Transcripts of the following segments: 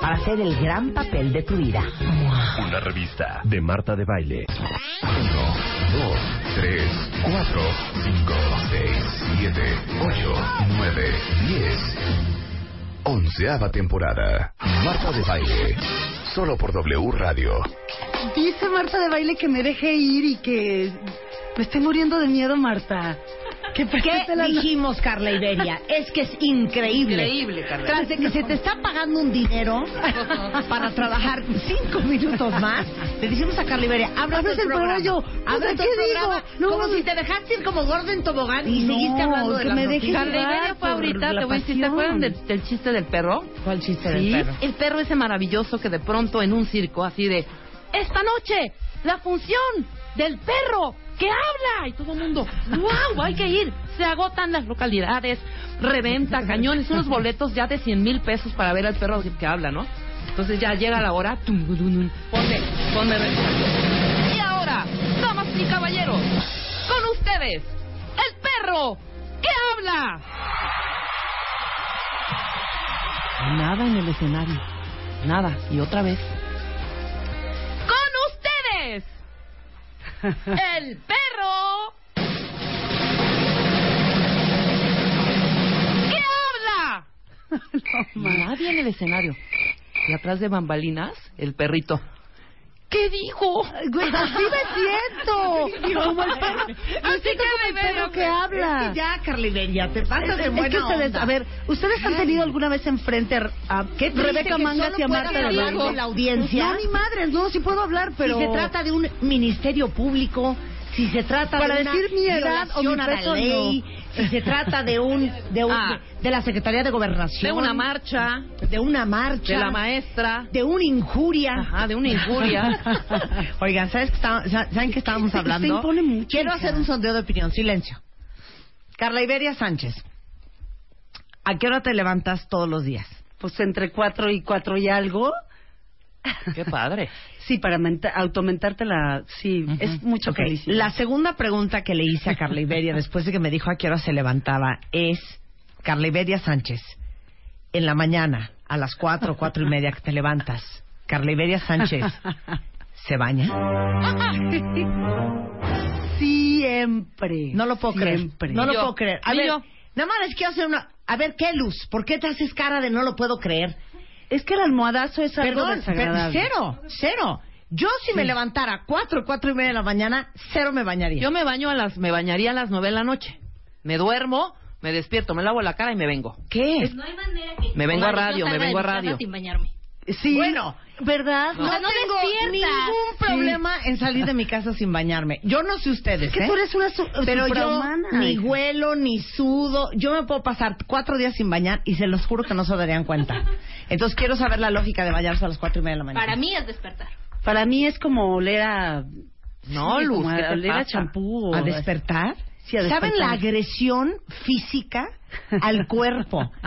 para hacer el gran papel de tu vida. Una revista de Marta de Baile. 1, 2, 3, 4, 5, 6, 7, 8, 9, 10. Onceava temporada. Marta de Baile. Solo por W Radio. Dice Marta de baile que me deje ir y que me estoy muriendo de miedo, Marta. Que ¿Qué la- dijimos, Carla Iberia? Es que es increíble. Increíble, Carla. Tras de que se te está pagando un dinero para trabajar cinco minutos más, le dijimos a Carla Iberia, abra Abres el el programa. rollo. Abra ¿qué programa. digo? No, como no. si te dejaste ir como gordo en tobogán y No, seguiste hablando de que las me dejes. Carla Iberia fue ahorita, te voy a decir, ¿te acuerdan del, del chiste del perro? ¿Cuál chiste Sí, del perro? el perro ese maravilloso que de pronto en un circo así de esta noche la función del perro que habla. Y todo el mundo wow hay que ir se agotan las localidades reventa cañones unos boletos ya de 100 mil pesos para ver al perro que, que habla no entonces ya llega la hora tum, tum, ponme ponme y ahora damas y caballeros con ustedes el perro que habla. Nada en el escenario. Nada. Y otra vez. Con ustedes el perro que habla. Nadie en el escenario. Y atrás de bambalinas, el perrito. ¿Qué dijo? Güey, así me siento. Como el perro. Así como el perro que habla. Es que ya, Carla Iberia, te Es, pasas de es buena que ustedes, onda. a ver, ¿ustedes han tenido alguna vez enfrente a Qué Rebeca Mangas y a Marta de la audiencia. No, ni madres, no, sí puedo hablar, pero... Si se trata de un ministerio público, si se trata Para de una decir mi edad o mi peso, ley, si se trata de un de, un, Ah. de la Secretaría de Gobernación, De una marcha, de una marcha, de la maestra, de una injuria. ajá, de una injuria. Oigan, ¿sabes que está- sa- ¿saben qué estábamos Se- se hablando? impone mucho, Quiero hacer un sondeo de opinión. Silencio. Carla Iberia Sánchez, ¿a qué hora te levantas todos los días? Pues entre cuatro y cuatro y algo. Qué padre. Sí, para menta- automentarte la... Sí, es mucho Ok, felicidad. La segunda pregunta que le hice a Carla Iberia después de que me dijo a qué hora se levantaba es, Carla Iberia Sánchez, en la mañana, a las cuatro, cuatro y media que te levantas, Carla Iberia Sánchez, ¿se baña? Siempre. No lo puedo Siempre. creer. No lo yo. puedo creer. A ver, yo. nada más les quiero hacer una... A ver, ¿qué luz? ¿Por qué te haces cara de no lo puedo creer? Es que el almohadazo es algo Perdón, desagradable. cero, cero. Yo si me levantara a cuatro, cuatro y media de la mañana, cero me bañaría. Yo me baño a las, me bañaría a las nueve de la noche. Me duermo, me despierto, me lavo la cara y me vengo. ¿Qué? No hay manera que Me vengo a radio, me vengo a radio. sin bañarme. Sí. Bueno, ¿verdad? No, O sea, no tengo ningún problema en salir de mi casa sin bañarme. Yo no sé ustedes, Es que ¿eh? tú eres una su- Pero yo ni huelo, ni sudo. Yo me puedo pasar cuatro días sin bañar y se los juro que no se darían cuenta. Entonces quiero saber la lógica de bañarse a las cuatro y media de la mañana. Para mí es despertar. Para mí es como oler a... No, sí, Luz, como a ¿qué te oler a champú. o- ¿A despertar? Sí, a ¿Saben despertar. la agresión física al cuerpo?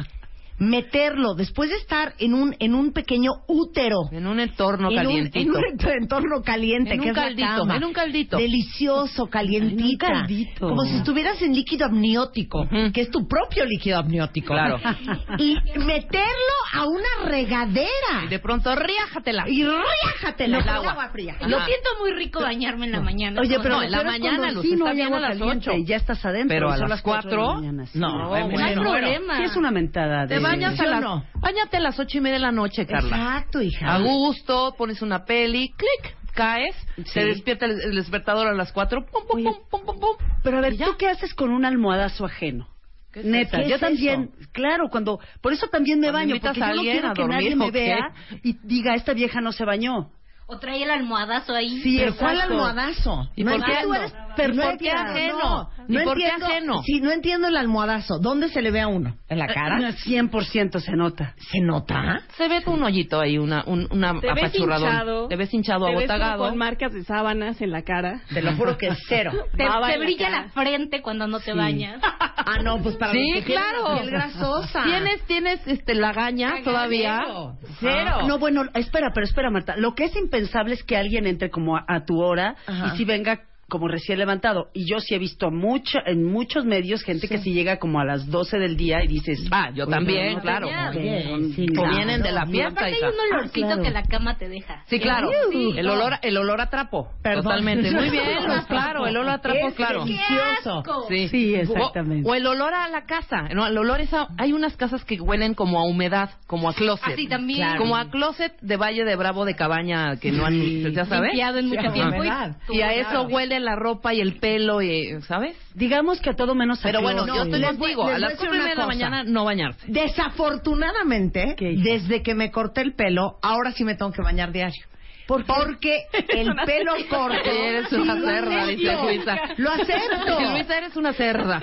Meterlo después de estar en un en un pequeño útero. En un entorno calientito. en un entorno caliente, En que un es la caldito, cama. en un caldito. Delicioso, calientita. En un caldito. Como si estuvieras en líquido amniótico, Ujú. que es tu propio líquido amniótico. Claro. Y meterlo a una regadera. Y de pronto, riájatela. Y riájatela. El agua. agua fría. Ajá. Lo siento muy rico bañarme en la mañana. Oye, pero No, en la mañana, Luz, sí no está bien agua a las caliente ocho. y ya estás adentro. Pero a las cuatro de la cuatro, mañana, sí. no, no, hay bueno. problema. Es una mentada de... Bañas ¿Sí a las, no? bañate a las ocho y media de la noche, Carla. Exacto, hija. A gusto, pones una peli, clic, caes, Sí. te despierta el, el despertador a las cuatro, pum, pum, Oye. pum, pum, pum, pum. Pero a ver. ¿tú qué haces con un almohadazo ajeno? ¿Qué es Neta, yo ¿Qué es también, claro, cuando, por eso también me Cuando baño, porque a yo no alguien quiero que dormir, nadie me vea y diga, esta vieja no se bañó. O trae el almohadazo ahí. Sí, ¿Pero cuál almohadazo? ¿Y no por qué tú eres No perfecta? entiendo, ajeno? No, ¿Y no por qué entiendo. ajeno? Sí, no entiendo el almohadazo. ¿Dónde se le ve a uno? ¿En la cara? Eh, 100% se nota. ¿Se nota? Se ve un hoyito ahí, una, un, una Te ves hinchado. Te ves hinchado, Te ves con marcas de sábanas en la cara. Te lo juro que es cero. Te, la brilla la frente cuando no te Sí. bañas. Ah, no, pues para Sí, los que claro. la piel grasosa. ¿Tienes, tienes este, lagaña todavía? Cero. Cero. No, bueno, espera, pero espera, Marta. Lo que es impensable es que alguien entre como a, a tu hora Ajá. y si venga como recién levantado. Y yo sí he visto mucho, en muchos medios gente que sí llega como a las 12 del día y dices... Ah, yo "Oye, también, no claro. bañas". Bien, sí, O claro. vienen de la Y fiesta, aparte hay un olorcito Ah, claro. que la cama te deja. Sí, claro. Sí. El olor, a- el olor a trapo. Perdón. Totalmente. Muy bien, pues claro, el olor a trapo, Es claro. delicioso. Sí. Sí, exactamente. O, o el olor a la casa. No, el olor es a, hay unas casas que huelen como a humedad, como a closet. Así también. Claro. Como a closet de Valle de Bravo de cabaña que no han, ya sabes. Limpiado en mucho Sí, tiempo. Y, Y a eso huele la ropa y el pelo, y, ¿sabes? Digamos que a todo menos a Pero bueno, yo les les A las de la mañana no bañarse. Desafortunadamente, desde que me corté el pelo, ahora sí me tengo que bañar diario. Porque el pelo corto. Eres una Sí, lo cerda, dice. Luisa. Lo acepto. Sí, Luisa, eres una cerda.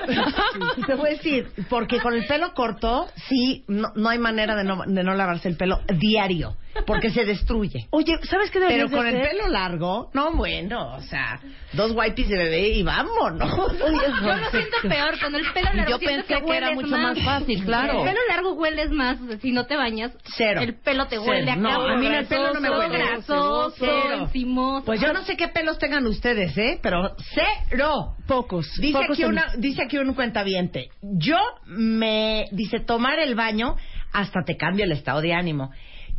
Y te voy a decir, porque con el pelo corto, sí, no, no hay manera de no, de no lavarse el pelo diario, porque se destruye. Oye, ¿sabes qué Pero deberías de con el hacer? pelo largo, no, bueno, o sea, dos wipes de bebé y vámonos. Yo lo siento peor, con el pelo largo Yo siento pensé que era hueles mucho más fácil, claro. El pelo largo hueles más, si no te bañas. Cero. El pelo te Cero. huele a No, cabo a mí el pelo no me huele. grasoso, Cero. encimoso. Pues yo no sé qué pelos tengan ustedes, ¿eh? Pero cero. Pocos. Dice pocos aquí, en- una, dice aquí un cuentaviente. Yo me. Dice, tomar el baño hasta te cambia el estado de ánimo.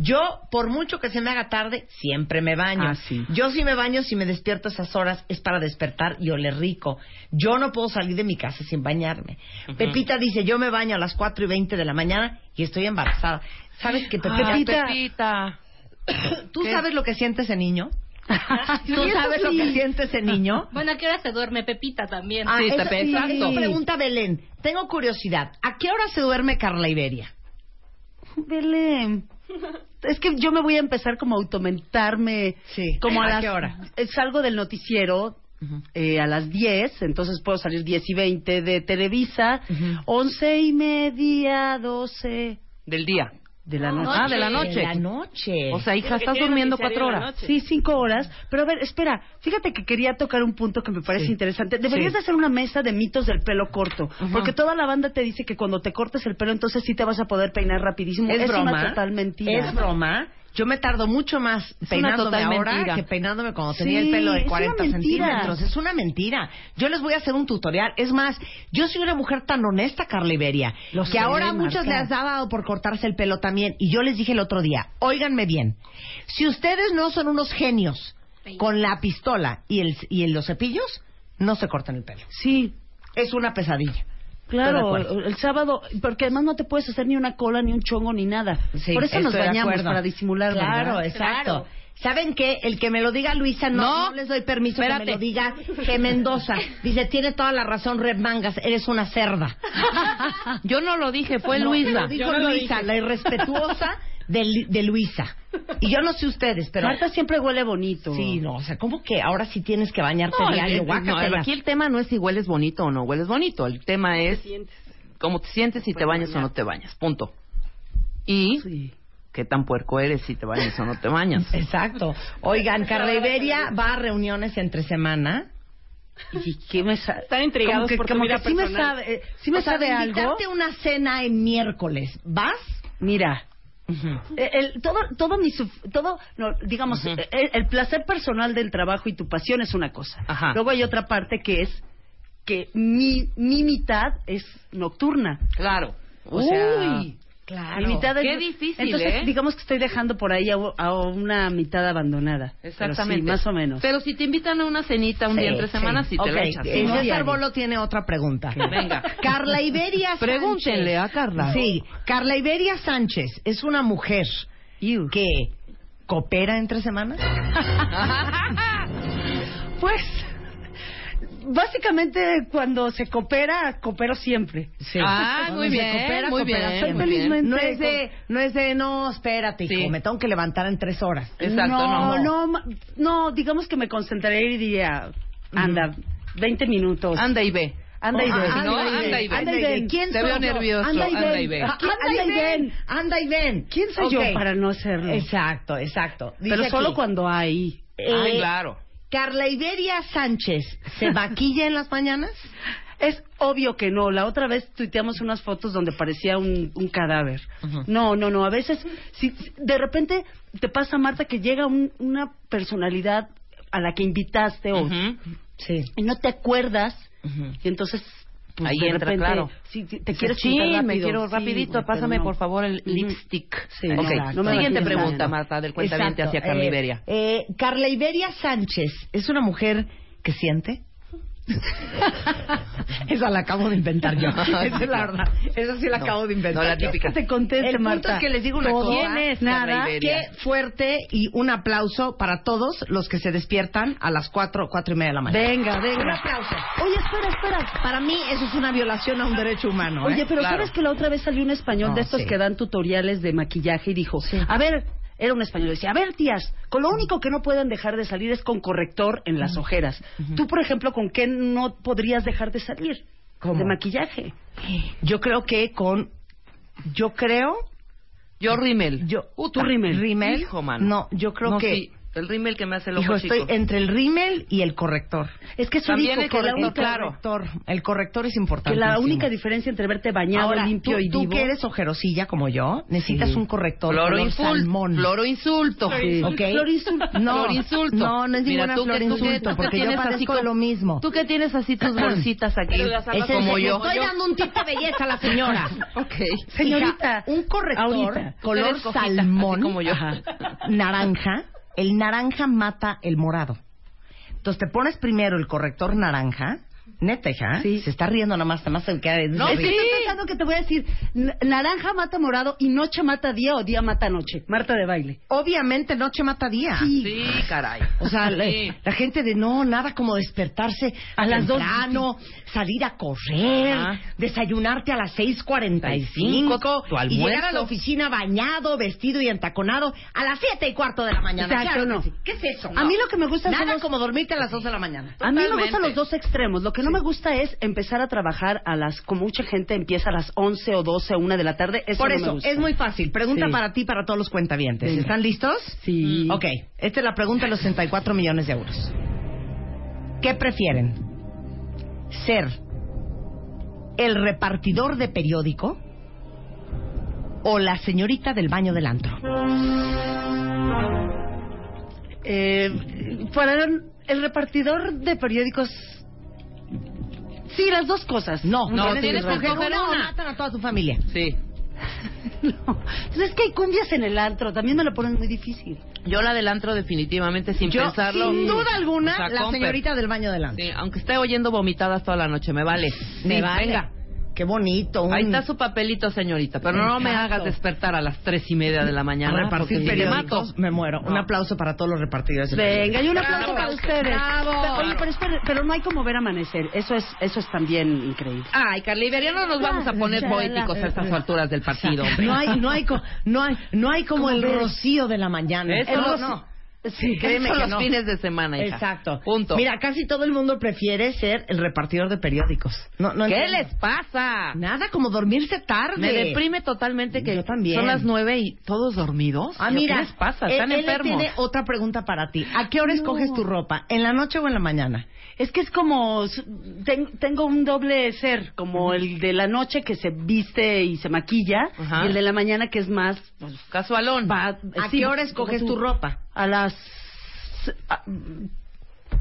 Yo, por mucho que se me haga tarde, siempre me baño. Ah, sí. Yo si me baño, si me despierto a esas horas, es para despertar y oler rico. Yo no puedo salir de mi casa sin bañarme. Pepita dice, yo me baño a las 4 y 20 de la mañana y estoy embarazada. ¿Sabes qué, Pepita? Ay, Pepita. ¿Tú ¿Qué? sabes lo que siente ese niño? Sí, ¿Tú sabes lo sí. que siente ese niño? Bueno, ¿a qué hora se duerme Pepita también? Ah, Sí, eso, sí, eso pregunta Belén. Tengo curiosidad. ¿A qué hora se duerme Carla Iberia? Belén. Es que yo me voy a empezar como a automentarme. Sí. Como a, ¿A las, qué hora? eh, Salgo del noticiero eh, a las 10, entonces puedo salir 10 y 20 de Televisa, once y media, 12 Del día. De la No, noche. Ah, de la noche. De la noche. O sea, hija, estás durmiendo cuatro horas. Sí, cinco horas. Pero a ver, espera. Fíjate que quería tocar un punto que me parece Sí. interesante. Deberías Sí. de hacer una mesa de mitos del pelo corto. Porque toda la banda te dice que cuando te cortes el pelo, entonces sí te vas a poder peinar rapidísimo. es, broma. una total mentira. Es broma. Yo me tardo mucho más peinándome ahora mentira. que peinándome cuando Sí, tenía el pelo de una 40 mentira. centímetros. Es una mentira. Yo les voy a hacer un tutorial. Es más, yo soy una mujer tan honesta, Carla Iberia, Lo que sé, ahora muchos les ha dado por cortarse el pelo también. Y yo les dije el otro día, óiganme bien, si ustedes no son unos genios con la pistola y, el, y los cepillos, no se cortan el pelo. Sí, Es una pesadilla. Claro. El sábado, porque además no te puedes hacer ni una cola, ni un chongo, ni nada. Sí, Por eso nos bañamos, para disimular, Claro, ¿verdad? exacto. Claro. ¿Saben qué? El que me lo diga Luisa, no, No. no les doy permiso que Espérate. me lo diga que Mendoza. Dice, tiene toda la razón, Red Mangas, eres una cerda. Yo no lo dije, fue No, Luisa. Lo dijo Yo no lo Luisa, dije. la irrespetuosa de, de Luisa. Y yo no sé ustedes, pero... Marta siempre huele bonito. Sí, no, o sea, ¿cómo que ahora sí tienes que bañarte No, diario? el- no, aquí el tema no es si hueles bonito o no hueles bonito. El tema es sientes? cómo te sientes si te bañas o no te bañas. Punto. Y Sí. qué tan puerco eres si te bañas o no te bañas. Exacto. Oigan, Carla Iberia va a reuniones entre semana. ¿Y qué me sa- Están intrigados como que, por tu como vida que sí me sabe, eh, sí me O sea, sabe algo. una cena en miércoles, ¿vas? Mira, Eh, el- todo, todo mi, todo, no, digamos, Ujú. eh, el, el placer personal del trabajo y tu pasión es una cosa. Ajá. Luego hay otra parte que es que mi, mi mitad es nocturna. Claro. O sea, Mitad Qué difícil, Entonces, ¿eh? digamos que estoy dejando por ahí a, a una mitad abandonada. Exactamente. sí, más o menos. Pero si te invitan a una cenita un Sí, día entre sí. semanas, sí te Ok, la echas. eh, ¿no? César Bolo tiene otra pregunta. Venga. Carla Iberia Sánchez. Pregúntenle a Carla. Sí, Carla Iberia Sánchez es una mujer que coopera entre semanas. Pues, básicamente cuando se coopera, coopero siempre. Sí. Ah, Cuando muy bien, coopera, muy coopera bien, muy bien. No es de, no es de, no, espérate, hijo, Sí. me tengo que levantar en tres horas. Exacto, no, no. no, ma- no, digamos que me concentraría y diría, anda, 20 minutos. Anda y ve. Anda y Oh, ve. anda No, y ve, anda y ve. anda y ve. ¿Quién Te soy veo yo? nervioso. Anda y Anda ven. y. Ah, Anda y ven. Anda y ven. ¿Quién soy yo para no hacerlo? Exacto, exacto. Dice Pero solo aquí, cuando hay. eh, Ay, claro. Carla Iberia Sánchez, ¿se maquilla en las mañanas? Es obvio que no. La otra vez tuiteamos unas fotos donde parecía un, un cadáver. No, no, no. A veces, si de repente te pasa, Marta, que llega un- una personalidad a la que invitaste Ujú. Sí. y no te acuerdas, y entonces pues, Ahí de entra, repente, claro. si te, quieres sí, juntar me rápido, quiero sí, rapidito. güey, Pásame, no. por favor, el lipstick. Sí, Ok. no, Siguiente pregunta. Marta, del cuentaviente Exacto. hacia Carla Eh, Iberia. eh, Carla Iberia Sánchez es una mujer que siente. Esa la acabo de inventar yo. Esa es la verdad. Esa sí la No, acabo de inventar. no, la yo. típica. Te conteste, El punto Marta. es que les digo una cosa. ¿Quién es Carla Nada. Qué fuerte y un aplauso para todos los que se despiertan a las cuatro, cuatro y media de la mañana. Venga, venga. Un aplauso. Oye, espera, espera. Para mí eso es una violación a un derecho humano. ¿eh? Oye, pero Claro. ¿sabes que la otra vez salió un español No, de estos sí. que dan tutoriales de maquillaje y dijo, a ver, era un español, decía, a ver, tías, con lo único que no pueden dejar de salir es con corrector en las ojeras. Tú, por ejemplo, ¿con qué no podrías dejar de salir? ¿Cómo? De maquillaje. Yo creo que con... Yo creo... Yo rímel. Yo. ¿Tú rímel? ¿Rímel? No, yo creo No, que... sí, el rímel que me hace el ojo Hijo, chico. estoy entre el rímel y el corrector. Es que eso También dijo el que la corrector, única, claro. Corrector. El corrector es que importante. la única diferencia entre verte bañado, Ahora, limpio tú, y tú vivo... que eres ojerosilla como yo, necesitas Sí. un corrector Floro color insulto. salmón. Floro insulto. Sí. ¿Ok? Flor insulto. No, Flor insulto. no, no es Mira, ninguna tú que- flor tú que- insulto, tú que porque yo tienes así padezco como- lo mismo. Tú que tienes así tus bolsitas aquí, Es como yo. Estoy dando un tip de belleza a la señora. Ok. Hija, Señorita, un corrector ahorita. color Eres cojita, salmón, como yo. ajá, naranja. El naranja mata el morado. Entonces te pones primero el corrector naranja. Neta, hija. Sí. Se está riendo nada más, nada más se queda No, de- Es que sí. estoy pensando que te voy a decir, naranja mata morado y noche mata día o día mata noche. Marta de baile. Obviamente noche mata día. Sí, caray. O sea, la, Sí. la gente de no, nada como despertarse a las dos salir a correr, Ajá. desayunarte a las 6.45 Tu y llegar a la oficina bañado, vestido y entaconado a las siete y cuarto de la mañana. Exacto, Claro no. ¿Qué es eso? A mí lo que me gusta son Nada los- como dormirte a las 2 de la mañana. A mí me gustan los dos extremos. Lo que no me gusta es empezar a trabajar a las, como mucha gente empieza a las 11 o 12 o 1 de la tarde. Eso Por no me eso, gusta. es muy fácil. Pregunta Sí. para ti, para todos los cuentavientes. Venga. ¿Están listos? Sí. Ok, esta es la pregunta de los 64 millones de euros. ¿Qué prefieren? ¿Ser el repartidor de periódico o la señorita del baño del antro? Eh, para el repartidor de periódicos. Sí, las dos cosas. No, No, tienes que escoger una o matan a toda tu familia. Sí. No. Es que hay cumbias en el antro. También me lo ponen muy difícil. Yo la del antro definitivamente sin Yo, pensarlo. sin duda alguna, O sea, la señorita del baño del antro. Sí, aunque esté oyendo vomitadas toda la noche, me vale. Me Sí, vale. Venga. Qué bonito. un- Ahí está su papelito, señorita. Pero no me hagas despertar a las tres y media de la mañana. repartir periódicos, mato. me muero. Un aplauso para todos los repartidores. Venga, y un Bravo. aplauso para ustedes. Bravo. Pero, oye, pero, espere, pero no hay como ver amanecer. Eso es, eso es también increíble. Ay, Iberia, no nos vamos a poner poéticos a estas alturas del partido. hombre. No hay, no hay, co- no hay, no hay como el rocío de la mañana. Eso El no. Sí, créeme Son que los no. fines de semana, hija. Exacto. Punto. Mira, casi todo el mundo prefiere ser el repartidor de periódicos. No, no ¿Qué entiendo. les pasa? Nada como dormirse tarde. Me deprime totalmente que Yo también. son las nueve y todos dormidos. Ah, ¿Qué mira, les pasa? él- Están él enfermos. tiene otra pregunta para ti. ¿A qué hora escoges tu ropa? ¿En la noche o en la mañana? Es que es como ten- tengo un doble ser, como el de la noche que se viste y se maquilla Ajá. y el de la mañana que es más Pues, casualón. va- ¿A sí, qué hora escoges tu ropa? A las a-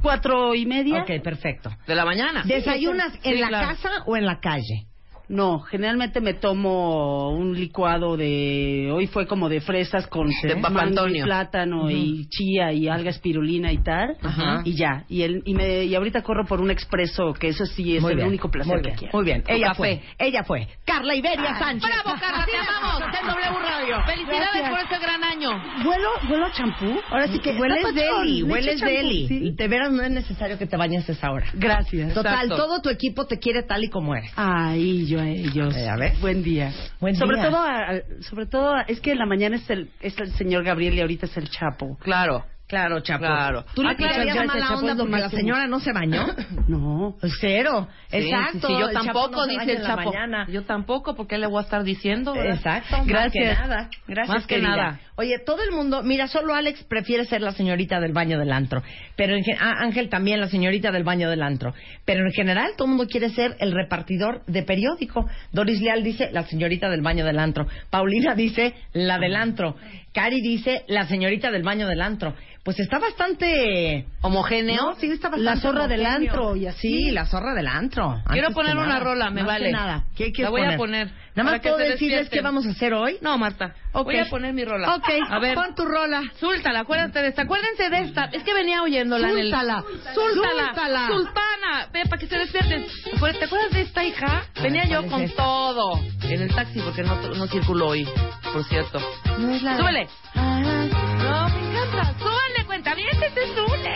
cuatro y media. Ok, perfecto. De la mañana. ¿Desayunas Sí, en la claro. casa o en la calle? No, generalmente me tomo un licuado de... Hoy fue como de fresas con De mango y plátano y chía y alga espirulina y tal. Ajá. Y ya. Y, el, y, me, y ahorita corro por un expreso, que eso sí es Muy el bien, único placer muy que bien, quiero. Muy bien, ella fue, ella fue. Carla Iberia Sánchez. ¡Bravo, Carla! ¡Te amamos! En W Radio. ¡Felicidades Gracias. por este gran año! ¿Huelo, ¿Huelo a champú? Ahora sí que... Hueles deli, hueles deli. ¿sí? De veras no es necesario que te bañes esa hora. Gracias. Total, Exacto. todo tu equipo te quiere tal y como eres. Ay, yo a ellos. Eh, a ver. Buen día. Buen sobre día. todo, a- sobre todo, es que en la mañana es el, es el señor Gabriel y ahorita es el Chapo. Claro. Claro, Chapo. Claro. ¿Tú le Ah, tirarías gracias, mala onda porque la señora no se bañó? No. Cero. Sí, Exacto. sí, sí, yo el tampoco, no se dice el Chapo. mañana. Yo tampoco, porque le voy a estar diciendo? verdad? Exacto, más Gracias. que nada. Gracias, Más que querida. nada. Oye, todo el mundo, mira, solo Alex prefiere ser la señorita del baño del antro, pero en ah, Ángel también la señorita del baño del antro, pero en general todo el mundo quiere ser el repartidor de periódico. Doris Leal dice la señorita del baño del antro, Paulina dice la del antro, Cari dice la señorita del baño del antro. Pues está bastante ¿Homogéneo? no, sí, está bastante La zorra del antro y así. Sí, la zorra del antro. Quiero poner una rola, me Más vale. que nada. ¿Qué La voy a poner? Nada más puedo decirles qué vamos a hacer hoy. No, Marta. Voy a poner mi rola. Ok, A ver. pon tu rola. Súltala, acuérdate de esta. Acuérdense de esta. Es que venía oyéndola en el... Súltala. Súltala. Súltala. Sultana. Ve, para que se despierten. Acuérdate, ¿Te acuerdas de esta hija? Venía yo ¿cuál es con esta? todo. En el taxi, porque no, no circuló hoy, por cierto. No es la Súbele. No, me encanta. Súbale, cuenta bien, te súbele.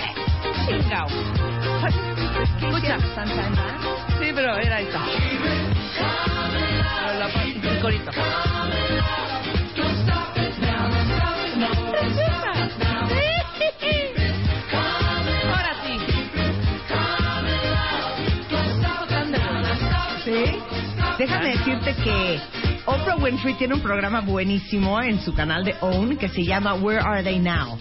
Chingao. Escucha. Sí, pero era esta. Pero el corito. Ahora sí. ¿Sí? Déjame decirte que Oprah Winfrey tiene un programa buenísimo en su canal de OWN que se llama Where Are They Now?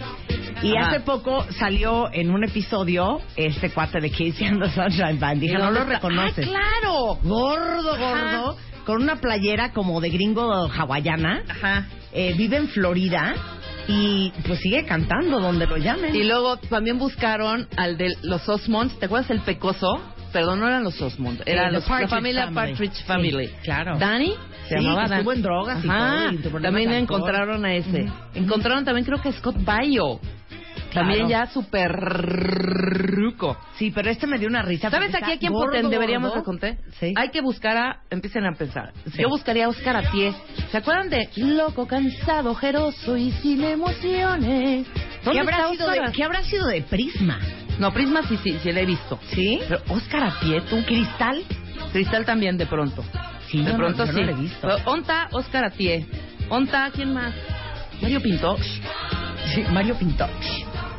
Y Ajá. hace poco salió en un episodio este cuate de Casey and the Sunshine Band. Dije, ¿Y no lo está? reconoces. ¡Ah, claro! Gordo, gordo, con una playera como de gringo hawaiana. Ajá. Eh, vive en Florida y pues sigue cantando donde lo llamen. Y luego también buscaron al de los Osmonds. ¿Te acuerdas el pecoso? Perdón, no eran los Osmond, era los, the Partridge la familia Family. Partridge Sí, Family. claro. Danny se Sí, llamaba Dan- estuvo en drogas y Ajá. todo, y También encontraron a ese. Encontraron también creo que Scott Baio. También ya súper ruco. Sí, pero este me dio una risa. ¿Sabes aquí a quién gordo, poten deberíamos contar? Sí. Hay que buscar a... Empiecen a pensar. Sí. Yo buscaría a Oscar Atié. ¿Se acuerdan de Loco, cansado, ojeroso y sin emociones? ¿Qué ¿Dónde habrá, está sido de, ¿Qué habrá sido de Prisma? No, Prisma sí, sí, sí, la he visto. ¿Sí? Pero Oscar Atié, tú... ¿Cristal? Cristal también de pronto. Sí, de pronto no sí. he visto. Pero, Onta, Oscar Atié. Onta, ¿quién más? Mario Pinto. Sí, Mario Pinto.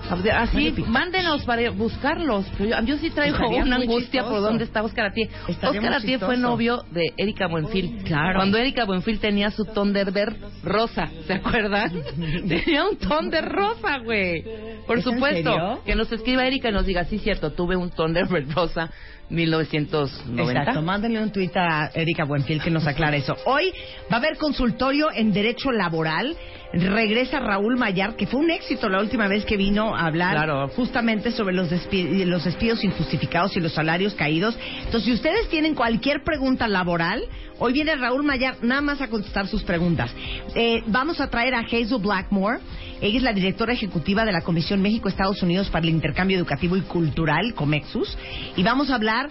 Así, Mario Pinto. mándenos para buscarlos. Yo, yo sí traigo Estaría una angustia por dónde está Oscar Atié. Estaría Oscar Atié fue novio de Erika Buenfil. Claro. Cuando Erika Buenfil tenía su Thunderbird rosa, ¿se acuerdan? tenía un Thunder rosa, güey. Por ¿Es en supuesto. Que nos escriba Erika y nos diga, sí, cierto, tuve un Thunderbird rosa 1990. Exacto, mándenle un tuit a Erika Buenfil que nos aclare eso. Hoy va a haber consultorio en Derecho Laboral. Regresa Raúl Mayar, que fue un éxito la última vez que vino a hablar Claro. justamente sobre los, despi- los despidos injustificados y los salarios caídos. Entonces, si ustedes tienen cualquier pregunta laboral, hoy viene Raúl Mayar nada más a contestar sus preguntas. Eh, vamos a traer a Hazel Blackmore. Ella es la directora ejecutiva de la Comisión México-Estados Unidos para el Intercambio Educativo y Cultural, COMEXUS. Y vamos a hablar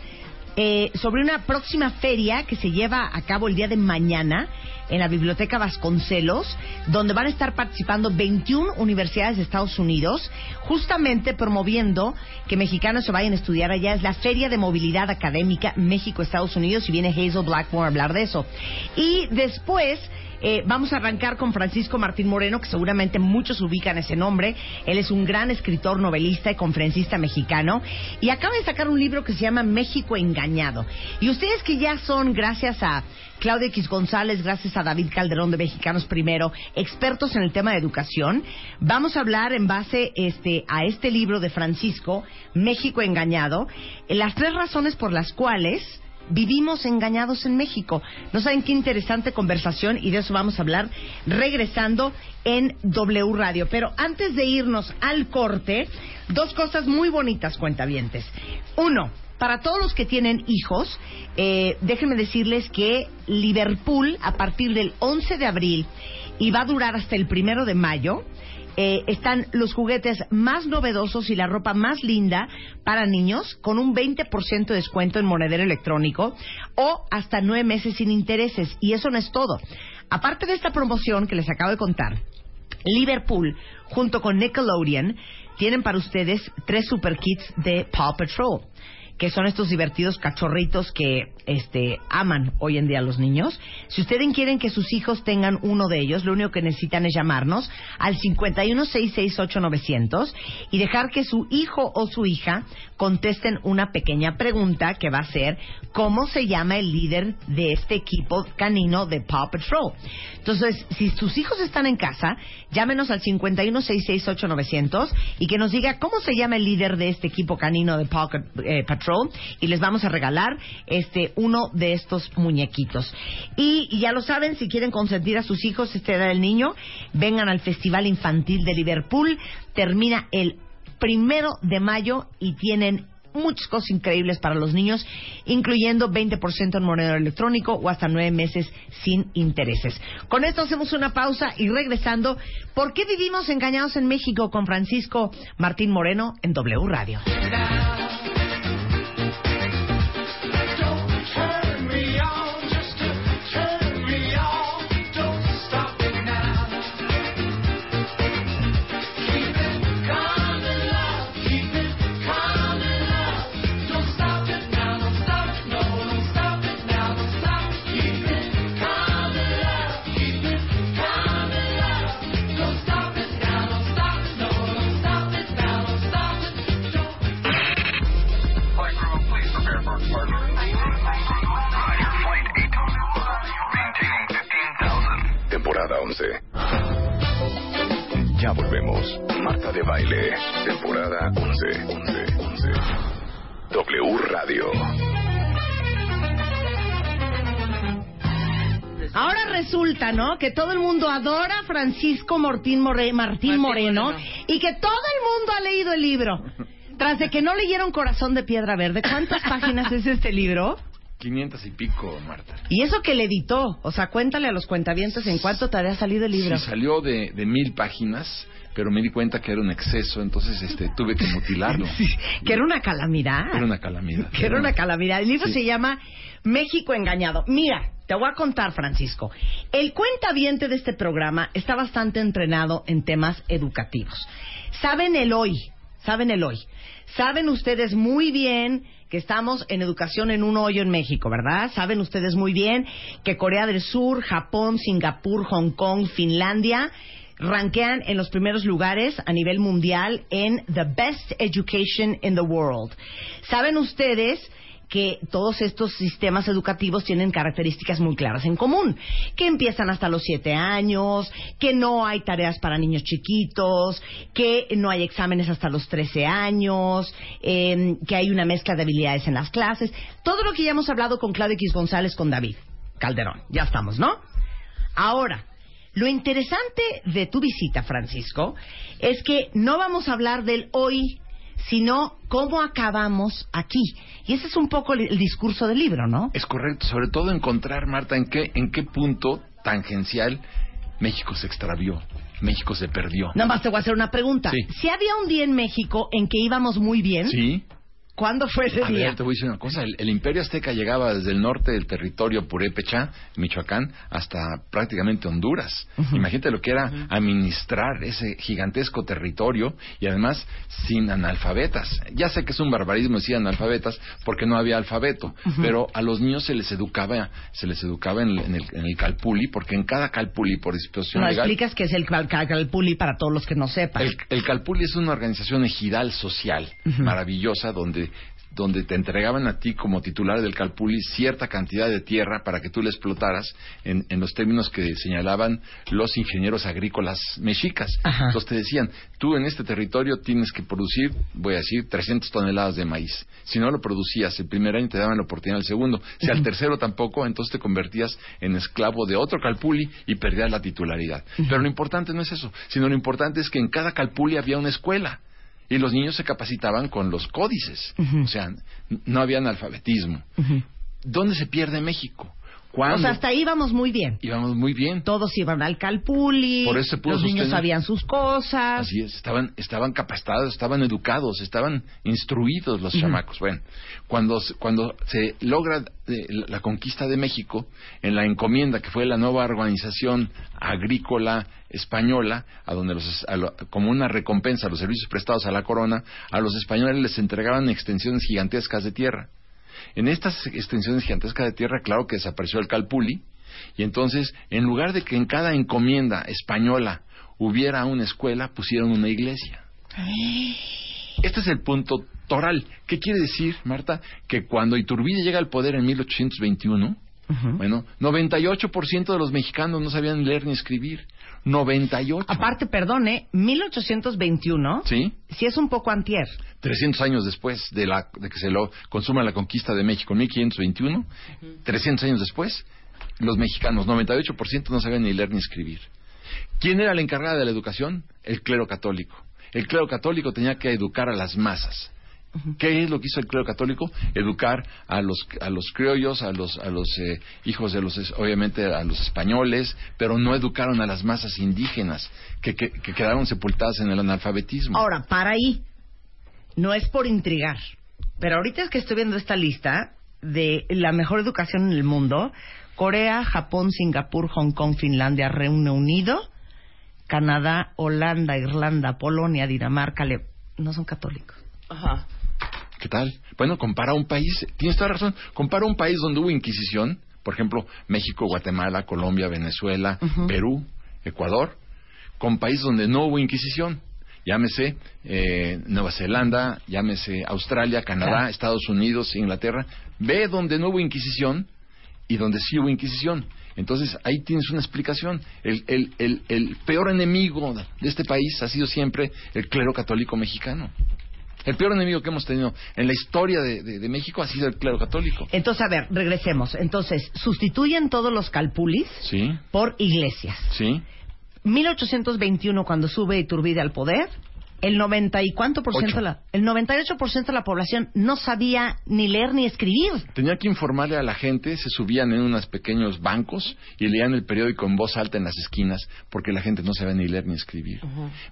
eh, sobre una próxima feria que se lleva a cabo el día de mañana en la Biblioteca Vasconcelos, donde van a estar participando 21 universidades de Estados Unidos, justamente promoviendo que mexicanos se vayan a estudiar allá. Es la Feria de Movilidad Académica México-Estados Unidos y viene Hazel Blackmore a hablar de eso. Y después eh, vamos a arrancar con Francisco Martín Moreno, que seguramente muchos ubican ese nombre. Él es un gran escritor, novelista y conferencista mexicano. Y acaba de sacar un libro que se llama México Engañado. Y ustedes que ya son, gracias a Claudia X González, gracias a David Calderón de Mexicanos Primero, expertos en el tema de educación, vamos a hablar en base este, a este libro de Francisco, México Engañado, las tres razones por las cuales vivimos engañados en México. No saben qué interesante conversación y de eso vamos a hablar regresando en W Radio. Pero antes de irnos al corte, dos cosas muy bonitas, cuentavientes. Uno, para todos los que tienen hijos, eh, déjenme decirles que Liverpool, a partir del 11 de abril y va a durar hasta el primero de mayo, eh, están los juguetes más novedosos y la ropa más linda para niños con un 20% de descuento en monedero electrónico o hasta nueve meses sin intereses. Y eso no es todo. Aparte de esta promoción que les acabo de contar, Liverpool, junto con Nickelodeon, tienen para ustedes tres super kits de Paw Patrol que son estos divertidos cachorritos que este, aman hoy en día los niños. Si ustedes quieren que sus hijos tengan uno de ellos, lo único que necesitan es llamarnos al 5166890 y dejar que su hijo o su hija contesten una pequeña pregunta que va a ser ¿cómo se llama el líder de este equipo canino de Paw Patrol? Entonces, si sus hijos están en casa, llámenos al 5166890 y que nos diga cómo se llama el líder de este equipo canino de Paw eh, Patrol y les vamos a regalar este uno de estos muñequitos. Y, ya lo saben, si quieren consentir a sus hijos este edad del niño, vengan al Festival Infantil de Liverpool. Termina el primero de mayo y tienen muchas cosas increíbles para los niños, incluyendo 20% en moneda electrónico o hasta nueve meses sin intereses. Con esto hacemos una pausa y regresando, ¿por qué vivimos engañados en México con Francisco Martín Moreno en W Radio? Temporada 11. Ya volvemos. Marta de Baile, temporada 11. 11, 11. W Radio. Ahora resulta, ¿no? Que todo el mundo adora a Francisco Martín, Martín, Moreno, y que todo el mundo ha leído el libro. Tras de que no leyeron Corazón de Piedra Verde, ¿cuántas páginas es este libro? 500 y pico, Marta. Y eso que le editó, o sea, cuéntale a los cuentavientos en cuánto te había salido el libro. Sí, salió de, de mil páginas, pero me di cuenta que era un exceso, entonces este tuve que mutilarlo. que era una calamidad. Era una calamidad. Que era una calamidad. El libro se llama México Engañado. Mira, te voy a contar, Francisco. El cuentaviente de este programa está bastante entrenado en temas educativos. Saben el hoy, saben el hoy. Saben ustedes muy bien que estamos en educación en un hoyo en México, ¿verdad? Saben ustedes muy bien que Corea del Sur, Japón, Singapur, Hong Kong, Finlandia ranquean en los primeros lugares a nivel mundial en The Best Education in the World. ¿Saben ustedes que todos estos sistemas educativos tienen características muy claras en común, que empiezan hasta los siete años, que no hay tareas para niños chiquitos, que no hay exámenes hasta los trece años, em, que hay una mezcla de habilidades en las clases, todo lo que ya hemos hablado con Claudio X González, con David Calderón, ya estamos, ¿no? Ahora, lo interesante de tu visita, Francisco, es que no vamos a hablar del hoy sino cómo acabamos aquí. Y ese es un poco el, discurso del libro, ¿no? Es correcto, sobre todo encontrar, Marta, en qué, en qué punto tangencial México se extravió. México se perdió. Nada más te voy a hacer una pregunta. Si había un día en México en que íbamos muy bien, sí. ¿Cuándo fue ese a día? Ver, te voy a decir una cosa. El, imperio azteca llegaba desde el norte del territorio Purépecha, Michoacán, hasta prácticamente Honduras. Imagínate lo que era administrar ese gigantesco territorio y además sin analfabetas. Ya sé que es un barbarismo decir analfabetas porque no había alfabeto, pero a los niños se les educaba, se les educaba en, el, calpuli porque en cada calpuli por disposición no, legal... explicas qué es el calpuli para todos los que no sepan. El, calpuli es una organización ejidal social maravillosa donde donde te entregaban a ti como titular del Calpuli cierta cantidad de tierra para que tú la explotaras en, los términos que señalaban los ingenieros agrícolas mexicas. Entonces te decían, tú en este territorio tienes que producir, voy a decir, 300 toneladas de maíz. Si no lo producías el primer año, te daban la oportunidad el segundo. Si al tercero tampoco, entonces te convertías en esclavo de otro Calpuli y perdías la titularidad. Pero lo importante no es eso, sino lo importante es que en cada Calpuli había una escuela Y los niños se capacitaban con los códices. O sea, no había analfabetismo. ¿Dónde se pierde México? O sea, hasta ahí vamos muy bien. Íbamos muy bien. Todos iban al calpuli, Por eso se pudo los niños sostener. sabían sus cosas. Así es, estaban, estaban capacitados, estaban educados, estaban instruidos los chamacos. Bueno, cuando, se- cuando se logra eh, la, la conquista de México, en la encomienda que fue la nueva organización agrícola española, a donde los, a lo- como una recompensa a los servicios prestados a la corona, a los españoles les entregaban extensiones gigantescas de tierra. En estas extensiones gigantescas de tierra, claro que desapareció el calpuli, y entonces, en lugar de que en cada encomienda española hubiera una escuela, pusieron una iglesia. Este es el punto toral. ¿Qué quiere decir, Marta? Que cuando Iturbide llega al poder en 1821, bueno, 98% de los mexicanos no sabían leer ni escribir. 98. Aparte, perdone, 1821, ¿Sí? sí es un poco antier. 300 años después de, la, de que se lo consuma la conquista de México en 1521, 300 años después, los mexicanos, 98% no sabían ni leer ni escribir. ¿Quién era la encargada de la educación? El clero católico. El clero católico tenía que educar a las masas. ¿Qué es lo que hizo el clero católico? Educar a los, a los criollos, a los, a los eh, hijos de los, obviamente a los españoles, pero no educaron a las masas indígenas, que, que- que quedaron sepultadas en el analfabetismo. Ahora, para ahí, no es por intrigar, pero ahorita es que estoy viendo esta lista de la mejor educación en el mundo, Corea, Japón, Singapur, Hong Kong, Finlandia, Reino Unido, Canadá, Holanda, Irlanda, Polonia, Dinamarca, Le- no son católicos. Ajá. ¿Qué tal? Bueno, compara un país, tienes toda razón, compara un país donde hubo Inquisición, por ejemplo, México, Guatemala, Colombia, Venezuela, Perú, Ecuador, con países donde no hubo Inquisición. Llámese eh, Nueva Zelanda, llámese Australia, Canadá, Claro. Estados Unidos, Inglaterra. Ve donde no hubo Inquisición y donde sí hubo Inquisición. Entonces ahí tienes una explicación. El, el, el, el peor enemigo de este país ha sido siempre el clero católico mexicano. El peor enemigo que hemos tenido en la historia de, de- de México ha sido el clero católico. Entonces, a ver, regresemos. Entonces, sustituyen todos los calpulis Sí, por iglesias. sí. 1821, cuando sube Iturbide al poder, el 90 y cuánto por ciento la, el 98% de la población no sabía ni leer ni escribir. Tenía que informarle a la gente, se subían en unos pequeños bancos y leían el periódico en voz alta en las esquinas porque la gente no sabía ni leer ni escribir.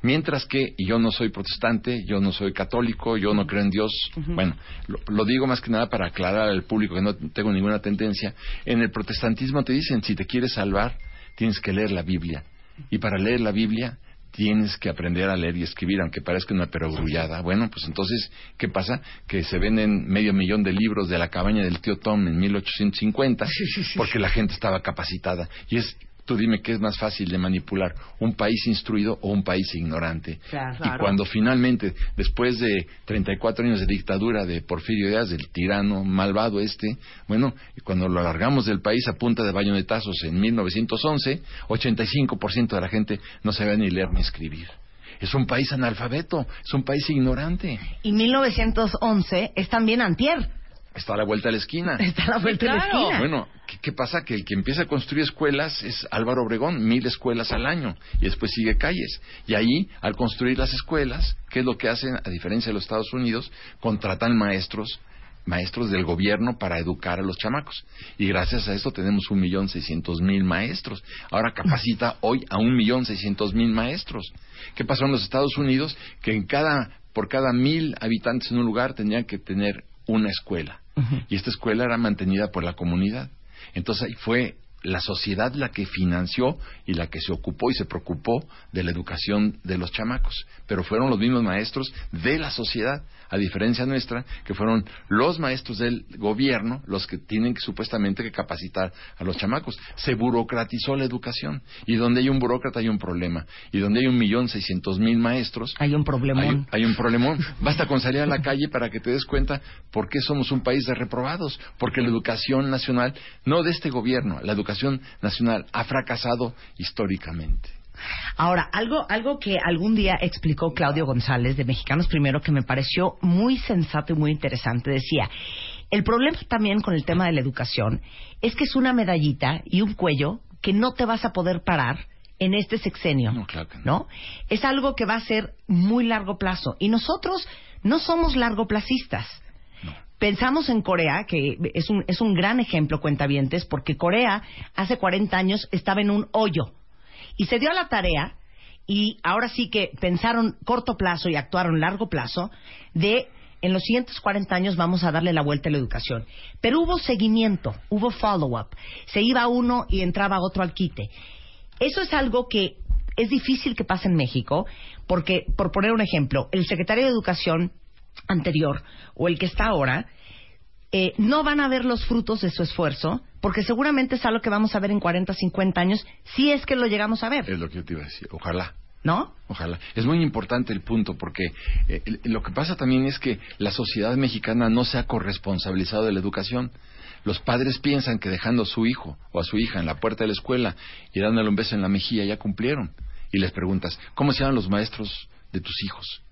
Mientras que, y yo no soy protestante, yo no soy católico, yo no creo en Dios, bueno, lo, lo digo más que nada para aclarar al público que no tengo ninguna tendencia, en el protestantismo te dicen, si te quieres salvar, tienes que leer la Biblia. Y para leer la Biblia tienes que aprender a leer y escribir, aunque parezca una perogrullada. Bueno, pues entonces, ¿qué pasa? Que se venden medio millón de libros de la cabaña del tío Tom en 1850 porque la gente estaba capacitada. Y es, tú dime qué es más fácil de manipular, un país instruido o un país ignorante. Claro. Y cuando finalmente, después de 34 años de dictadura de Porfirio Díaz, del tirano malvado este, bueno, cuando lo alargamos del país a punta de bayonetazos en 1911, 85% de la gente no sabía ni leer ni escribir. Es un país analfabeto, es un país ignorante. Y 1911 es también antier. Está a la vuelta de la esquina. Está a la vuelta de la esquina. Bueno, ¿qué, qué pasa? Que el que empieza a construir escuelas es Álvaro Obregón, mil escuelas al año, y después sigue calles. Y ahí, al construir las escuelas, ¿qué es lo que hacen? A diferencia de los Estados Unidos, contratan maestros, maestros del gobierno para educar a los chamacos. Y gracias a esto tenemos un millón seiscientos mil maestros. Ahora capacita hoy a un millón seiscientos mil maestros. ¿Qué pasó en los Estados Unidos? Que en cada, por cada mil habitantes en un lugar tenían que tener una escuela. Y esta escuela era mantenida por la comunidad. Entonces ahí fue la sociedad la que financió y la que se ocupó y se preocupó de la educación de los chamacos. Pero fueron los mismos maestros de la sociedad, a diferencia nuestra, que fueron los maestros del gobierno los que tienen que, supuestamente que capacitar a los chamacos. Se burocratizó la educación. Y donde hay un burócrata hay un problema. Y donde hay un millón seiscientos mil maestros, Hay un problemón. hay, hay un problemón. Basta con salir a la calle para que te des cuenta por qué somos un país de reprobados. Porque la educación nacional, no de este gobierno, la educación nacional ha fracasado históricamente. Ahora, algo, algo que algún día explicó Claudio González de Mexicanos Primero que me pareció muy sensato y muy interesante, decía, el problema también con el tema de la educación es que es una medallita y un cuello que no te vas a poder parar en este sexenio. No, claro que no. ¿no? Es algo que va a ser muy largo plazo. Y nosotros no somos largoplacistas. Pensamos en Corea, que es un, es un gran ejemplo, cuentavientes, porque Corea hace 40 años estaba en un hoyo. Y se dio a la tarea, y ahora sí que pensaron corto plazo y actuaron largo plazo, de en los siguientes 40 años vamos a darle la vuelta a la educación. Pero hubo seguimiento, hubo follow-up. Se iba uno y entraba otro al quite. Eso es algo que es difícil que pase en México, porque, por poner un ejemplo, el secretario de Educación anterior o el que está ahora, eh, no van a ver los frutos de su esfuerzo, porque seguramente es algo que vamos a ver en 40, 50 años, si es que lo llegamos a ver. Es lo que yo te iba a decir. Ojalá. ¿No? Ojalá. Es muy importante el punto porque eh, lo que pasa también es que la sociedad mexicana no se ha corresponsabilizado de la educación. Los padres piensan que dejando a su hijo o a su hija en la puerta de la escuela y dándole un beso en la mejilla ya cumplieron. Y les preguntas, ¿cómo se llaman los maestros de tus hijos?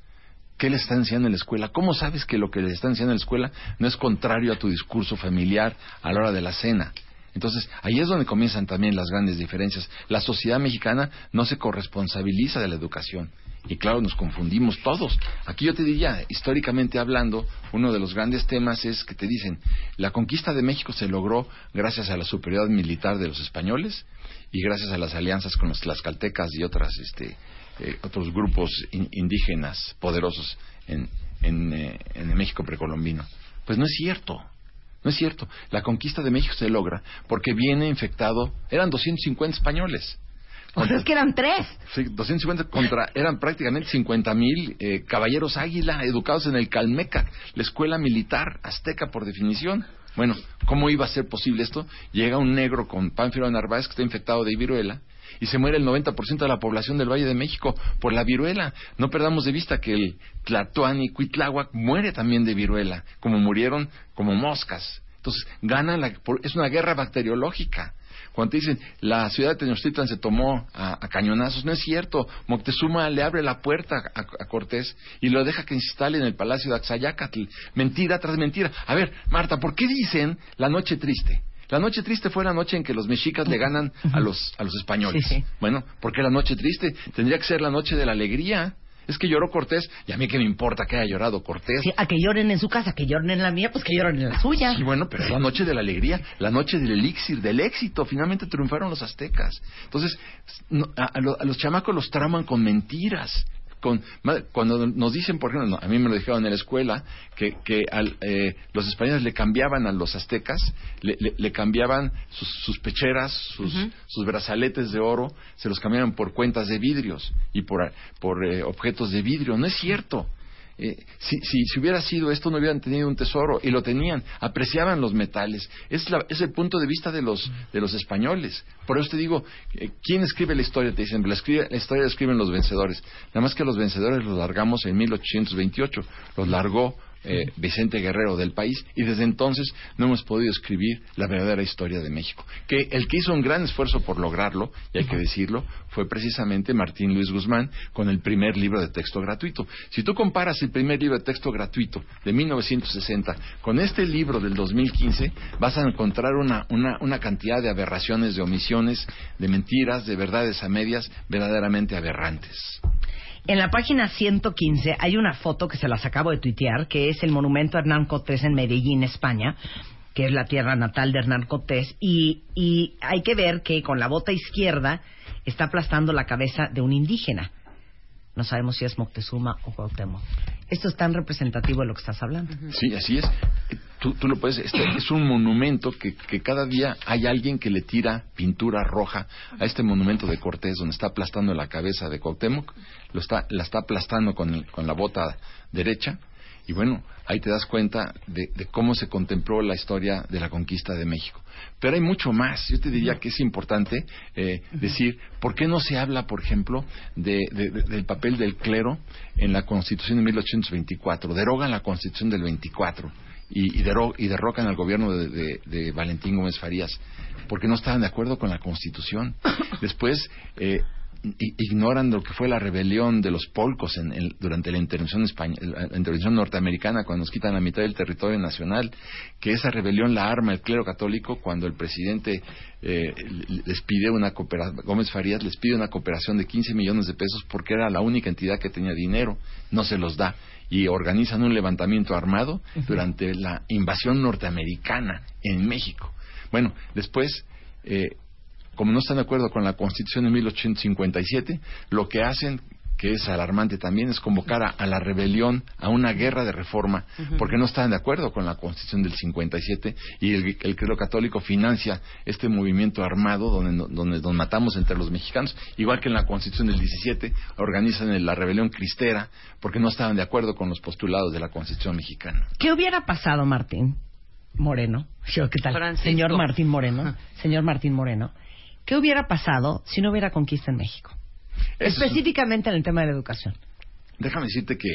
¿Qué les están enseñando en la escuela? ¿Cómo sabes que lo que les están enseñando en la escuela no es contrario a tu discurso familiar a la hora de la cena? Entonces, ahí es donde comienzan también las grandes diferencias. La sociedad mexicana no se corresponsabiliza de la educación. Y claro, nos confundimos todos. Aquí yo te diría, históricamente hablando, uno de los grandes temas es que te dicen, la conquista de México se logró gracias a la superioridad militar de los españoles y gracias a las alianzas con los tlaxcaltecas y otras, este, eh, otros grupos in- indígenas poderosos en, en, eh, en el México precolombino. Pues no es cierto. No es cierto. La conquista de México se logra porque viene infectado. Eran 250 españoles. O sea, es que eran tres. Sí, 250 contra, eran prácticamente 50 mil eh, caballeros águila educados en el Calmeca, la escuela militar azteca por definición. Bueno, ¿cómo iba a ser posible esto? Llega un negro con Pánfilo Narváez que está infectado de viruela y se muere el 90% de la población del Valle de México por la viruela. No perdamos de vista que el Tlatoani Cuitláhuac muere también de viruela, como murieron como moscas. Entonces, gana la, es una guerra bacteriológica. Cuando te dicen la ciudad de Tenochtitlan se tomó a, cañonazos, no es cierto. Moctezuma le abre la puerta a, a Cortés y lo deja que instale en el palacio de Axayacatl. Mentira tras mentira. A ver, Marta, ¿por qué dicen la noche triste? La noche triste fue la noche en que los mexicas le ganan a los, a los españoles. Sí, sí. Bueno, ¿por qué la noche triste? Tendría que ser la noche de la alegría. Es que lloró Cortés, y a mí que me importa que haya llorado Cortés. Sí, a que lloren en su casa, que lloren en la mía, pues que lloren en la suya. Sí, bueno, pero es la noche de la alegría, la noche del elixir, del éxito. Finalmente triunfaron los aztecas. Entonces, no, a, a los chamacos los traman con mentiras. Con, cuando nos dicen, por ejemplo, a mí me lo dijeron en la escuela, que, que al, eh, los españoles le cambiaban a los aztecas, le, le- le cambiaban sus, sus pecheras, sus, sus brazaletes de oro, se los cambiaban por cuentas de vidrios y por, por eh, objetos de vidrio. No es cierto. Eh, si, si, si hubiera sido esto, no hubieran tenido un tesoro, y lo tenían, apreciaban los metales. Es, la- es el punto de vista de los, de los españoles. Por eso te digo, eh, ¿quién escribe la historia? Te dicen, la, escribe- la historia la escriben los vencedores. Nada más que los vencedores los largamos en 1828, los largó eh, Vicente Guerrero del país, y desde entonces no hemos podido escribir la verdadera historia de México. Que el que hizo un gran esfuerzo por lograrlo, y hay que decirlo, fue precisamente Martín Luis Guzmán con el primer libro de texto gratuito. Si tú comparas el primer libro de texto gratuito de 1960 con este libro del 2015, vas a encontrar una, una, una cantidad de aberraciones, de omisiones, de mentiras, de verdades a medias verdaderamente aberrantes. En la página 115 hay una foto que se las acabo de tuitear, que es el monumento a Hernán Cortés en Medellín, España, que es la tierra natal de Hernán Cortés, y, hay que ver que con la bota izquierda está aplastando la cabeza de un indígena. No sabemos si es Moctezuma o Cuauhtémoc. Esto es tan representativo de lo que estás hablando. Sí, así es. Tú, tú lo puedes, este, es un monumento que, que cada día hay alguien que le tira pintura roja a este monumento de Cortés, donde está aplastando la cabeza de Cuauhtémoc, lo está, la está aplastando con, el- con la bota derecha, y bueno, ahí te das cuenta de, de cómo se contempló la historia de la conquista de México. Pero hay mucho más. Yo te diría que es importante eh, decir, ¿por qué no se habla, por ejemplo, de- de- de- del papel del clero en la Constitución de 1824? Derogan la Constitución del 24 y, y, y derrocan al gobierno de, Valentín Gómez Farías porque no estaban de acuerdo con la Constitución. Después, eh, ignoran lo que fue la rebelión de los polcos en, en- durante la intervención, la intervención norteamericana, cuando nos quitan la mitad del territorio nacional, que esa rebelión la arma el clero católico cuando el presidente eh, les pide una cooperación, Gómez Farías les pide una cooperación de 15 millones de pesos porque era la única entidad que tenía dinero, no se los da y organizan un levantamiento armado durante la invasión norteamericana en México. Bueno, después, eh, como no están de acuerdo con la Constitución de 1857, lo que hacen, que es alarmante también, es convocar a, a la rebelión, a una guerra de reforma, porque no están de acuerdo con la Constitución del 57 y el, el credo católico financia este movimiento armado donde, no- donde nos matamos entre los mexicanos, igual que en la Constitución del 17 organizan el- la rebelión cristera porque no estaban de acuerdo con los postulados de la Constitución mexicana. ¿Qué hubiera pasado, Martín Moreno? Yo, ¿Qué tal? Francisco. Señor Martín Moreno. Señor Martín Moreno. ¿Qué hubiera pasado si no hubiera conquista en México? Eso es- Específicamente en el tema de la educación. déjame decirte que,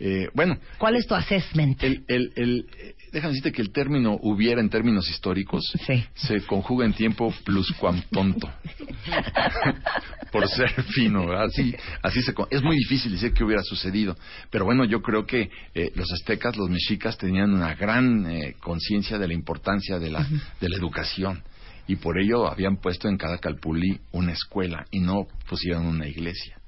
eh, bueno, ¿Cuál es tu assessment? El, el, el, déjame decirte que el término hubiera en términos históricos Sí. se conjuga en tiempo pluscuamtonto. Por ser fino, así, así se, es muy difícil decir qué hubiera sucedido. Pero bueno, yo creo que eh, los aztecas, los mexicas tenían una gran eh, conciencia de la importancia de la, de la educación. Y por ello habían puesto en cada calpulí una escuela y no pusieron una iglesia.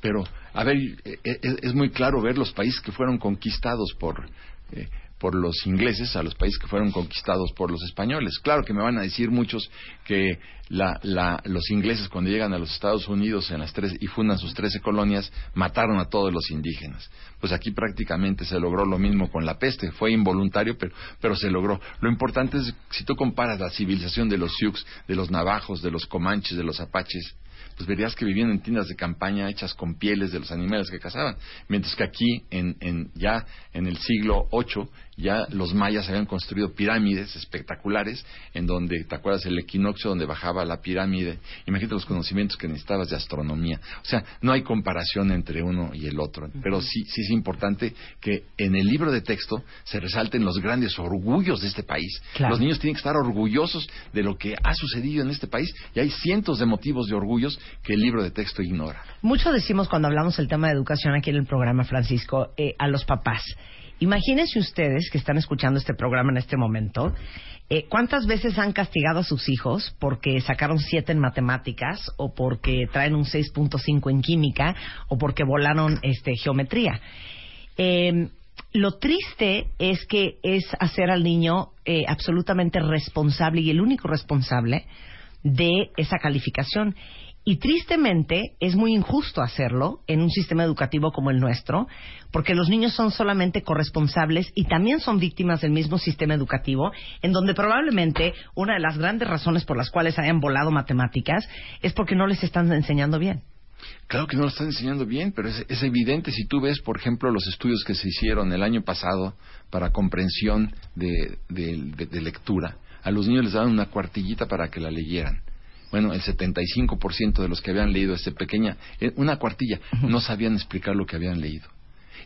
Pero, a ver, eh, eh, es muy claro ver los países que fueron conquistados por, eh, por los ingleses a los países que fueron conquistados por los españoles. Claro que me van a decir muchos que la, la- los ingleses cuando llegan a los Estados Unidos en las tres, y fundan sus 13 colonias, mataron a todos los indígenas. Pues aquí prácticamente se logró lo mismo con la peste. Fue involuntario, pero, pero se logró. Lo importante es, si tú comparas la civilización de los Sioux, de los navajos, de los comanches, de los apaches, pues verías que vivían en tiendas de campaña hechas con pieles de los animales que cazaban. Mientras que aquí, en, en- ya en el siglo VIII, ya los mayas habían construido pirámides espectaculares, en donde, ¿te acuerdas? El equinoccio donde bajaba la pirámide. Imagínate los conocimientos que necesitabas de astronomía. O sea, no hay comparación entre uno y el otro. Pero sí, sí es importante que en el libro de texto se resalten los grandes orgullos de este país. Claro. Los niños tienen que estar orgullosos de lo que ha sucedido en este país y hay cientos de motivos de orgullos que el libro de texto ignora. Mucho decimos cuando hablamos del tema de educación aquí en el programa, Francisco, eh, a los papás. Imagínense ustedes que están escuchando este programa en este momento, eh, ¿cuántas veces han castigado a sus hijos porque sacaron 7 en matemáticas o porque traen un 6.5 en química o porque volaron este, geometría? Eh, lo triste es que es hacer al niño eh, absolutamente responsable y el único responsable de esa calificación. Y tristemente es muy injusto hacerlo en un sistema educativo como el nuestro, porque los niños son solamente corresponsables y también son víctimas del mismo sistema educativo, en donde probablemente una de las grandes razones por las cuales hayan volado matemáticas es porque no les están enseñando bien. Claro que no lo están enseñando bien, pero es, es evidente si tú ves, por ejemplo, los estudios que se hicieron el año pasado para comprensión de, lectura. A los niños les daban una cuartillita para que la leyeran. Bueno, el 75% de los que habían leído esta pequeña, eh, una cuartilla, no sabían explicar lo que habían leído.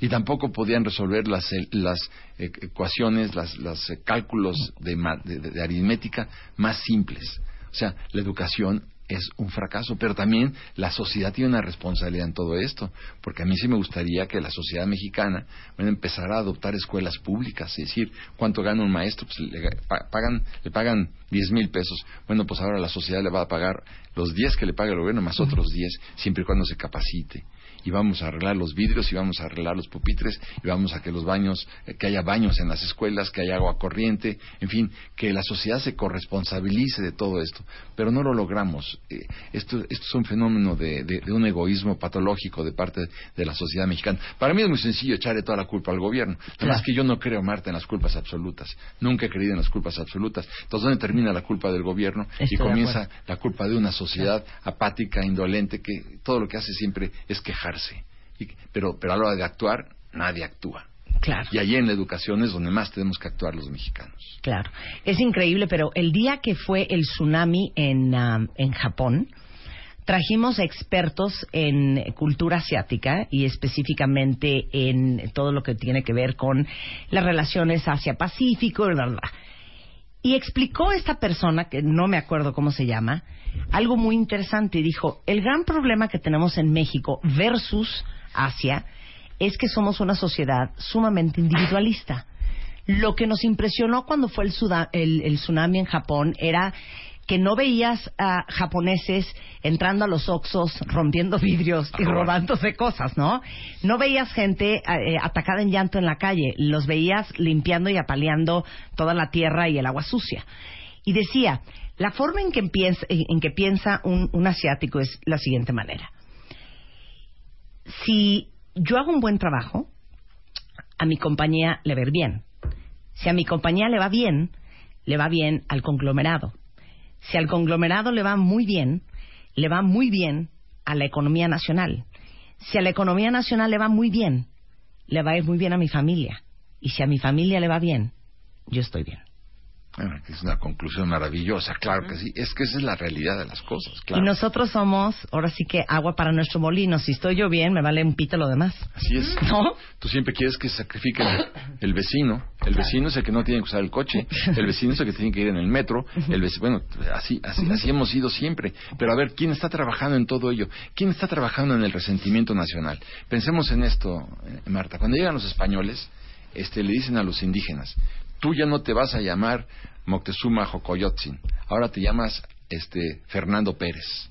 Y tampoco podían resolver las, eh, las eh, ecuaciones, las, los eh, cálculos de- de- de aritmética más simples. O sea, la educación es un fracaso, pero también la sociedad tiene una responsabilidad en todo esto, porque a mí sí me gustaría que la sociedad mexicana bueno, empezara a adoptar escuelas públicas, es decir, ¿cuánto gana un maestro? Pues le pa- pagan, le pagan 10 mil pesos, bueno, pues ahora la sociedad le va a pagar los 10 que le paga el gobierno más otros 10, siempre y cuando se capacite y vamos a arreglar los vidrios y vamos a arreglar los pupitres y vamos a que los baños, eh, que haya baños en las escuelas, que haya agua corriente, en fin, que la sociedad se corresponsabilice de todo esto. Pero no lo logramos. Eh, esto, esto es un fenómeno de, de- de un egoísmo patológico de parte de la sociedad mexicana. Para mí es muy sencillo echarle toda la culpa al gobierno. Además que yo no creo, Marta, en las culpas absolutas. Nunca he creído en las culpas absolutas. Entonces, ¿dónde termina la culpa del gobierno? Estoy y comienza la culpa de una sociedad apática, indolente, que todo lo que hace siempre es Y- pero, pero a la hora de actuar, nadie actúa. Claro. Y allí en la educación es donde más tenemos que actuar los mexicanos. Claro, es increíble, pero el día que fue el tsunami en, um, en Japón, trajimos expertos en cultura asiática y específicamente en todo lo que tiene que ver con las relaciones Asia-Pacífico, bla, bla, bla. Y explicó esta persona, que no me acuerdo cómo se llama, algo muy interesante. Y dijo, el gran problema que tenemos en México versus Asia es que somos una sociedad sumamente individualista. Lo que nos impresionó cuando fue el, el- el tsunami en Japón era que no veías a japoneses entrando a los oxos, rompiendo vidrios y robándose cosas, ¿no? No veías gente eh, atacada en llanto en la calle, los veías limpiando y apaleando toda la tierra y el agua sucia. Y decía, la forma en que, piensa, en que piensa un, un asiático es la siguiente manera. Si yo hago un buen trabajo, a mi compañía le va bien. Si a mi compañía le va bien, le va bien al conglomerado. Si al conglomerado le va muy bien, le va muy bien a la economía nacional. Si a la economía nacional le va muy bien, le va a ir muy bien a mi familia. Y si a mi familia le va bien, yo estoy bien. Bueno, que es una conclusión maravillosa, claro que sí. Es que esa es la realidad de las cosas, claro. Y nosotros somos, ahora sí que agua para nuestro molino. Si estoy yo bien, me vale un pito lo demás. Así es. ¿No? Tú siempre quieres que sacrifiquen el, el vecino. El vecino es el que no tiene que usar el coche. El vecino es el que tiene que ir en el metro. El vecino, bueno, así, así, así hemos ido siempre. Pero a ver, ¿quién está trabajando en todo ello? ¿Quién está trabajando en el resentimiento nacional? Pensemos en esto, eh, Marta. Cuando llegan los españoles, este, le dicen a los indígenas, tú ya no te vas a llamar Moctezuma Jocoyotzin, ahora te llamas este, Fernando Pérez.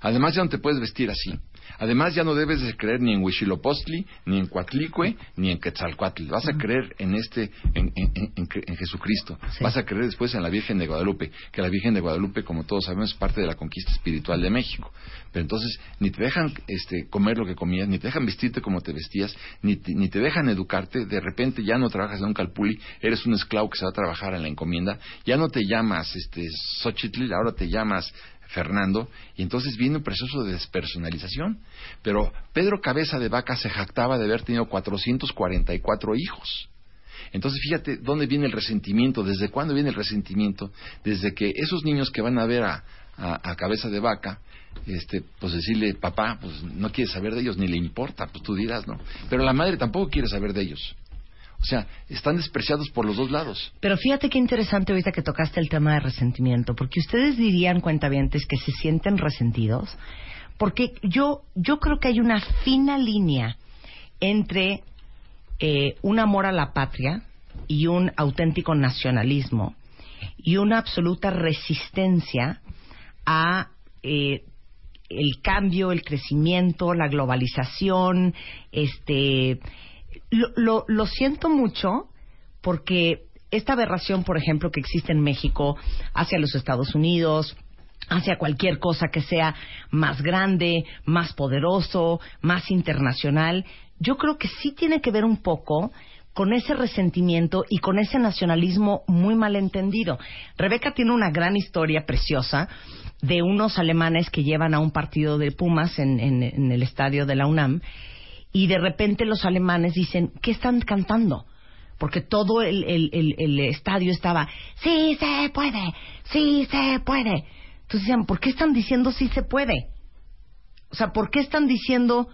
Además ya no te puedes vestir así. Además ya no debes de creer ni en Huitzilopochtli, ni en Coatlicue, ni en Quetzalcoatl. Vas a creer en este, en, en- en- en- en Jesucristo. Sí. Vas a creer después en la Virgen de Guadalupe, que la Virgen de Guadalupe, como todos sabemos, es parte de la conquista espiritual de México. Pero entonces ni te dejan este, comer lo que comías, ni te dejan vestirte como te vestías, ni te, ni te dejan educarte. De repente ya no trabajas en un calpuli, eres un esclavo que se va a trabajar en la encomienda. Ya no te llamas este, Xochitl, ahora te llamas Fernando, y entonces viene un proceso de despersonalización. Pero Pedro Cabeza de Vaca se jactaba de haber tenido 444 hijos. Entonces fíjate dónde viene el resentimiento, desde cuándo viene el resentimiento, desde que esos niños que van a ver a, cabeza de vaca, este, pues decirle, papá, pues no quiere saber de ellos, ni le importa, pues tú dirás, ¿no? Pero la madre tampoco quiere saber de ellos. O sea, están despreciados por los dos lados. Pero fíjate qué interesante ahorita que tocaste el tema de resentimiento, porque ustedes dirían, cuentavientes, que se sienten resentidos, porque yo, yo creo que hay una fina línea entre eh, un amor a la patria y un auténtico nacionalismo y una absoluta resistencia a eh, el cambio, el crecimiento, la globalización, este lo, lo, lo siento mucho porque esta aberración, por ejemplo, que existe en México hacia los Estados Unidos, hacia cualquier cosa que sea más grande, más poderoso, más internacional, yo creo que sí tiene que ver un poco con ese resentimiento y con ese nacionalismo muy mal entendido. Rebeca tiene una gran historia preciosa de unos alemanes que llevan a un partido de Pumas en, en- en el estadio de la UNAM y de repente los alemanes dicen, ¿qué están cantando? Porque todo el, el- el- el estadio estaba, sí se puede, sí se puede. Entonces decían, ¿por qué están diciendo sí se puede? O sea, ¿por qué están diciendo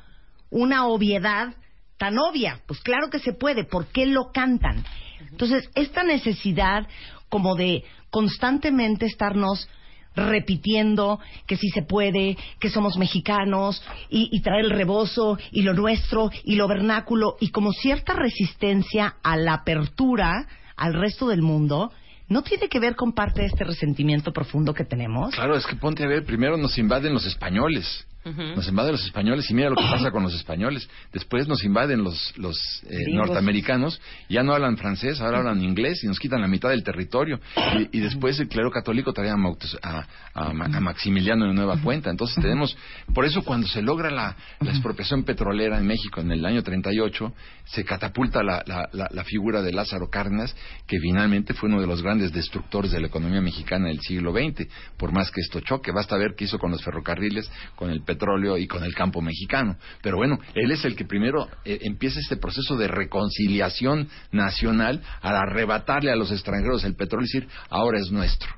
una obviedad tan obvia? Pues claro que se puede, ¿por qué lo cantan? Entonces, esta necesidad como de constantemente estarnos repitiendo que sí se puede, que somos mexicanos y, y traer el rebozo y lo nuestro y lo vernáculo y como cierta resistencia a la apertura al resto del mundo, ¿no tiene que ver con parte de este resentimiento profundo que tenemos? Claro, es que ponte a ver, primero nos invaden los españoles. Nos invaden los españoles y mira lo que pasa con los españoles. Después nos invaden los, los eh, norteamericanos, ya no hablan francés, ahora hablan inglés y nos quitan la mitad del territorio. Y, y después el clero católico trae a, a- a Ma- a Maximiliano de nueva cuenta. Entonces tenemos, por eso cuando se logra la, la expropiación petrolera en México en el año 38, se catapulta la, la- la- la figura de Lázaro Cárdenas, que finalmente fue uno de los grandes destructores de la economía mexicana del siglo XX. Por más que esto choque, basta ver qué hizo con los ferrocarriles, con el petróleo y con el campo mexicano. Pero bueno, él es el que primero eh, empieza este proceso de reconciliación nacional al arrebatarle a los extranjeros el petróleo y decir, ahora es nuestro.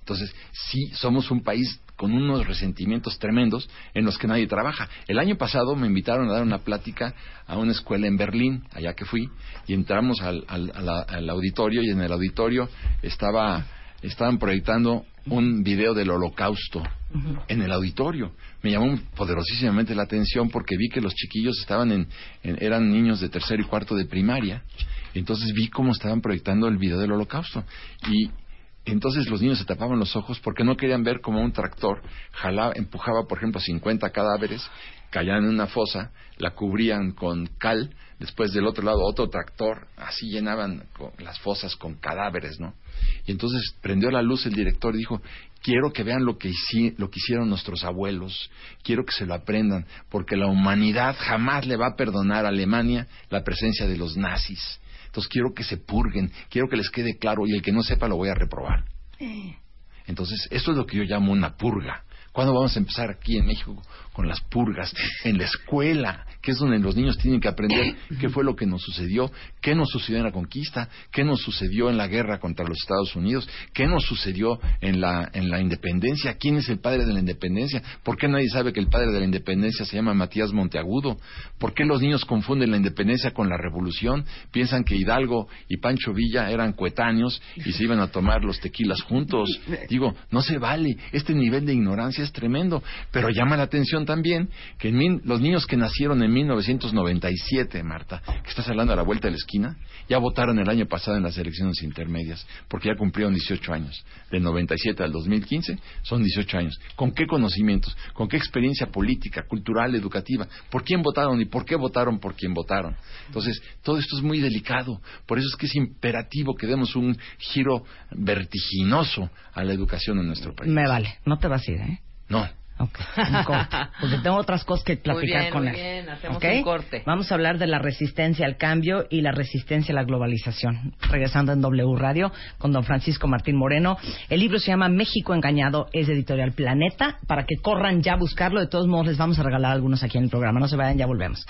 Entonces, sí, somos un país con unos resentimientos tremendos en los que nadie trabaja. El año pasado me invitaron a dar una plática a una escuela en Berlín, allá que fui, y entramos al, al- al auditorio y en el auditorio estaba, estaban proyectando un video del holocausto en el auditorio. Me llamó poderosísimamente la atención porque vi que los chiquillos estaban en, en- eran niños de tercero y cuarto de primaria. Entonces vi cómo estaban proyectando el video del holocausto. Y entonces los niños se tapaban los ojos porque no querían ver cómo un tractor jalaba, empujaba, por ejemplo, 50 cadáveres, caían en una fosa, la cubrían con cal, después del otro lado otro tractor, así llenaban co- las fosas con cadáveres, ¿no? Y entonces prendió la luz el director y dijo, quiero que vean lo que, hici- lo que hicieron nuestros abuelos, quiero que se lo aprendan, porque la humanidad jamás le va a perdonar a Alemania la presencia de los nazis. Entonces quiero que se purguen, quiero que les quede claro y el que no sepa lo voy a reprobar. Entonces, esto es lo que yo llamo una purga. ¿Cuándo vamos a empezar aquí en México con las purgas? En la escuela, que es donde los niños tienen que aprender qué fue lo que nos sucedió, qué nos sucedió en la conquista, qué nos sucedió en la guerra contra los Estados Unidos, qué nos sucedió en la, en la independencia, quién es el padre de la independencia, por qué nadie sabe que el padre de la independencia se llama Matías Monteagudo, por qué los niños confunden la independencia con la revolución, piensan que Hidalgo y Pancho Villa eran coetáneos y se iban a tomar los tequilas juntos. Digo, no se vale, este nivel de ignorancia es tremendo, pero llama la atención también que en los niños que nacieron en 1997, Marta, que estás hablando a la vuelta de la esquina, ya votaron el año pasado en las elecciones intermedias, porque ya cumplieron 18 años. Del 97 al 2015 son 18 años. ¿Con qué conocimientos? ¿Con qué experiencia política, cultural, educativa? ¿Por quién votaron y por qué votaron por quién votaron? Entonces, todo esto es muy delicado. Por eso es que es imperativo que demos un giro vertiginoso a la educación en nuestro país. Me vale, no te vas a ir, ¿eh? No. Ok, un corte, porque tengo otras cosas que platicar bien, con muy él. bien, hacemos un corte. Vamos a hablar de la resistencia al cambio y la resistencia a la globalización. Regresando en W Radio con don Francisco Martín Moreno. El libro se llama México Engañado, es de editorial Planeta, para que corran ya a buscarlo. De todos modos, les vamos a regalar algunos aquí en el programa. No se vayan, ya volvemos.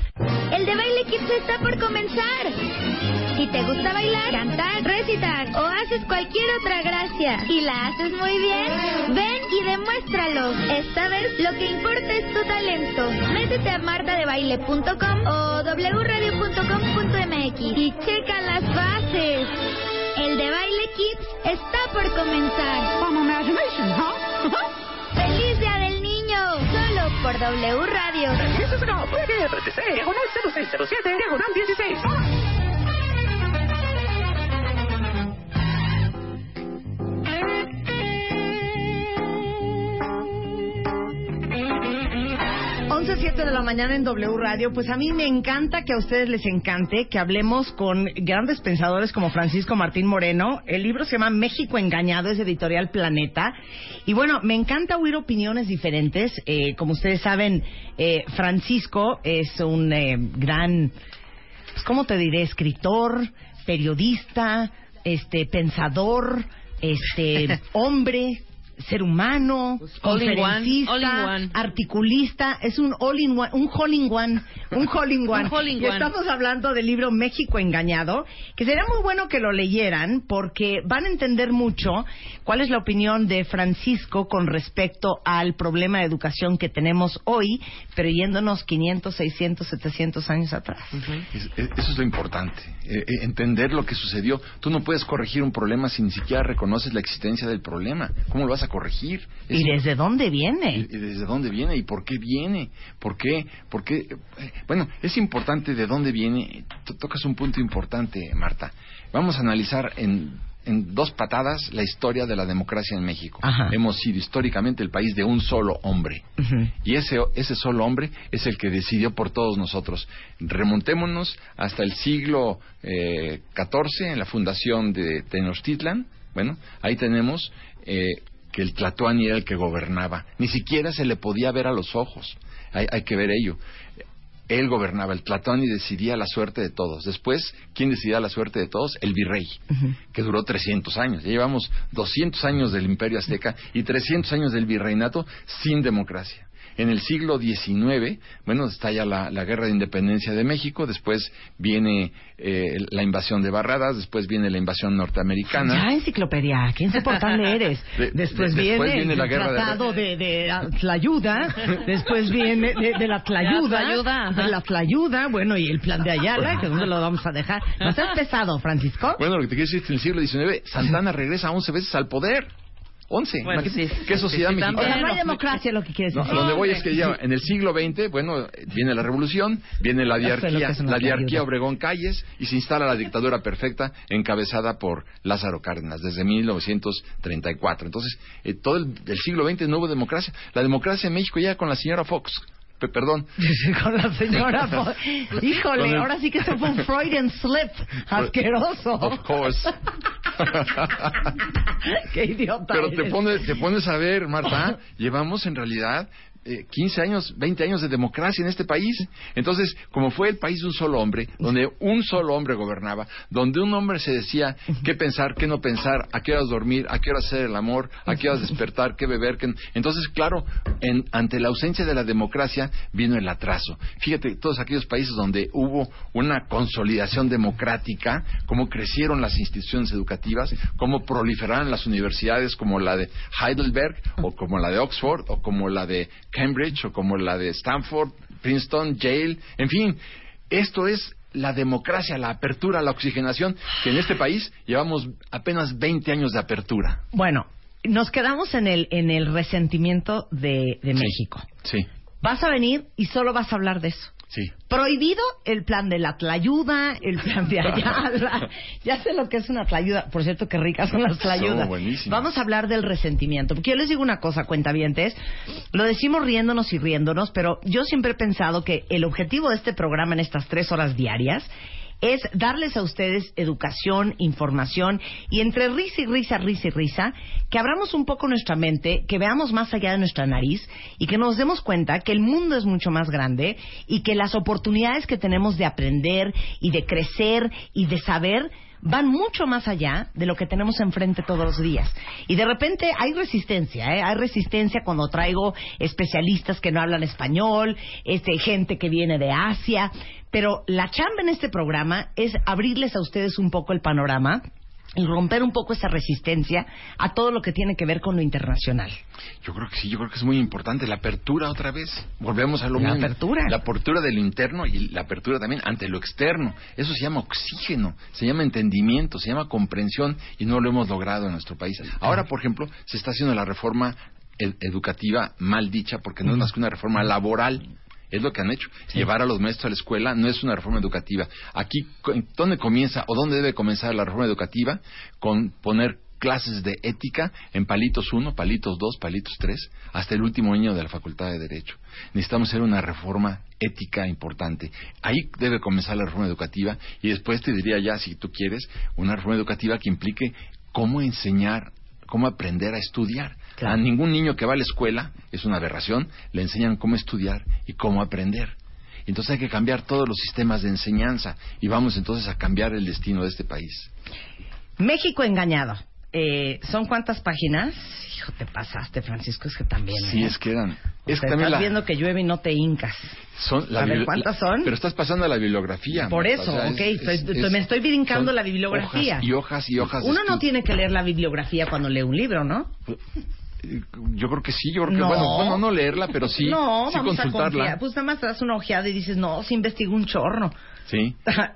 El de Baile Kids está por comenzar. Si te gusta bailar, cantar, recitar o haces cualquier otra gracia y la haces muy bien, ven y demuéstralo. Esta vez lo que importa es tu talento. Métete a martadebaile.com o wradio.com.mx y checa las bases. El de Baile Kids está por comenzar. ¡Feliz Día del Niño! Solo por W Radio. Once siete de la mañana en W Radio. Pues a mí me encanta que a ustedes les encante que hablemos con grandes pensadores como Francisco Martín Moreno. El libro se llama México Engañado, es editorial Planeta. Y bueno, me encanta oír opiniones diferentes. Eh, como ustedes saben, eh, Francisco es un eh, gran, pues, ¿cómo te diré? Escritor, periodista, este, pensador, este, hombre. Ser humano, Pues, all in one, conferencista, all in one. articulista, es un all in one, un all in one, un all in one. Un all in y one. estamos hablando del libro México Engañado, que sería muy bueno que lo leyeran porque van a entender mucho cuál es la opinión de Francisco con respecto al problema de educación que tenemos hoy, pero yéndonos 500, 600, 700 años atrás. Es- es- eso es lo importante, eh, eh, entender lo que sucedió. Tú no puedes corregir un problema si ni siquiera reconoces la existencia del problema. ¿Cómo lo vas a corregir? Es- ¿Y desde dónde ¿Y viene? y desde dónde viene y por qué viene? ¿Por qué? ¿Por qué? Eh, Bueno, es importante de dónde viene. Tú tocas un punto importante, Marta. Vamos a analizar en, en dos patadas la historia de la democracia en México. Ajá. Hemos sido históricamente el país de un solo hombre. Y ese, ese solo hombre es el que decidió por todos nosotros. Remontémonos hasta el siglo eh, XIV, en la fundación de Tenochtitlan. Bueno, ahí tenemos eh, que el Tlatoani era el que gobernaba. Ni siquiera se le podía ver a los ojos. Hay, hay que ver ello. Él gobernaba, el Tlatoani decidía la suerte de todos. Después, ¿quién decidía la suerte de todos? El virrey, que duró 300 años. Ya llevamos 200 años del imperio azteca y 300 años del virreinato sin democracia. En el siglo XIX, bueno, está ya la, la guerra de independencia de México, después viene eh, la invasión de Barradas, después viene la invasión norteamericana. Ya, enciclopedia, qué insoportable eres. De- después, de- viene después viene la el guerra de- tratado de, de, Tlayuda, después viene de, de la Tlayuda, La Tlayuda, de la Tlayuda, bueno, y el plan de Ayala, que dónde lo vamos a dejar. ¿No estás pesado, Francisco? Bueno, lo que te quiero decir es que en el siglo XIX Santana regresa 11 veces al poder. 11. Bueno, sí, qué sí, sociedad sí, mexicana. O sea, no hay democracia, lo que quieres No, decir. donde voy es que ya en el siglo XX, bueno, viene la revolución, viene la diarquía, la diarquía. Obregón Calles y se instala la dictadura perfecta encabezada por Lázaro Cárdenas desde 1934. Entonces, eh, todo el, el siglo XX no hubo democracia. La democracia en México ya con la señora Fox. Pe- Perdón. Con la señora. Híjole, el- ahora sí que eso fue un Freudian slip. Asqueroso. Of course. Qué idiota. Pero te eres. pones, te pones a ver, Marta, llevamos en realidad eh, 15 años, 20 años de democracia en este país. Entonces, como fue el país de un solo hombre, donde un solo hombre gobernaba, donde un hombre se decía qué pensar, qué no pensar, a qué horas dormir, a qué horas hacer el amor, a qué horas despertar, qué beber, qué... Entonces, claro, en- ante la ausencia de la democracia vino el atraso. Fíjate, todos aquellos países donde hubo una consolidación democrática, cómo crecieron las instituciones educativas, cómo proliferaron las universidades como la de Heidelberg o como la de Oxford o como la de Cambridge o como la de Stanford, Princeton, Yale, en fin, esto es la democracia, la apertura, la oxigenación, que en este país llevamos apenas 20 años de apertura. Bueno, nos quedamos en el, en el resentimiento de, de México. Sí, Vas a venir y solo vas a hablar de eso. Sí. Prohibido el plan de la tlayuda, el plan de Ayala. ya sé lo que es una tlayuda. Por cierto, qué ricas son las tlayudas. Son. Vamos a hablar del resentimiento. Porque yo les digo una cosa, cuentavientes. Lo decimos riéndonos y riéndonos, pero yo siempre he pensado que el objetivo de este programa en estas tres horas diarias es darles a ustedes educación, información y entre risa y risa, risa y risa, que abramos un poco nuestra mente, que veamos más allá de nuestra nariz y que nos demos cuenta que el mundo es mucho más grande y que las oportunidades que tenemos de aprender y de crecer y de saber van mucho más allá de lo que tenemos enfrente todos los días. Y de repente hay resistencia, ¿eh? hay resistencia cuando traigo especialistas que no hablan español, este, gente que viene de Asia, pero la chamba en este programa es abrirles a ustedes un poco el panorama y romper un poco esa resistencia a todo lo que tiene que ver con lo internacional. Yo creo que sí, yo creo que es muy importante la apertura otra vez. Volvemos a lo La mismo. apertura. La apertura de lo interno y la apertura también ante lo externo. Eso se llama oxígeno, se llama entendimiento, se llama comprensión y no lo hemos logrado en nuestro país. Ahora, por ejemplo, se está haciendo la reforma ed- educativa mal dicha porque no es más que una reforma laboral. Es lo que han hecho. Llevar a los maestros a la escuela no es una reforma educativa. Aquí, ¿dónde comienza o dónde debe comenzar la reforma educativa? Con poner clases de ética en palitos 1, palitos 2, palitos 3, hasta el último año de la Facultad de Derecho. Necesitamos hacer una reforma ética importante. Ahí debe comenzar la reforma educativa y después te diría ya, si tú quieres, una reforma educativa que implique cómo enseñar, cómo aprender a estudiar. A ningún niño que va a la escuela, es una aberración, le enseñan cómo estudiar y cómo aprender. Entonces hay que cambiar todos los sistemas de enseñanza y vamos entonces a cambiar el destino de este país. México engañado. Eh, ¿Son cuántas páginas? Hijo, te pasaste, Francisco, es que también. Sí, ¿eh? es que eran. Es que estás la, viendo que llueve y no te hincas. son la A ver, ¿cuántas la- son? Pero estás pasando a la bibliografía. Por eso, o sea, ok, es- es- estoy- es- me estoy brincando la bibliografía. Hojas y hojas y hojas. Uno no tiene que leer la bibliografía cuando lee un libro, ¿no? Yo creo que sí, yo creo que No. bueno, bueno, no leerla, pero sí, no, sí vamos consultarla. Pues nada más te das una ojeada y dices, no, se investigó un chorro. Sí.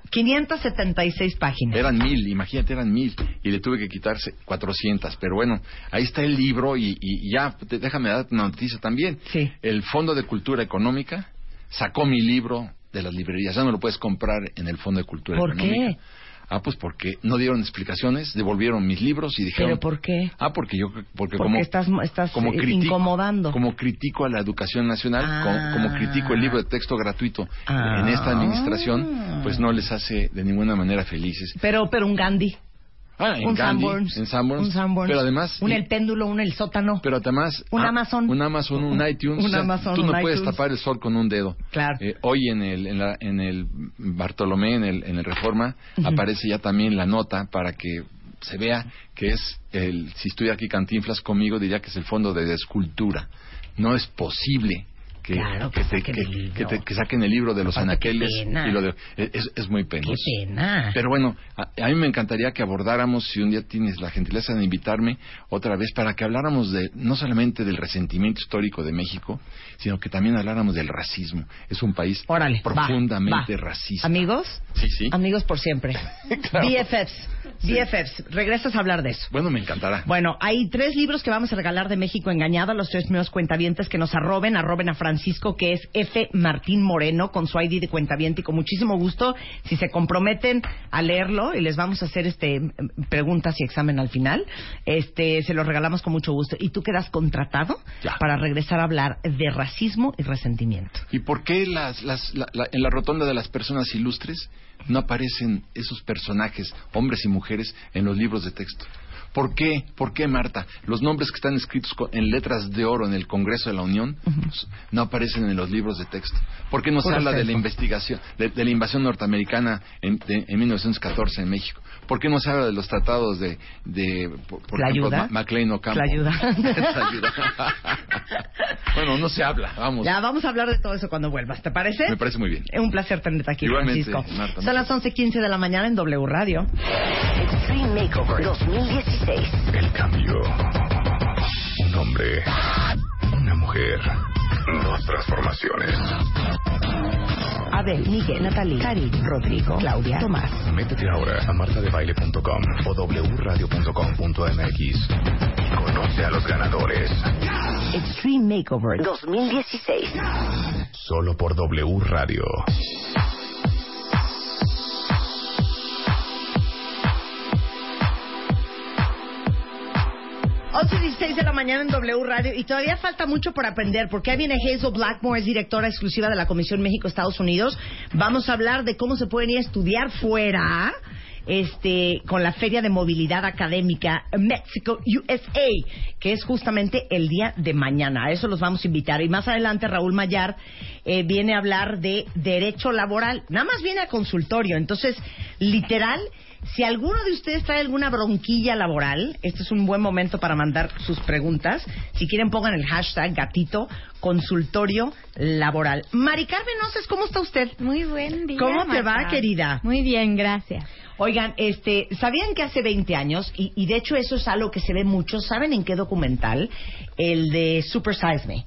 576 páginas. Eran mil, imagínate, eran mil. Y le tuve que quitarse 400. Pero bueno, ahí está el libro y, y- ya, te- déjame dar una noticia también. Sí. El Fondo de Cultura Económica sacó mi libro de las librerías. Ya no lo puedes comprar en el Fondo de Cultura ¿Por Económica. qué? Ah, pues porque no dieron explicaciones, devolvieron mis libros y dijeron... ¿Pero por qué? Ah, porque yo porque, Porque como estás, estás como eh, critico, incomodando. como critico a la educación nacional, Ah. como, como critico el libro de texto gratuito Ah. en esta administración, pues no les hace de ninguna manera felices. Pero, pero un Gandhi. Ah, en un Gandhi, Sanborns. en Sanborns, Un Sanborns. pero además Un El Péndulo, un El Sótano. pero además Un ah, Amazon. un Amazon, un iTunes, Un o sea, Amazon, tú no un puedes iTunes. tapar el sol con un dedo. Claro. Eh, hoy en el en, la- en el Bartolomé en el en el Reforma aparece ya también la nota para que se vea que es el si estuviera aquí Cantinflas conmigo diría que es el fondo de escultura. No es posible que, Claro, que te- saquen que- el libro. que te- que saquen el libro de los Aparte, anaqueles y lo de, es, es muy penoso. Qué pena. Pero bueno, a, a mí me encantaría que abordáramos, si un día tienes la gentileza de invitarme otra vez, para que habláramos de no solamente del resentimiento histórico de México, sino que también habláramos del racismo. Es un país Órale, va, profundamente va. racista. Amigos, Sí, sí. amigos por siempre. Claro. BFFs, BFFs. Regresas a hablar de eso. Bueno, me encantará. Bueno, hay tres libros que vamos a regalar de México Engañado a los tres primeros cuentavientes que nos arroben, arroben a Francisco, que es F. Martín Moreno, con su ID de cuentaviente y con muchísimo gusto, si se comprometen a leerlo y les vamos a hacer este preguntas y examen al final, este se los regalamos con mucho gusto. Y tú quedas contratado Ya. para regresar a hablar de racismo y resentimiento. ¿Y por qué las, las- la- la- en la rotonda de las personas ilustres no aparecen esos personajes, hombres y mujeres, en los libros de texto? ¿Por qué, por qué, Marta, los nombres que están escritos co- en letras de oro en el Congreso de la Unión pues, no aparecen en los libros de texto? ¿Por qué no se habla de la investigación, de, de la invasión norteamericana en, de- en 1914 en México? ¿Por qué no se habla de los tratados de, de por, por ¿La ejemplo, ayuda? MacLean Ocampo? ¿La ayuda? Bueno, no se habla, vamos. Ya vamos a hablar de todo eso cuando vuelvas, ¿te parece? Me parece muy bien. Es un placer tenerte aquí, Igualmente, Francisco. Marta, Son las 11.15 de la mañana en W Radio. Extreme Makeover 2016. El cambio. Un hombre. Una mujer. Dos transformaciones. Abel, Miguel, Natalie, Cari, Rodrigo, Claudia, Tomás. Métete ahora a martadebaile.com o wradio.com.mx y conoce a los ganadores. Extreme Makeover 2016. Solo por W Radio. 11.16 de la mañana en W Radio y todavía falta mucho por aprender porque ahí viene Hazel Blackmore, es directora exclusiva de la Comisión México-Estados Unidos. Vamos a hablar de cómo se pueden ir a estudiar fuera este, con la Feria de Movilidad Académica México USA, que es justamente el día de mañana. A eso los vamos a invitar. Y más adelante Raúl Mayar eh, viene a hablar de derecho laboral. Nada más viene a consultorio. Entonces, literal, si alguno de ustedes trae alguna bronquilla laboral, este es un buen momento para mandar sus preguntas. Si quieren, pongan el hashtag gatito consultorio laboral. Mari Carmen Noces, ¿cómo está usted? Muy buen día. ¿Cómo te va, querida? Muy bien, gracias. Oigan, este, ¿sabían que hace 20 años, y, y de hecho eso es algo que se ve mucho, ¿saben en qué documental? El de Super Size Me.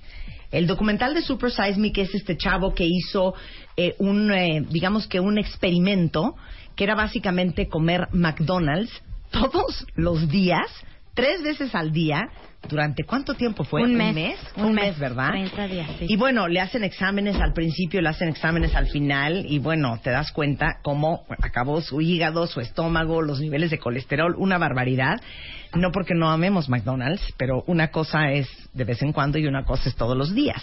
El documental de Super Size Me, que es este chavo que hizo eh, un, eh, digamos que un experimento, que era básicamente comer McDonald's todos los días, tres veces al día, ¿durante cuánto tiempo fue? Un mes. Un, Un mes, mes, ¿verdad? 30 días, sí. Y bueno, le hacen exámenes al principio, le hacen exámenes al final y bueno, te das cuenta cómo acabó su hígado, su estómago, los niveles de colesterol, una barbaridad. No porque no amemos McDonald's, pero una cosa es de vez en cuando y una cosa es todos los días.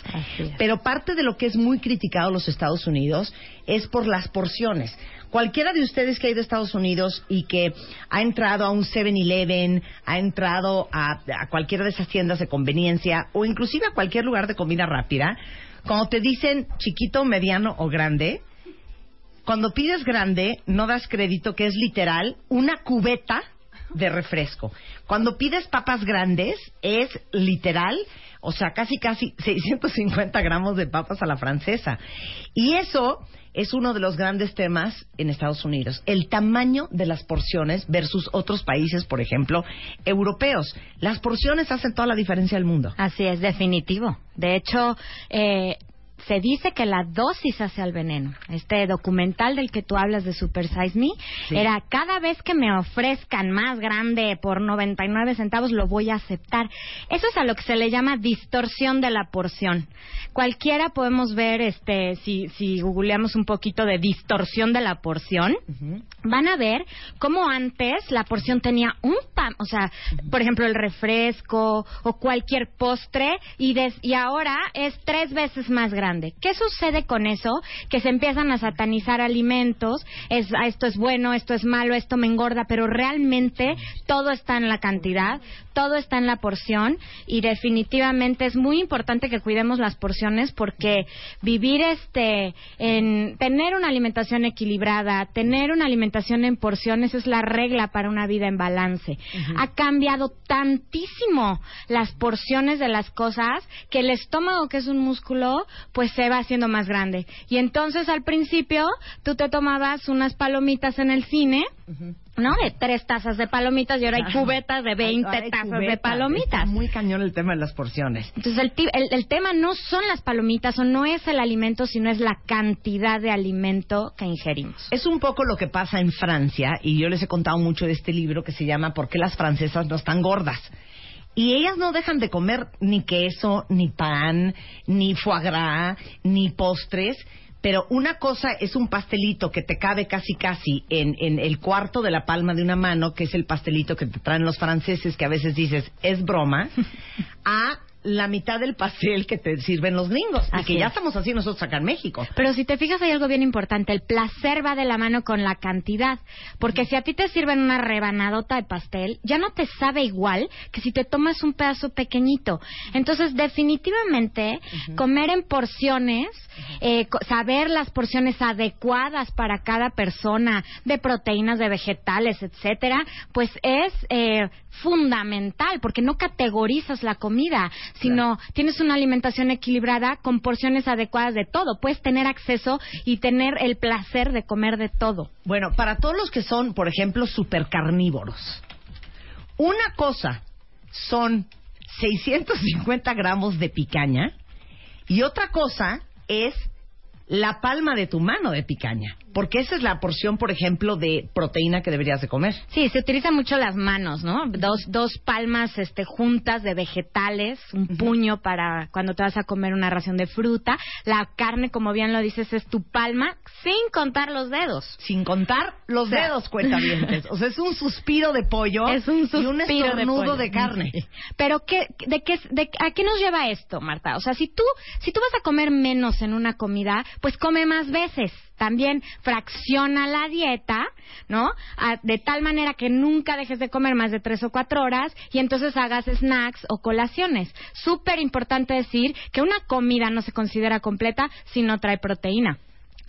Pero parte de lo que es muy criticado en los Estados Unidos es por las porciones. Cualquiera de ustedes que ha ido a Estados Unidos y que ha entrado a un 7-Eleven, ha entrado a, a cualquiera de esas tiendas de conveniencia o inclusive a cualquier lugar de comida rápida, cuando te dicen chiquito, mediano o grande, cuando pides grande no das crédito que es literal una cubeta de refresco. Cuando pides papas grandes es literal, o sea, casi casi 650 gramos de papas a la francesa. Y eso es uno de los grandes temas en Estados Unidos, el tamaño de las porciones versus otros países, por ejemplo, europeos. Las porciones hacen toda la diferencia del mundo. Así es, definitivo. De hecho, eh, se dice que la dosis hace al veneno. Este documental del que tú hablas de Super Size Me Sí. era cada vez que me ofrezcan más grande por 99 centavos lo voy a aceptar. Eso es a lo que se le llama distorsión de la porción. Cualquiera podemos ver, este, si, si googleamos un poquito de distorsión de la porción, van a ver cómo antes la porción tenía un pan, o sea, por ejemplo, el refresco o cualquier postre, y, des- y ahora es tres veces más grande. Grande. ¿Qué sucede con eso? Que se empiezan a satanizar alimentos, es, ah, esto es bueno, esto es malo, esto me engorda, pero realmente todo está en la cantidad, todo está en la porción y definitivamente es muy importante que cuidemos las porciones porque vivir este en tener una alimentación equilibrada, tener una alimentación en porciones es la regla para una vida en balance. Ha cambiado tantísimo las porciones de las cosas que el estómago, que es un músculo, pues se va haciendo más grande. Y entonces al principio tú te tomabas unas palomitas en el cine, ¿no? De tres tazas de palomitas y ahora hay cubetas de 20 Ahora hay tazas de palomitas. Está muy cañón el tema de las porciones. Entonces el, el, el tema no son las palomitas o no es el alimento, sino es la cantidad de alimento que ingerimos. Es un poco lo que pasa en Francia, y yo les he contado mucho de este libro que se llama ¿Por qué las francesas no están gordas? Y ellas no dejan de comer ni queso, ni pan, ni foie gras, ni postres. Pero una cosa es un pastelito que te cabe casi casi en, en el cuarto de la palma de una mano, que es el pastelito que te traen los franceses, que a veces dices es broma, a la mitad del pastel que te sirven los gringos. y Así que ya es. estamos así nosotros acá en México. Pero si te fijas hay algo bien importante, el placer va de la mano con la cantidad, porque si a ti te sirven una rebanadota de pastel, ya no te sabe igual que si te tomas un pedazo pequeñito. Entonces, definitivamente, comer en porciones, eh, saber las porciones adecuadas para cada persona, de proteínas, de vegetales, etcétera, pues es eh, fundamental, porque no categorizas la comida, sino tienes una alimentación equilibrada con porciones adecuadas de todo. Puedes tener acceso y tener el placer de comer de todo. Bueno, para todos los que son, por ejemplo, supercarnívoros, una cosa son 650 gramos de picaña y otra cosa es la palma de tu mano de picaña, porque esa es la porción, por ejemplo, de proteína que deberías de comer. Sí, se utilizan mucho las manos, ¿no? Dos, dos palmas este, juntas de vegetales, un puño para cuando te vas a comer una ración de fruta. La carne, como bien lo dices, es tu palma sin contar los dedos. Sin contar los O sea, dedos, cuentavientes. O sea, es un suspiro de pollo Es un y un suspiro de estornudo pollo. de, carne. Pero ¿qué, de qué, de, ¿a qué nos lleva esto, Marta? O sea, si tú, si tú vas a comer menos en una comida, pues come más veces. También fracciona la dieta, ¿no? De tal manera que nunca dejes de comer más de tres o cuatro horas y entonces hagas snacks o colaciones. Súper importante decir que una comida no se considera completa si no trae proteína.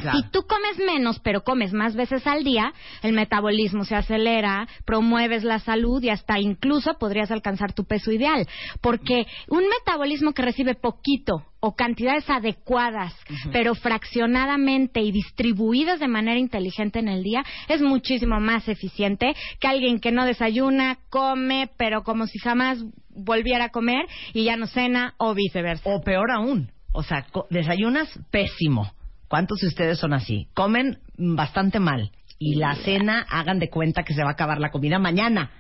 Claro. Si tú comes menos, pero comes más veces al día, el metabolismo se acelera, promueves la salud y hasta incluso podrías alcanzar tu peso ideal. Porque un metabolismo que recibe poquito o cantidades adecuadas, pero fraccionadamente y distribuidas de manera inteligente en el día, es muchísimo más eficiente que alguien que no desayuna, come, pero como si jamás volviera a comer y ya no cena o viceversa. O peor aún, o sea, desayunas pésimo. ¿Cuántos de ustedes son así? Comen bastante mal y la cena hagan de cuenta que se va a acabar la comida mañana.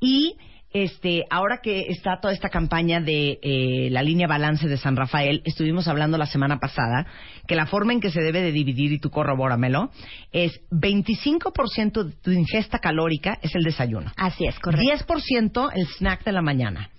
Y este, ahora que está toda esta campaña de eh, la línea balance de San Rafael, estuvimos hablando la semana pasada que la forma en que se debe de dividir, y tú corrobóramelo, es 25% de tu ingesta calórica es el desayuno. Así es, correcto. 10% el snack de la mañana.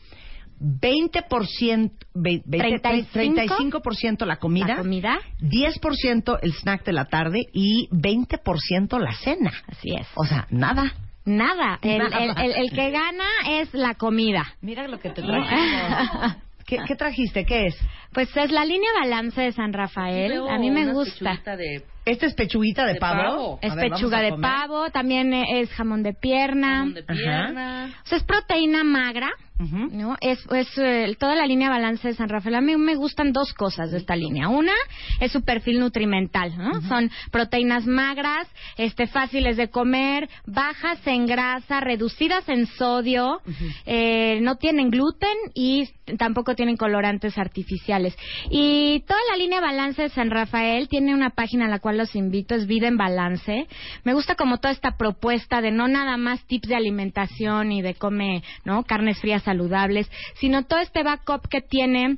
20%, ve- veinte- 35, 35% la comida, La comida, 10% el snack de la tarde y 20% la cena. así es. O sea, nada. Nada, el, Nada. el- el- el que gana es la comida. Mira lo que te trajimos. ¿Qué, qué trajiste? ¿Qué es? Pues es la línea balance de San Rafael. A mí me gusta. Esta es pechuguita de, De pavo. pavo. Es ver, pechuga de pavo, también es jamón de pierna. Jamón de pierna. O sea, es proteína magra, Ujú. ¿no? Es, es eh, toda la línea balance de San Rafael. A mí me gustan dos cosas de esta línea. Una es su perfil nutrimental, ¿no? Son proteínas magras, este, fáciles de comer, bajas en grasa, reducidas en sodio, eh, no tienen gluten y tampoco tienen colorantes artificiales. Y toda la línea balance de San Rafael tiene una página a la cual los invito, es Vida en Balance. Me gusta como toda esta propuesta de no nada más tips de alimentación y de come, ¿no? Carnes frías saludables, sino todo este backup que tiene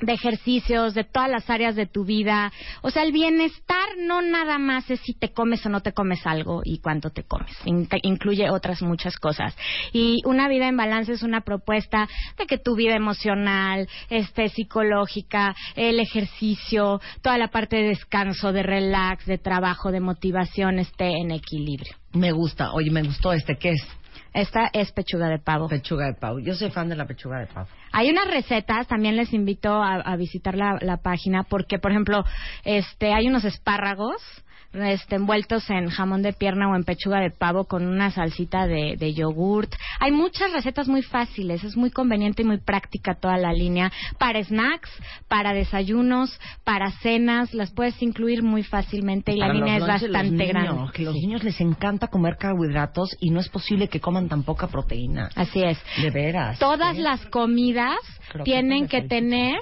de ejercicios, de todas las áreas de tu vida. O sea, el bienestar no nada más es si te comes o no te comes algo y cuánto te comes. In- incluye otras muchas cosas. Y una vida en balance es una propuesta de que tu vida emocional, este, psicológica, el ejercicio, toda la parte de descanso, de relax, de trabajo, de motivación esté en equilibrio. Me gusta. Oye, me gustó este. ¿Qué es? Esta es pechuga de pavo. Pechuga de pavo. Yo soy fan de la pechuga de pavo. Hay unas recetas, también les invito a, a visitar la, la página, porque, por ejemplo, este, hay unos espárragos este, envueltos en jamón de pierna o en pechuga de pavo con una salsita de, de yogurt. Hay muchas recetas muy fáciles, es muy conveniente y muy práctica toda la línea. Para snacks, para desayunos, para cenas, las puedes incluir muy fácilmente y la línea es bastante niños, grande. Que los Sí. niños les encanta comer carbohidratos y no es posible que coman tan poca proteína. Así es. De veras. Todas ¿eh? las comidas tienen que salchicha. tener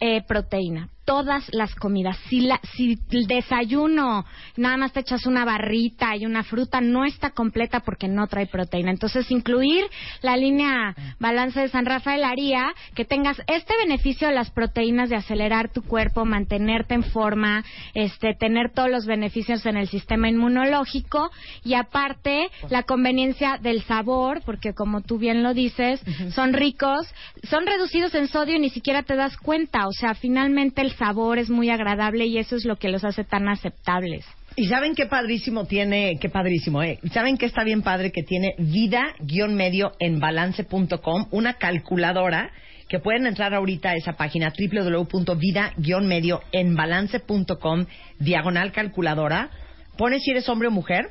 eh, proteína. Todas las comidas. Si, la, si el desayuno nada más te echas una barrita y una fruta, no está completa porque no trae proteína. Entonces, incluir la línea balance de San Rafael haría que tengas este beneficio de las proteínas de acelerar tu cuerpo, mantenerte en forma, este, tener todos los beneficios en el sistema inmunológico y aparte la conveniencia del sabor, porque como tú bien lo dices, son ricos, son reducidos en sodio y ni siquiera te das cuenta. O sea, finalmente el sabor es muy agradable y eso es lo que los hace tan aceptables. Y saben qué padrísimo tiene, qué padrísimo, ¿eh? ¿Saben qué está bien padre que tiene vida-medio en balance.com, una calculadora que pueden entrar ahorita a esa página www.vida-medio en balance.com, diagonal calculadora, pones si eres hombre o mujer,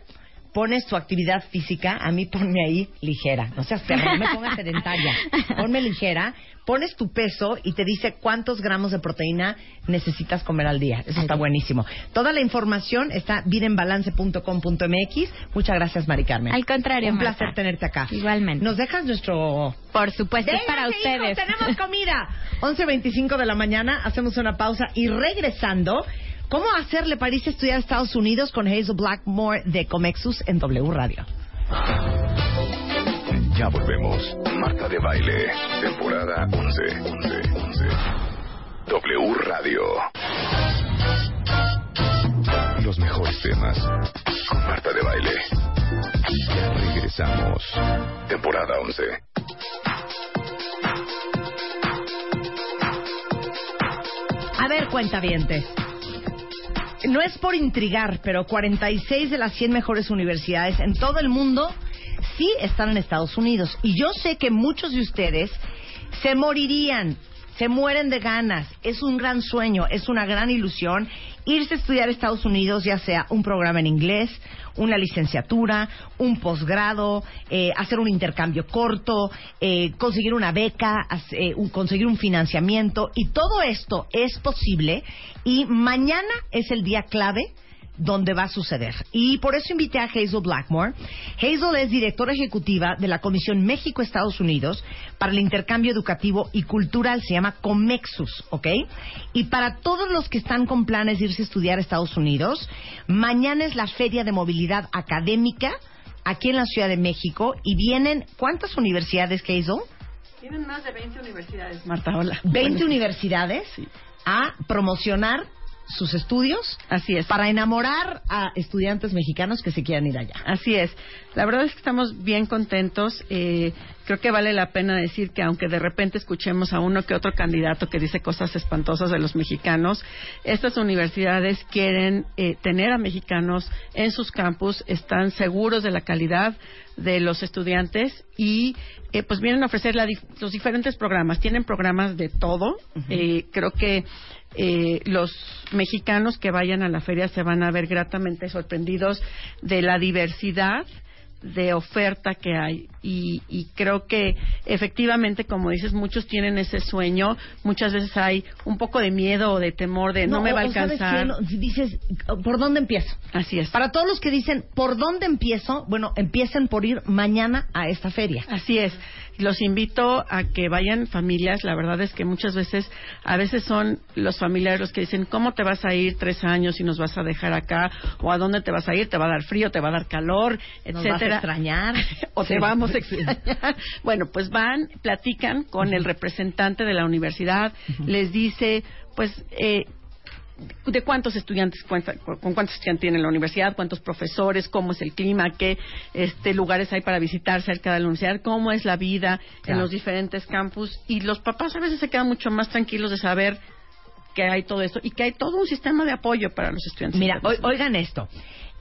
pones tu actividad física, a mí ponme ahí ligera, no seas perra, no me pongas sedentaria, ponme ligera, pones tu peso y te dice cuántos gramos de proteína necesitas comer al día. Eso está buenísimo. Toda la información está videnbalance.com.mx. Muchas gracias, Mari Carmen. Al contrario, Un Marta. placer tenerte acá. Igualmente. ¿Nos dejas nuestro Por supuesto, es para hijos, ustedes. tenemos comida. 11.25 de la mañana, hacemos una pausa y regresando, ¿cómo hacerle a estudiar a Estados Unidos con Hazel Blackmore de Comexus en W Radio? Ya volvemos. Marta de Baile, temporada 11. 11, 11. W Radio. Los mejores temas con Marta de Baile. Ya regresamos. Temporada 11. A ver, cuentavientes. No es por intrigar, pero 46 de las 100 mejores universidades en todo el mundo sí están en Estados Unidos. Y yo sé que muchos de ustedes se morirían, se mueren de ganas. Es un gran sueño, es una gran ilusión irse a estudiar a Estados Unidos, ya sea un programa en inglés, una licenciatura, un posgrado, eh, hacer un intercambio corto, eh, conseguir una beca, eh, conseguir un financiamiento. Y todo esto es posible y mañana es el día clave donde va a suceder. Y por eso invité a Hazel Blackmore. Hazel es directora ejecutiva de la Comisión México-Estados Unidos para el Intercambio Educativo y Cultural, se llama COMEXUS, ¿ok? Y para todos los que están con planes de irse a estudiar a Estados Unidos, mañana es la Feria de Movilidad Académica aquí en la Ciudad de México y vienen, ¿cuántas universidades, Hazel? Tienen más de 20 universidades, Marta, hola. 20 universidades a promocionar sus estudios Así es. para enamorar a estudiantes mexicanos que se quieran ir allá. Así es. La verdad es que estamos bien contentos. Eh, creo que vale la pena decir que aunque de repente escuchemos a uno que otro candidato que dice cosas espantosas de los mexicanos, estas universidades quieren eh, tener a mexicanos en sus campus, están seguros de la calidad de los estudiantes y eh, pues vienen a ofrecer la los diferentes programas. Tienen programas de todo. Eh, creo que eh, los mexicanos que vayan a la feria se van a ver gratamente sorprendidos de la diversidad de oferta que hay y, y creo que efectivamente como dices muchos tienen ese sueño muchas veces hay un poco de miedo o de temor de no, me va a o- o ¿sabes alcanzar qué? Dices, ¿por dónde empiezo? así es Para todos los que dicen, ¿por dónde empiezo? Bueno, empiecen por ir mañana a esta feria. Así es. Los invito a que vayan familias. La verdad es que muchas veces, a veces son los familiares los que dicen, ¿cómo te vas a ir tres años y nos vas a dejar acá? ¿O a dónde te vas a ir? ¿Te va a dar frío? ¿Te va a dar calor? Nos etcétera. vas a extrañar. o te vamos a extrañar. Bueno, pues van, platican con el representante de la universidad, les dice, pues, eh, de cuántos estudiantes cuenta- con cuántos estudiantes tiene la universidad, cuántos profesores, cómo es el clima, qué este lugares hay para visitar cerca de la universidad, cómo es la vida en los diferentes campus y los papás a veces se quedan mucho más tranquilos de saber que hay todo esto y que hay todo un sistema de apoyo para los estudiantes. Mira, o- oigan esto.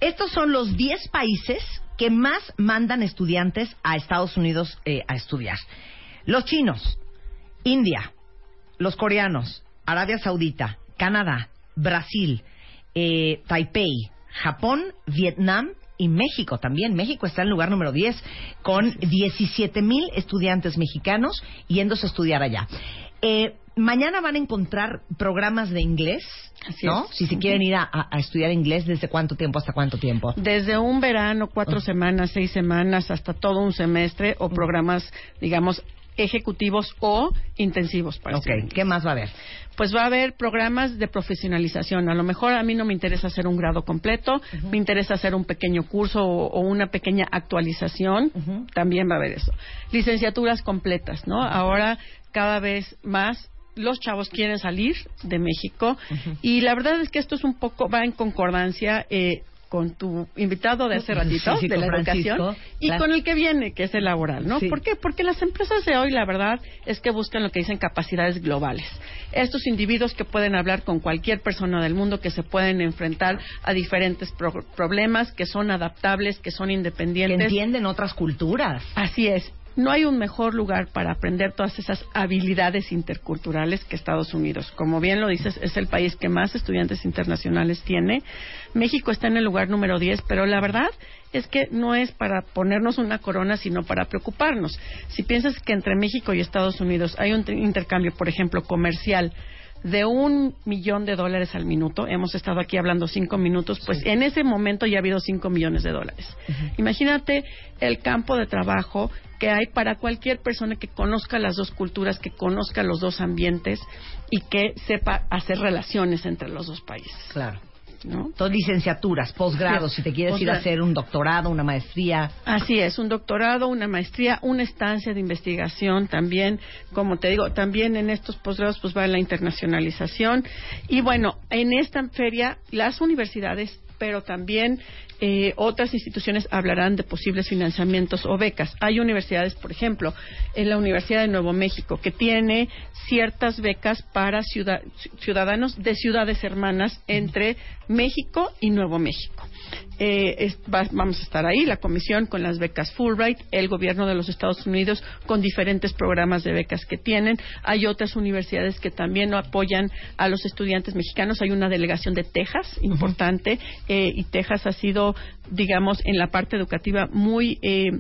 Estos son los 10 países que más mandan estudiantes a Estados Unidos eh, a estudiar. Los chinos, India, los coreanos, Arabia Saudita, Canadá, Brasil, eh, Taipei, Japón, Vietnam y México también. México está en lugar número 10 con 17 mil estudiantes mexicanos yéndose a estudiar allá. Eh, mañana van a encontrar programas de inglés, Así ¿no? es. Si se quieren ir a, estudiar inglés, ¿desde cuánto tiempo hasta cuánto tiempo? Desde un verano, cuatro semanas, seis semanas, hasta todo un semestre o programas, digamos, ejecutivos o intensivos para Ok. ¿qué más va a haber? Pues va a haber programas de profesionalización. A lo mejor a mí no me interesa hacer un grado completo, me interesa hacer un pequeño curso o, o una pequeña actualización. También va a haber eso. Licenciaturas completas, ¿no? Ahora cada vez más los chavos quieren salir de México y la verdad es que esto es un poco va en concordancia eh, con tu invitado de hace ratito Sí, sí, de la educación y claro. con el que viene que es el laboral, ¿no? Sí. ¿Por qué? Porque las empresas de hoy la verdad es que buscan lo que dicen capacidades globales. Estos individuos que pueden hablar con cualquier persona del mundo, que se pueden enfrentar a diferentes pro- problemas, que son adaptables, que son Que independientes. entienden otras culturas. Así es. No hay un mejor lugar para aprender todas esas habilidades interculturales que Estados Unidos. Como bien lo dices, es el país que más estudiantes internacionales tiene. México está en el lugar número 10, pero la verdad es que no es para ponernos una corona, sino para preocuparnos. Si piensas que entre México y Estados Unidos hay un intercambio, por ejemplo, comercial, de un millón de dólares al minuto, hemos estado aquí hablando cinco minutos, pues en ese momento ya ha habido cinco millones de dólares. Imagínate el campo de trabajo que hay para cualquier persona que conozca las dos culturas, que conozca los dos ambientes y que sepa hacer relaciones entre los dos países. Claro. ¿No? Todas licenciaturas, posgrados, Sí, si te quieres ir a hacer un doctorado, una maestría. Así es, un doctorado, una maestría, una estancia de investigación también, como te digo, también en estos posgrados pues va la internacionalización y bueno, en esta feria las universidades pero también eh, otras instituciones hablarán de posibles financiamientos o becas. Hay universidades, por ejemplo, en la Universidad de Nuevo México, que tiene ciertas becas para ciudad- ciudadanos de ciudades hermanas entre México y Nuevo México. Eh, es- va- vamos a estar ahí, la comisión con las becas Fulbright, el gobierno de los Estados Unidos con diferentes programas de becas que tienen. Hay otras universidades que también apoyan a los estudiantes mexicanos. Hay una delegación de Texas importante eh, y Texas ha sido, digamos, en la parte educativa muy eh,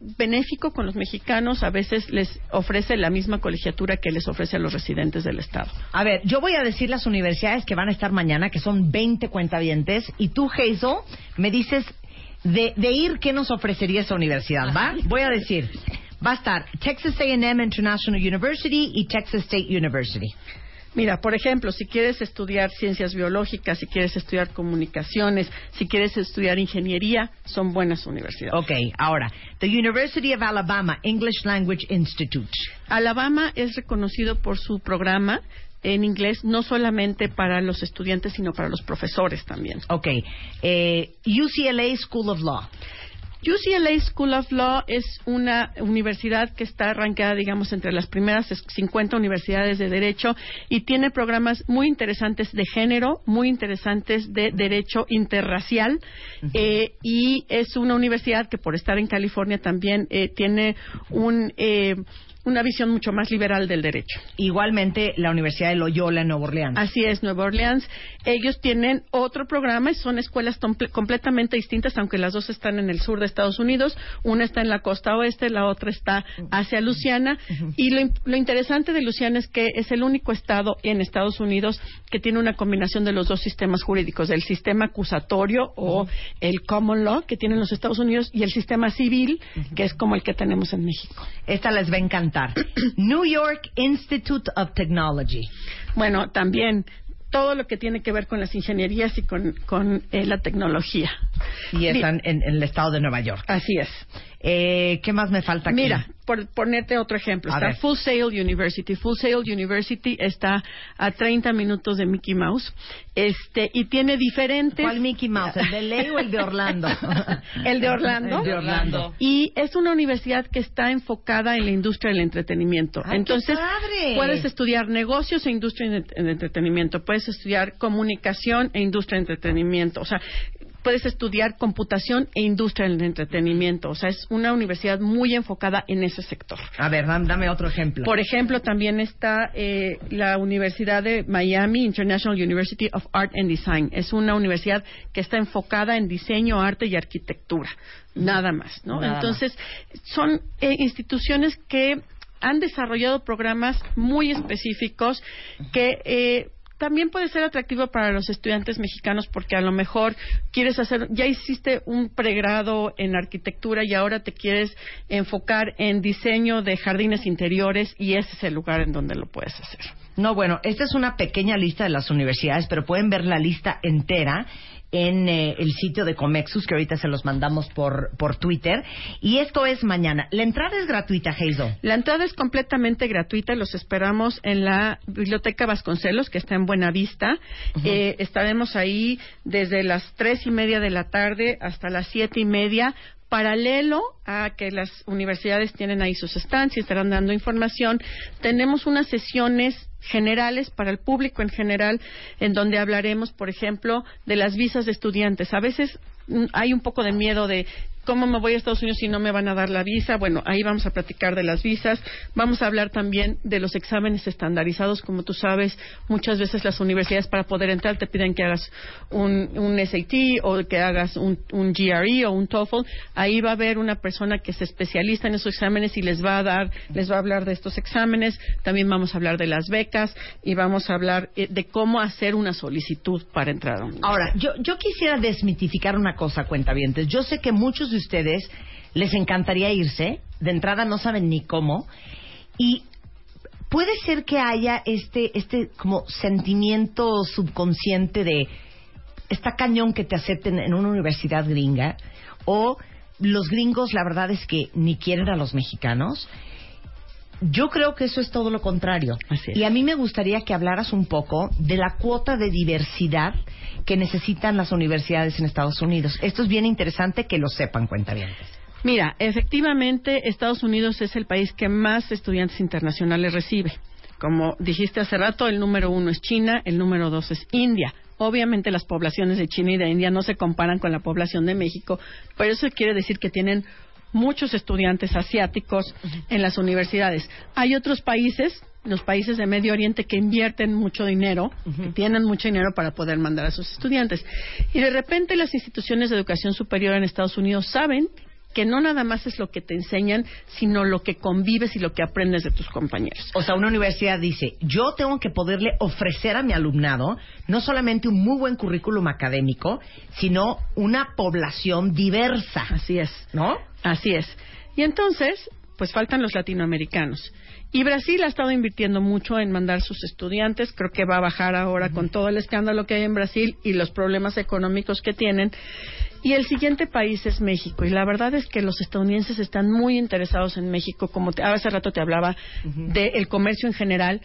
benéfico con los mexicanos. A veces les ofrece la misma colegiatura que les ofrece a los residentes del Estado. A ver, yo voy a decir las universidades que van a estar mañana, que son 20 cuentavientes, y tú, Hazel, me dices de, de ir qué nos ofrecería esa universidad, ¿va? Voy a decir, va a estar Texas A&M International University y Texas State University. Mira, por ejemplo, si quieres estudiar ciencias biológicas, si quieres estudiar comunicaciones, si quieres estudiar ingeniería, son buenas universidades. Ok, ahora, the University of Alabama English Language Institute. Alabama es reconocido por su programa en inglés, no solamente para los estudiantes, sino para los profesores también. Ok, eh, UCLA School of Law. UCLA School of Law es una universidad que está arrancada, digamos, entre las primeras 50 universidades de derecho y tiene programas muy interesantes de género, muy interesantes de derecho interracial eh, y es una universidad que por estar en California también eh, tiene un eh, una visión mucho más liberal del derecho. Igualmente, la Universidad de Loyola en Nueva Orleans. Así es, Nueva Orleans. Ellos tienen otro programa y son escuelas completamente distintas, aunque las dos están en el sur de Estados Unidos. Una está en la costa oeste, la otra está hacia Luciana. Y lo, lo interesante de Luciana es que es el único estado en Estados Unidos que tiene una combinación de los dos sistemas jurídicos, del sistema acusatorio o el common law que tienen los Estados Unidos y el sistema civil, que es como el que tenemos en México. Esta les va a encantar. New York Institute of Technology. Bueno, también todo lo que tiene que ver con las ingenierías y con, con, eh, la tecnología. Y están en, en el estado de Nueva York. Así es. Eh, ¿Qué más me falta aquí? Mira, por ponerte otro ejemplo, A está ver. Full Sail University. Full Sail University está a 30 minutos de Mickey Mouse, este y tiene diferentes. ¿Cuál Mickey Mouse? ¿El de LA o el de Orlando? el de Orlando. El de Orlando. Y es una universidad que está enfocada en la industria del entretenimiento. ¡Ay, qué Entonces, padre! puedes estudiar negocios e industria de entretenimiento, puedes estudiar comunicación e industria de entretenimiento. O sea, puedes estudiar computación e industria del entretenimiento. O sea, es una universidad muy enfocada en ese sector. A ver, dam- dame otro ejemplo. Por ejemplo, también está eh, la Universidad de Miami, International University of Art and Design. Es una universidad que está enfocada en diseño, arte y arquitectura. Nada más, ¿no? Nada Entonces, son eh, instituciones que han desarrollado programas muy específicos que eh, también puede ser atractivo para los estudiantes mexicanos porque a lo mejor quieres hacer, ya hiciste un pregrado en arquitectura y ahora te quieres enfocar en diseño de jardines interiores y ese es el lugar en donde lo puedes hacer. No, bueno, esta es una pequeña lista de las universidades, pero pueden ver la lista entera en eh, el sitio de Comexus, que ahorita se los mandamos por, por Twitter. Y esto es mañana. La entrada es gratuita, Hazel. La entrada es completamente gratuita. Los esperamos en la Biblioteca Vasconcelos, que está en Buenavista. Eh, estaremos ahí desde las tres y media de la tarde hasta las siete y media. Paralelo a que las universidades tienen ahí sus stands y estarán dando información, tenemos unas sesiones generales para el público en general, en donde hablaremos, por ejemplo, de las visas de estudiantes. A veces mm, hay un poco de miedo de cómo me voy a Estados Unidos si no me van a dar la visa. Bueno, ahí vamos a platicar de las visas. Vamos a hablar también de los exámenes estandarizados. Como tú sabes, muchas veces las universidades para poder entrar te piden que hagas un, SAT o que hagas un, GRE o un TOEFL. Ahí va a haber una persona que es especialista en esos exámenes y les va a dar, les va a hablar de estos exámenes. También vamos a hablar de las becas y vamos a hablar eh, de cómo hacer una solicitud para entrar a un Ahora, yo, yo quisiera desmitificar una cosa, cuentavientes. Yo sé que muchos de ustedes les encantaría irse, de entrada no saben ni cómo, y puede ser que haya este, este como sentimiento subconsciente de está cañón que te acepten en una universidad gringa, o los gringos la verdad es que ni quieren a los mexicanos. Yo creo que eso es todo lo contrario. Y a mí me gustaría que hablaras un poco de la cuota de diversidad que necesitan las universidades en Estados Unidos. Esto es bien interesante que lo sepan, cuentavientes. Mira, efectivamente, Estados Unidos es el país que más estudiantes internacionales recibe. Como dijiste hace rato, el número uno es China, el número dos es India. Obviamente las poblaciones de China y de India no se comparan con la población de México, pero eso quiere decir que tienen muchos estudiantes asiáticos en las universidades. Hay otros países, los países de Medio Oriente, que invierten mucho dinero, que tienen mucho dinero para poder mandar a sus estudiantes. Y de repente las instituciones de educación superior en Estados Unidos saben que no nada más es lo que te enseñan, sino lo que convives y lo que aprendes de tus compañeros. O sea, una universidad dice, yo tengo que poderle ofrecer a mi alumnado no solamente un muy buen currículum académico, sino una población diversa. Así es. ¿No? Así es. Y entonces, pues faltan los latinoamericanos. Y Brasil ha estado invirtiendo mucho en mandar sus estudiantes. Creo que va a bajar ahora con todo el escándalo que hay en Brasil y los problemas económicos que tienen. Y el siguiente país es México. Y la verdad es que los estadounidenses están muy interesados en México. Como te, hace rato te hablaba del comercio en general.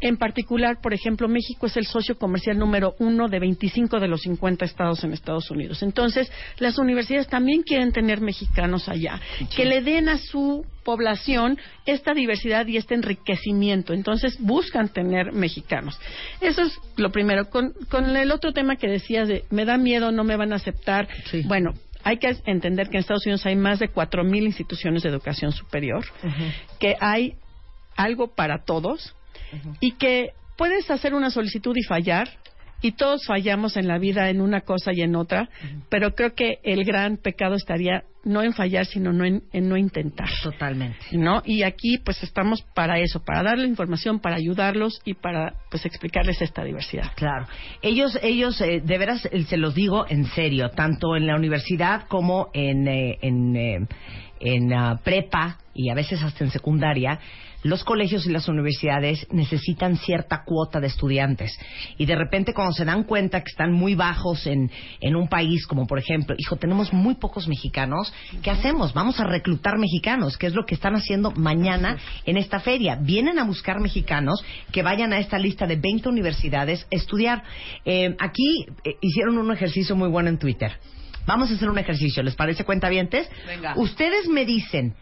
En particular, por ejemplo, México es el socio comercial número uno de 25 de los 50 estados en Estados Unidos. Entonces, las universidades también quieren tener mexicanos allá, que le den a su población esta diversidad y este enriquecimiento. Entonces, buscan tener mexicanos. Eso es lo primero. Con, con el otro tema que decías de me da miedo, no me van a aceptar. Bueno, hay que entender que en Estados Unidos hay más de 4.000 instituciones de educación superior, que hay algo para todos y que puedes hacer una solicitud y fallar, y todos fallamos en la vida en una cosa y en otra, pero creo que el gran pecado estaría no en fallar, sino no en, en no intentar. Totalmente. ¿No? Y aquí pues estamos para eso, para darle información, para ayudarlos y para pues explicarles esta diversidad. Claro. Ellos, ellos eh, de veras, eh, se los digo en serio, tanto en la universidad como en, eh, en, eh, en ah, prepa y a veces hasta en secundaria, los colegios y las universidades necesitan cierta cuota de estudiantes. Y de repente cuando se dan cuenta que están muy bajos en, en un país como por ejemplo, hijo, tenemos muy pocos mexicanos, ¿qué hacemos? Vamos a reclutar mexicanos, que es lo que están haciendo mañana en esta feria. Vienen a buscar mexicanos que vayan a esta lista de 20 universidades a estudiar. Eh, aquí eh, hicieron un ejercicio muy bueno en Twitter. Vamos a hacer un ejercicio, ¿les parece cuentavientes? Venga. Ustedes me dicen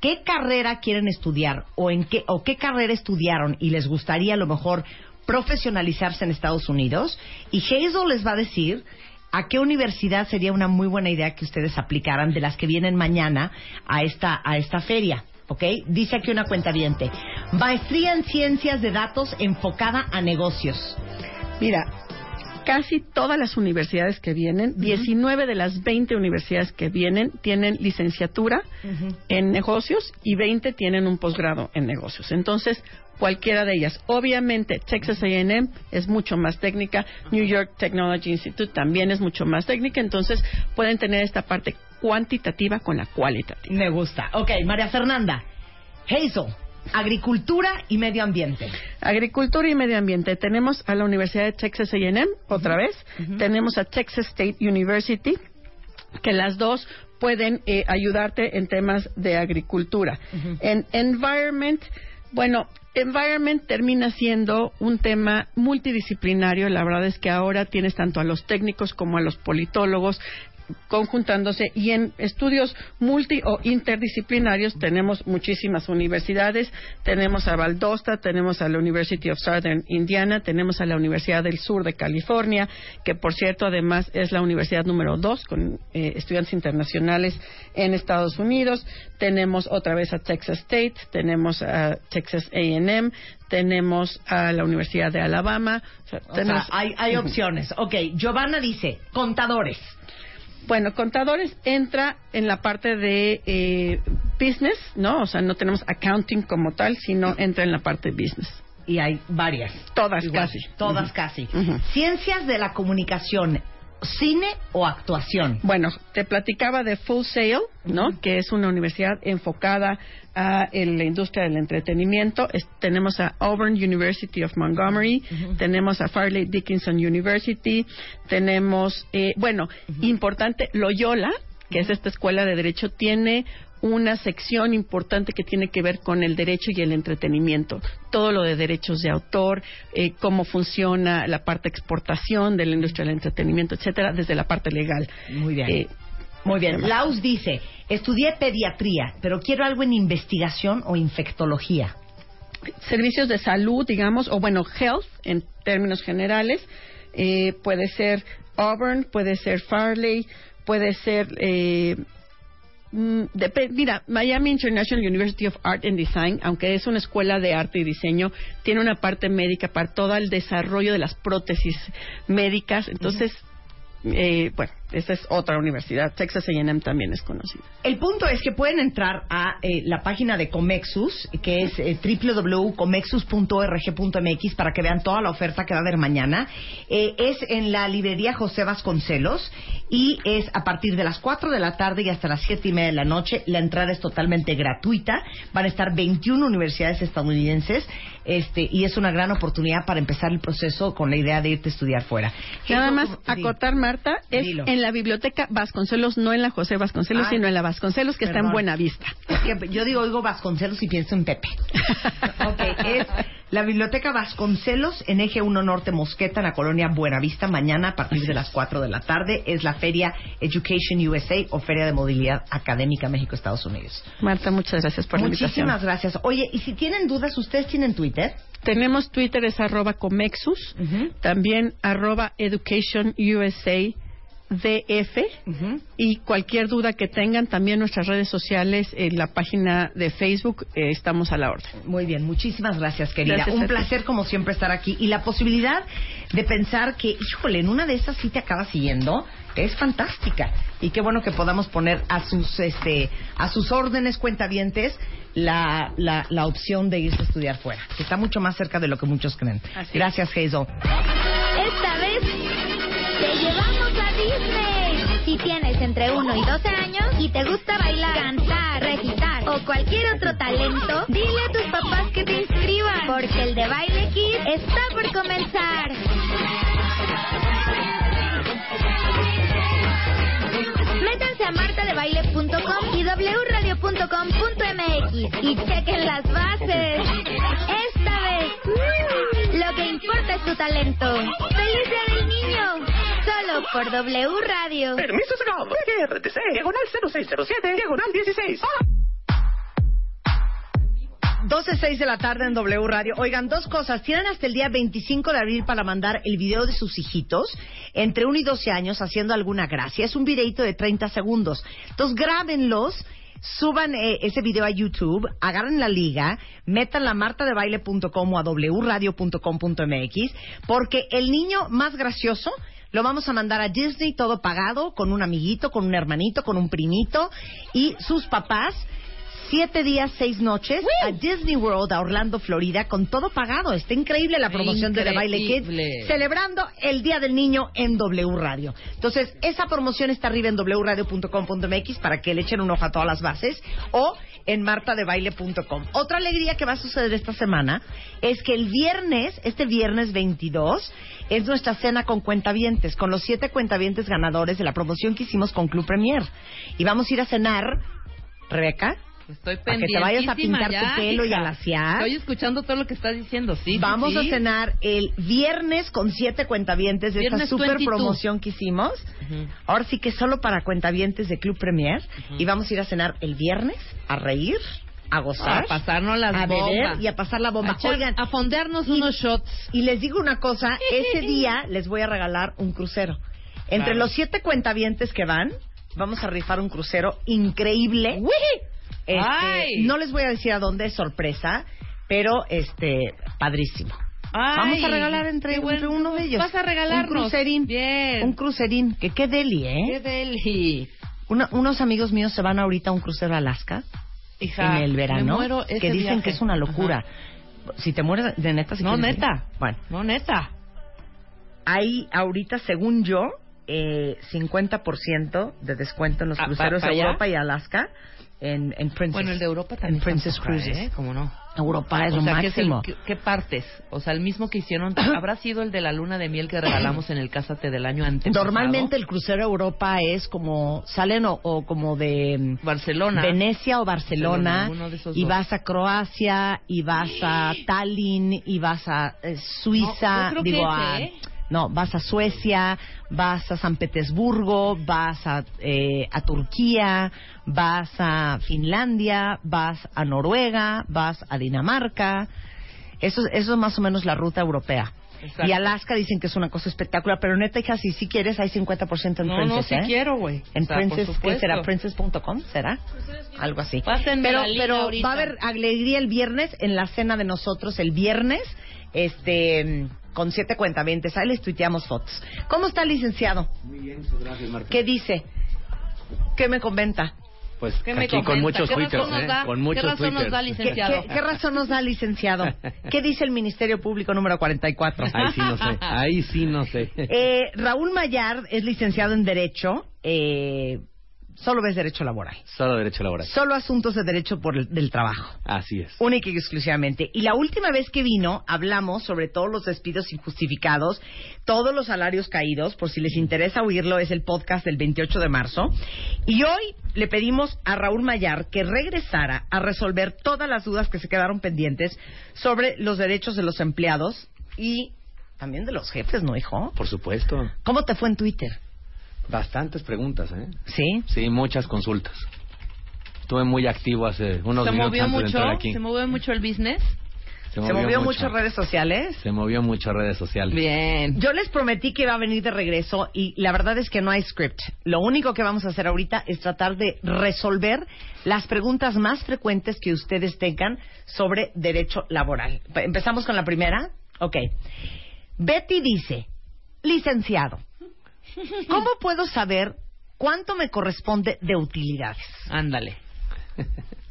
qué carrera quieren estudiar o en qué o qué carrera estudiaron y les gustaría a lo mejor profesionalizarse en Estados Unidos y Hazel les va a decir a qué universidad sería una muy buena idea que ustedes aplicaran de las que vienen mañana a esta a esta feria. ¿Ok? Dice aquí una cuenta Maestría en Ciencias de Datos enfocada a negocios. Mira, casi todas las universidades que vienen, 19 de las 20 universidades que vienen tienen licenciatura en negocios y 20 tienen un posgrado en negocios. Entonces, cualquiera de ellas. Obviamente, Texas A&M es mucho más técnica, New York Technology Institute también es mucho más técnica, entonces pueden tener esta parte cuantitativa con la cualitativa. Me gusta. Ok, María Fernanda. Hazel, agricultura y medio ambiente. Agricultura y medio ambiente. Tenemos a la Universidad de Texas A&M, otra vez. Tenemos a Texas State University, que las dos pueden eh, ayudarte en temas de agricultura. En environment, bueno, environment termina siendo un tema multidisciplinario. La verdad es que ahora tienes tanto a los técnicos como a los politólogos conjuntándose y en estudios multi o interdisciplinarios tenemos muchísimas universidades, tenemos a Valdosta, tenemos a la University of Southern Indiana, tenemos a la Universidad del Sur de California, que por cierto además es la universidad número dos con eh, estudiantes internacionales en Estados Unidos, tenemos otra vez a Texas State, tenemos a Texas A&M, tenemos a la Universidad de Alabama, o sea, O tenemos- sea, hay, hay opciones. Ok, Giovanna dice, contadores. Bueno, contadores entra en la parte de eh, business, ¿no? O sea, no tenemos accounting como tal, sino entra en la parte de business. Y hay varias. Todas Igual, casi. Todas casi. Ciencias de la comunicación, cine o actuación. Bueno, te platicaba de Full Sail, ¿no? Que es una universidad enfocada a en la industria del entretenimiento. Es- tenemos a Auburn University of Montgomery, tenemos a Farley Dickinson University, tenemos, eh, bueno, importante, Loyola, que es esta escuela de derecho, tiene una sección importante que tiene que ver con el derecho y el entretenimiento. Todo lo de derechos de autor, eh, cómo funciona la parte exportación de la industria del entretenimiento, etcétera, desde la parte legal. Muy bien. Eh, Muy bien. Laus dice, estudié pediatría, pero quiero algo en investigación o infectología. servicios de salud, digamos, o bueno, health en términos generales, eh, puede ser Auburn, puede ser Farley, puede ser. Eh, mira, Miami International University of Art and Design, aunque es una escuela de arte y diseño, tiene una parte médica para todo el desarrollo de las prótesis médicas. Entonces, eh, bueno, esa es otra universidad. Texas A&M también es conocida. El punto es que pueden entrar a eh, la página de Comexus, que es eh, www.comexus.org.mx para que vean toda la oferta que va a haber mañana. Eh, es en la librería José Vasconcelos y es a partir de las 4 de la tarde y hasta las 7 y media de la noche. La entrada es totalmente gratuita. Van a estar 21 universidades estadounidenses este, y es una gran oportunidad para empezar el proceso con la idea de irte a estudiar fuera. Nada más acotar, Marta, es Dilo. en la biblioteca Vasconcelos, no en la José Vasconcelos, Ah. sino en la Vasconcelos, que está en Buena Vista. Es que yo digo, oigo Vasconcelos y pienso en Pepe. ok, es la Biblioteca Vasconcelos en Eje 1 Norte Mosqueta, en la colonia Buenavista, mañana a partir de las 4 de la tarde. Es la Feria Education USA o Feria de Movilidad Académica México-Estados Unidos. Marta, muchas gracias por la invitación. Muchísimas gracias. Oye, y si tienen dudas, ¿ustedes tienen Twitter? Tenemos Twitter, es arroba Comexus, también arroba Education USA DF y cualquier duda que tengan también nuestras redes sociales en la página de Facebook eh, estamos a la orden. Muy bien, muchísimas gracias, querida. Gracias Un ti. placer, como siempre, estar aquí. Y la posibilidad de pensar que, híjole, en una de esas sí te acabas siguiendo, es fantástica. Y qué bueno que podamos poner a sus, este, a sus órdenes cuentavientes la, la, la opción de irse a estudiar fuera, que está mucho más cerca de lo que muchos creen. Gracias, Hazel. Esta vez te llevamos a Disney. Si tienes entre 1 y 12 años y te gusta bailar, cantar, recitar o cualquier otro talento, dile a tus papás que te inscriban, porque el de Baile Kids está por comenzar. Métanse a martadebaile.com y wradio.com.mx y chequen las bases. Esta vez, que importa es tu talento. ¡Feliz Día del Niño! Solo por W Radio. Permiso sacado. RTC, diagonal 0607, diagonal 16. 12.06 de la tarde en W Radio. Oigan, dos cosas. Tienen hasta el día 25 de abril para mandar el video de sus hijitos entre 1 y 12 años haciendo alguna gracia. Es un videito de 30 segundos. Entonces, grábenlos. Suban eh, ese video a YouTube, agarren la liga, metan la martadebaile.com o a wradio.com.mx, porque el niño más gracioso lo vamos a mandar a Disney todo pagado, con un amiguito, con un hermanito, con un primito, y sus papás siete días, seis noches a Disney World, a Orlando, Florida, con todo pagado. Está increíble la promoción de The Baile. Kids, celebrando el Día del Niño en W Radio. Entonces, esa promoción está arriba en wradio.com.mx para que le echen un ojo a todas las bases o en martadebaile.com. Otra alegría que va a suceder esta semana es que el viernes, este viernes 22, es nuestra cena con cuentavientes, con los siete cuentavientes ganadores de la promoción que hicimos con Club Premier. Y vamos a ir a cenar, Rebeca, Estoy Para que te vayas a pintar tu pelo y a. Estoy escuchando todo lo que estás diciendo, sí. Vamos sí. a cenar el viernes con siete cuentavientes de Viernes esta super 22. promoción que hicimos. Ahora sí que solo para cuentavientes de Club Premier. Y vamos a ir a cenar el viernes a reír, a gozar, A pasarnos las a bombas. beber y a pasar la bomba. A Oigan, a fondearnos unos shots. y les digo una cosa, ese día les voy a regalar un crucero. Entre Claro. los siete cuentavientes que van, vamos a rifar un crucero increíble. Este, no les voy a decir a dónde es sorpresa, pero este padrísimo. Ay, Vamos a regalar entre, qué bueno. entre uno de ellos. Vas a regalarnos. Un crucerín. Bien. Un crucerín. Que qué deli, ¿eh? Qué deli. Una- unos amigos míos se van ahorita a un crucero a Alaska Hija, en el me verano. muero ese que dicen viaje. que es una locura. Ajá. Si te mueres de neta, si No, ir. neta. Bueno, No, neta. hay ahorita, según yo, eh, 50% de descuento en los Ah, cruceros ¿pa- a pa'? Europa y Alaska en, en Princess. Bueno, el de Europa también. En Princess Cruises. ¿eh? ¿Cómo no? Europa es o lo sea, ¿qué, es el- máximo. qué- qué partes? O sea, el mismo que hicieron. ¿Habrá sido el de la luna de miel que regalamos en el Cásate del año antes? Normalmente el crucero a Europa es como salen o, o como de mm, Barcelona. Venecia o Barcelona Barcelona, uno de esos y vas a Croacia y vas a Tallinn y vas a eh, Suiza, No, yo creo que digo ese, a ¿eh? No, vas a Suecia, vas a San Petersburgo, vas a, eh, a Turquía, vas a Finlandia, vas a Noruega, vas a Dinamarca. Eso, eso es más o menos la ruta europea. Exacto. Y Alaska dicen que es una cosa espectacular, pero neta, hija, si sí quieres, hay 50% en No, Princess, no, si ¿eh? quiero, güey. En O sea, Princess, ¿qué será? Princess.com, ¿será? Algo así. Pásenme Pero, pero ahorita. va a haber alegría el viernes en la cena de nosotros el viernes, este, con siete cuentavientes. Ahí les tuiteamos fotos. ¿Cómo está el licenciado? Muy bien, muchas gracias, Marta. ¿Qué dice? ¿Qué me comenta? Pues ¿Qué me aquí con comenta? muchos ¿Qué twitters, ¿eh? da? Con ¿Qué muchos razón nos da, ¿Qué, licenciado? qué- qué razón nos da, licenciado? ¿Qué dice el Ministerio Público número 44? Ahí sí no sé, ahí sí no sé. Eh, Raúl Mayard es licenciado en Derecho. Eh, solo ves Derecho Laboral. Solo derecho laboral. Solo asuntos de derecho por el- del trabajo. Así es. Única y exclusivamente. Y la última vez que vino, hablamos sobre todos los despidos injustificados, todos los salarios caídos. Por si les interesa oírlo, es el podcast del 28 de marzo. Y hoy le pedimos a Raúl Mayar que regresara a resolver todas las dudas que se quedaron pendientes sobre los derechos de los empleados y también de los jefes, ¿no, hijo? Por supuesto. ¿Cómo te fue en Twitter? Bastantes preguntas, ¿eh? ¿Sí? Sí, muchas consultas. Estuve muy activo hace unos ¿Se minutos movió antes de mucho? entrar aquí. ¿Se movió mucho el business? Se ¿Se movió mucho redes sociales? Se movió mucho redes sociales. Bien. Yo les prometí que iba a venir de regreso y la verdad es que no hay script. Lo único que vamos a hacer ahorita es tratar de resolver las preguntas más frecuentes que ustedes tengan sobre derecho laboral. Empezamos con la primera. Ok. Betty dice, licenciado, ¿cómo puedo saber cuánto me corresponde de utilidades? Ándale.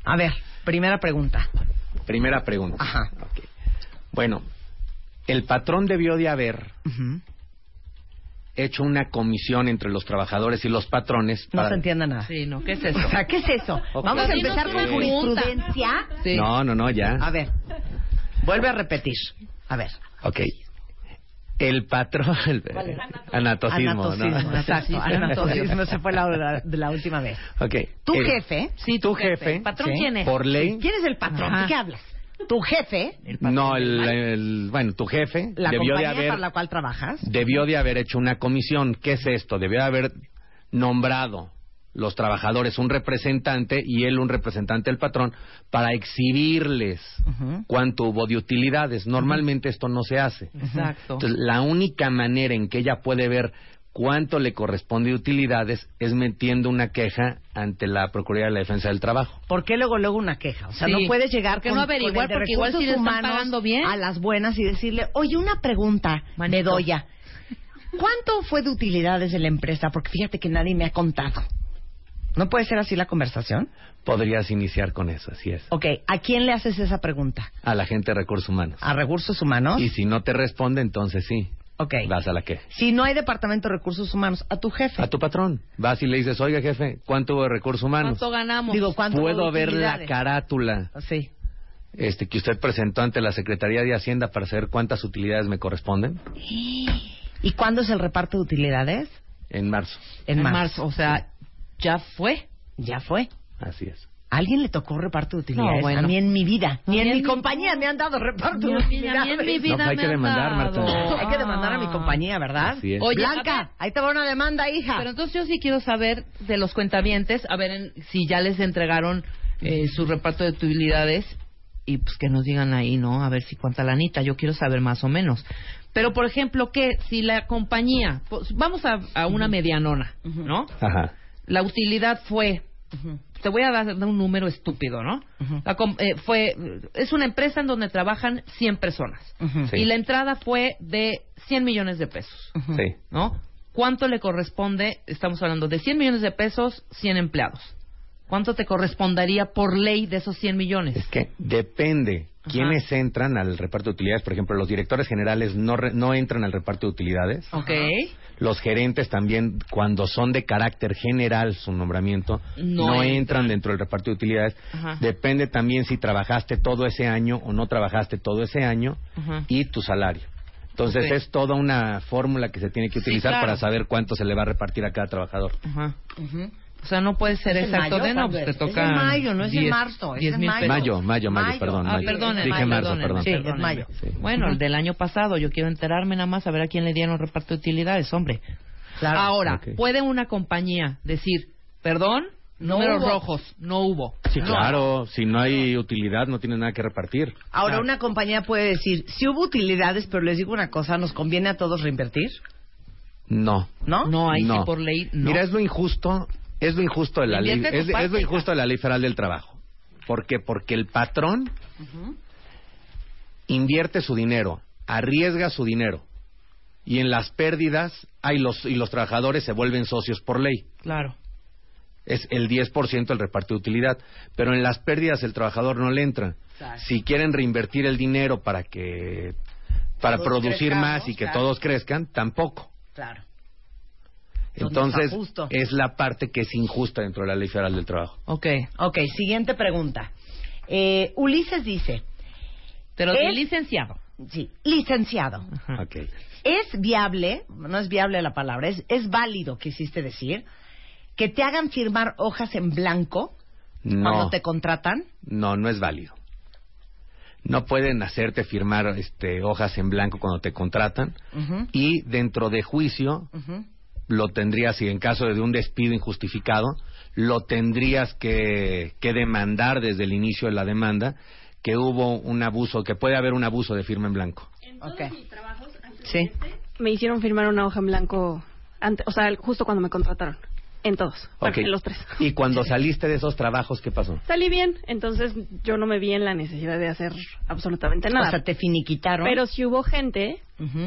A ver, primera pregunta. Primera pregunta. Ajá. Bueno, el patrón debió de haber hecho una comisión entre los trabajadores y los patrones. No se entiende nada. Sí, no, ¿qué es eso? O sea, ¿qué es eso? Vamos a empezar con jurisprudencia. Sí. No, no, no, ya. A ver, vuelve a repetir. A ver. Ok. El patrón... el- Anatocismo, ¿no? Anatocismo, exacto. Anatocismo, se fue la, la- de la última vez. Ok. Tu El- jefe. Sí, tu jefe, ¿Patrón Sí. quién es? por ley... ¿Quién es el patrón? ¿De qué hablas? Tu jefe, No, el, el- bueno, tu jefe la debió de compañía haber para la cual trabajas. debió de haber hecho una comisión. ¿Qué es esto? Debió de haber nombrado los trabajadores un representante y él un representante del patrón para exhibirles cuánto hubo de utilidades. Normalmente esto no se hace. Exacto. Entonces, la única manera en que ella puede ver cuánto le corresponde de utilidades es metiendo una queja ante la Procuraduría de la Defensa del Trabajo. ¿Por qué luego luego una queja? O sea, Sí. no puedes llegar ¿Por qué con, no averiguar? con Porque igual sí le están pagando bien. a las buenas y decirle, oye, una pregunta, Manito. Bedoya. ¿Cuánto fue de utilidades de la empresa? Porque fíjate que nadie me ha contado. ¿No puede ser así la conversación? Podrías iniciar con eso, así es. Ok, ¿a quién le haces esa pregunta? A la gente de recursos humanos. ¿A recursos humanos? Y si no te responde, entonces sí, Ok. vas a la queja. Si no hay departamento de recursos humanos, a tu jefe. A tu patrón. Vas y le dices, oiga jefe, ¿cuánto hubo de recursos humanos? ¿Cuánto ganamos? Digo, ¿cuánto ¿Puedo ver la carátula Sí. este, que usted presentó ante la Secretaría de Hacienda para saber cuántas utilidades me corresponden? ¿Y cuándo es el reparto de utilidades? En marzo. En, marzo. O sea, ya fue. Ya fue. Así es. ¿A alguien le tocó reparto de utilidades? No, bueno. A mí en mi vida. Ni en mi compañía me han dado reparto Ni de ni utilidades. mí en mi vida No, pues hay me que han demandar, Marta. Hay que demandar a mi Ah. compañía, ¿verdad? Así es. Oye, Blanca, ver- ahí te va una demanda, hija. Pero entonces yo sí quiero saber de los cuentavientes, a ver en- si ya les entregaron eh, su reparto de utilidades y pues que nos digan ahí, ¿no? A ver si cuánta lanita, yo quiero saber más o menos. Pero, por ejemplo, que si la compañía, pues, vamos a, a una medianona, ¿no? Ajá. La utilidad fue, te voy a dar un número estúpido, ¿no? La com- eh, fue, es una empresa en donde trabajan 100 personas. Sí. Y la entrada fue de 100 millones de pesos. Sí. ¿no? ¿Cuánto le corresponde? Estamos hablando de 100 millones de pesos, 100 empleados. ¿Cuánto te correspondería por ley de esos 100 millones? Es que depende quiénes entran al reparto de utilidades. Por ejemplo, los directores generales no, re- no entran al reparto de utilidades. Ok. Los gerentes también, cuando son de carácter general su nombramiento, No no, entran. entran. dentro del reparto de utilidades. Ajá. Depende también si trabajaste todo ese año o no trabajaste todo ese año Ajá. y tu salario. Entonces es toda una fórmula que se tiene que Sí, utilizar claro. para saber cuánto se le va a repartir a cada trabajador. Ajá. O sea, no puede ser ¿Es en exacto mayo? de no, ¿Cuándo pues te es? toca. Es en mayo, no es en 10 marzo, es 10 en mil mayo. Mayo, mayo, mayo, perdón. Ah, mayo. perdónenme, Dije marzo, perdón. Sí, es mayo. Sí. Bueno, el del año pasado, yo quiero enterarme nada más a ver a quién le dieron reparto de utilidades, hombre. Claro. Ahora, Ok. ¿puede una compañía decir, perdón, No números hubo. rojos, no hubo? Sí, No. claro. Si no hay utilidad, no tiene nada que repartir. Ahora, Claro. una compañía puede decir, si hubo utilidades, pero les digo una cosa, ¿nos conviene a todos reinvertir? No. ¿No? No, ahí No. sí por ley, no. Mira, es lo injusto, es lo injusto de la ley, es, lo injusto de la ley federal del trabajo. ¿Por qué? Porque el patrón invierte su dinero, arriesga su dinero y en las pérdidas hay los y los trabajadores se vuelven socios por ley. Claro. Es el 10% el reparto de utilidad, pero en las pérdidas el trabajador no le entra. Si quieren reinvertir el dinero para que para Todos producir más y que claro. todos crezcan, tampoco. Claro. Entonces, justo. es la parte que es injusta dentro de la ley federal del trabajo. Ok. Ok, siguiente pregunta. Eh, Ulises dice, Pero Es- de licenciado. sí, licenciado, Ok. ¿es viable, no es viable la palabra, es, es válido, quisiste decir, que te hagan firmar hojas en blanco No, cuando te contratan? no, no es válido. No pueden hacerte firmar este, hojas en blanco cuando te contratan y dentro de juicio. Lo tendrías, y en caso de un despido injustificado, lo tendrías que, que demandar desde el inicio de la demanda, que hubo un abuso, que puede haber un abuso de firma en blanco. Ok. Sí. Me hicieron firmar una hoja en blanco, ante- o sea, justo cuando me contrataron. En todos. Bueno, en los tres. Y cuando saliste de esos trabajos, ¿qué pasó? Salí bien, entonces yo no me vi en la necesidad de hacer absolutamente nada. O sea, te finiquitaron. Pero sí hubo gente,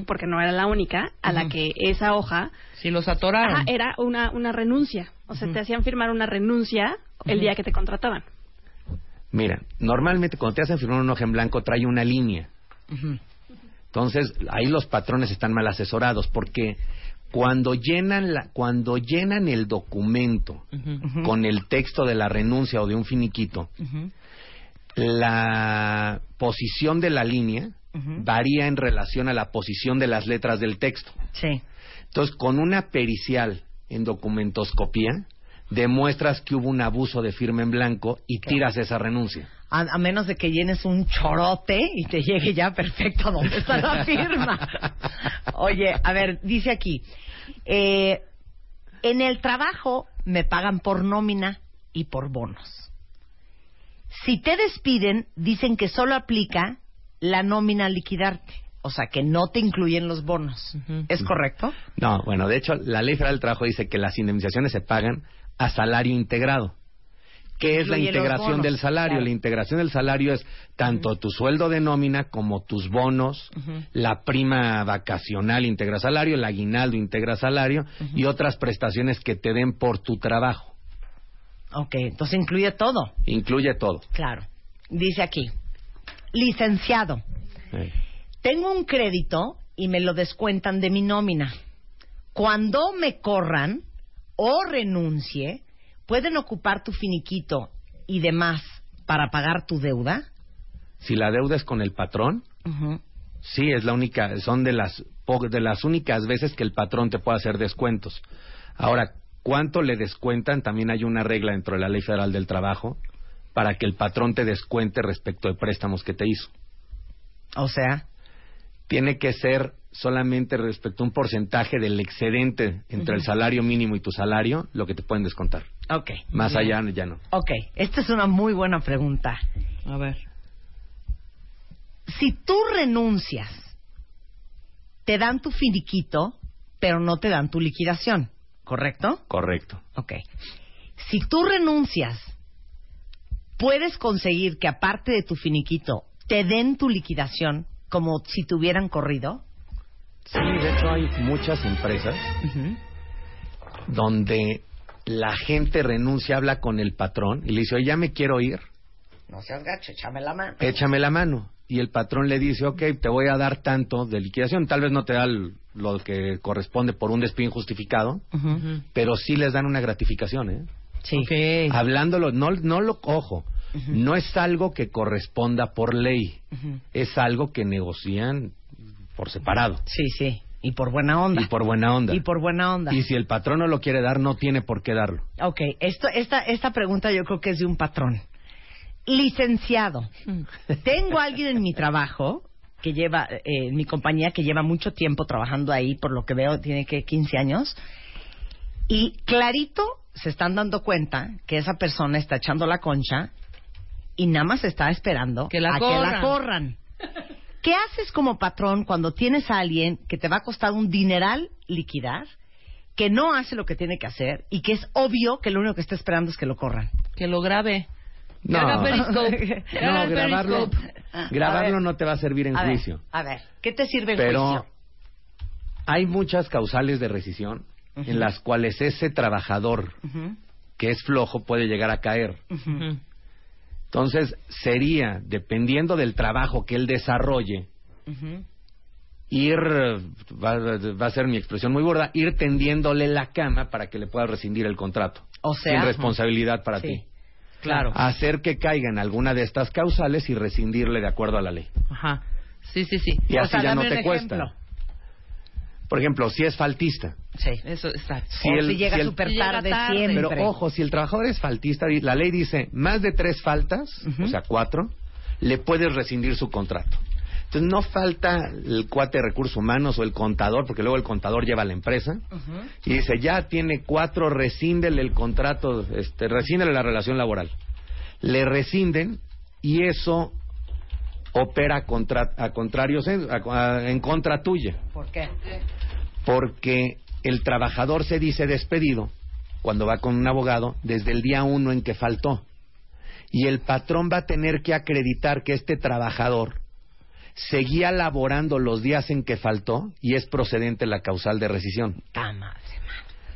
porque no era la única, a la que esa hoja Si los atoraron. Ajá, era una, una renuncia. O sea, te hacían firmar una renuncia el día que te contrataban. Mira, normalmente cuando te hacen firmar un hoja en blanco trae una línea. Entonces, ahí los patrones están mal asesorados porque cuando llenan la, cuando llenan el documento con el texto de la renuncia o de un finiquito, la posición de la línea varía en relación a la posición de las letras del texto. Sí. Entonces, con una pericial en documentoscopía, demuestras que hubo un abuso de firma en blanco y tiras esa renuncia. A, a menos de que llenes un chorote y te llegue ya perfecto a donde está la firma. Oye, a ver, dice aquí, eh, en el trabajo me pagan por nómina y por bonos. Si te despiden, dicen que solo aplica la nómina a liquidarte. O sea, que no te incluyen los bonos. ¿Es correcto? No, bueno, de hecho, la Ley Federal del Trabajo dice que las indemnizaciones se pagan a salario integrado. ¿Qué es la integración del salario? claro. La integración del salario es tanto tu sueldo de nómina como tus bonos, la prima vacacional integra salario, el aguinaldo integra salario y otras prestaciones que te den por tu trabajo. Ok, entonces incluye todo. Incluye todo. Claro. Dice aquí, licenciado, tengo un crédito y me lo descuentan de mi nómina. Cuando me corran o renuncie, ¿pueden ocupar tu finiquito y demás para pagar tu deuda? Si la deuda es con el patrón, sí, es la única, son de las, de las únicas veces que el patrón te puede hacer descuentos. Ahora, ¿cuánto le descuentan? También hay una regla dentro de la Ley Federal del Trabajo para que el patrón te descuente respecto de préstamos que te hizo. O sea, Tiene que ser solamente respecto a un porcentaje del excedente entre el salario mínimo y tu salario, lo que te pueden descontar. ok. Más Bien. allá ya no. Ok, esta es una muy buena pregunta. A ver. Si tú renuncias, te dan tu finiquito, pero no te dan tu liquidación, ¿correcto? Correcto. Ok. Si tú renuncias, puedes conseguir que aparte de tu finiquito, te den tu liquidación como si te hubieran corrido. Sí, de hecho hay muchas empresas donde la gente renuncia, habla con el patrón y le dice, oye, ya me quiero ir, No seas gacho, échame la mano. échame la mano. Y el patrón le dice, ok, te voy a dar tanto de liquidación. Tal vez no te da lo que corresponde por un despido injustificado, pero sí les dan una gratificación, ¿eh? Sí. Hablándolo, no, no lo, ojo, no es algo que corresponda por ley, es algo que negocian por separado. Sí, sí. Y por buena onda. Y por buena onda. Y por buena onda. Y si el patrón no lo quiere dar, no tiene por qué darlo. Ok, esto, esta, esta pregunta yo creo que es de un patrón. Licenciado, tengo a alguien en mi trabajo que lleva, eh, en mi compañía que lleva mucho tiempo trabajando ahí, por lo que veo tiene que 15 años, y clarito se están dando cuenta que esa persona está echando la concha y nada más está esperando Que la a que la corran. ¿Qué haces como patrón cuando tienes a alguien que te va a costar un dineral liquidar, que no hace lo que tiene que hacer y que es obvio que lo único que está esperando es que lo corran? Que lo grabe. No. grabarlo, Periscope. grabarlo no te va a servir en a juicio. Ver, a ver, ¿qué te sirve el Pero juicio? hay muchas causales de rescisión en las cuales ese trabajador que es flojo puede llegar a caer. ujú. Entonces, sería, dependiendo del trabajo que él desarrolle, ir, va, va a ser mi expresión muy burda, ir tendiéndole la cama para que le pueda rescindir el contrato. O sea, sin responsabilidad para sí, ti. Claro. Hacer que caiga en alguna de estas causales y rescindirle de acuerdo a la ley. Ajá. Sí, sí, sí. Y O así sea, ya no te un cuesta. Por ejemplo, si es faltista. Sí. Eso, exacto. Si o el- si llega si súper llega tarde, tarde. siempre. Pero ojo, si el trabajador es faltista, la ley dice más de tres faltas, o sea, cuatro, le puedes rescindir su contrato. Entonces no falta el cuate de recursos humanos o el contador, porque luego el contador lleva a la empresa y dice, ya tiene cuatro, rescíndele el contrato, este, rescíndele la relación laboral. Le rescinden y eso opera contra, a contrarios en, a- a- en contra tuya. ¿Por qué? Porque el trabajador se dice despedido cuando va con un abogado desde el día uno en que faltó. Y el patrón va a tener que acreditar que este trabajador seguía laborando los días en que faltó y es procedente la causal de rescisión. Ta madre.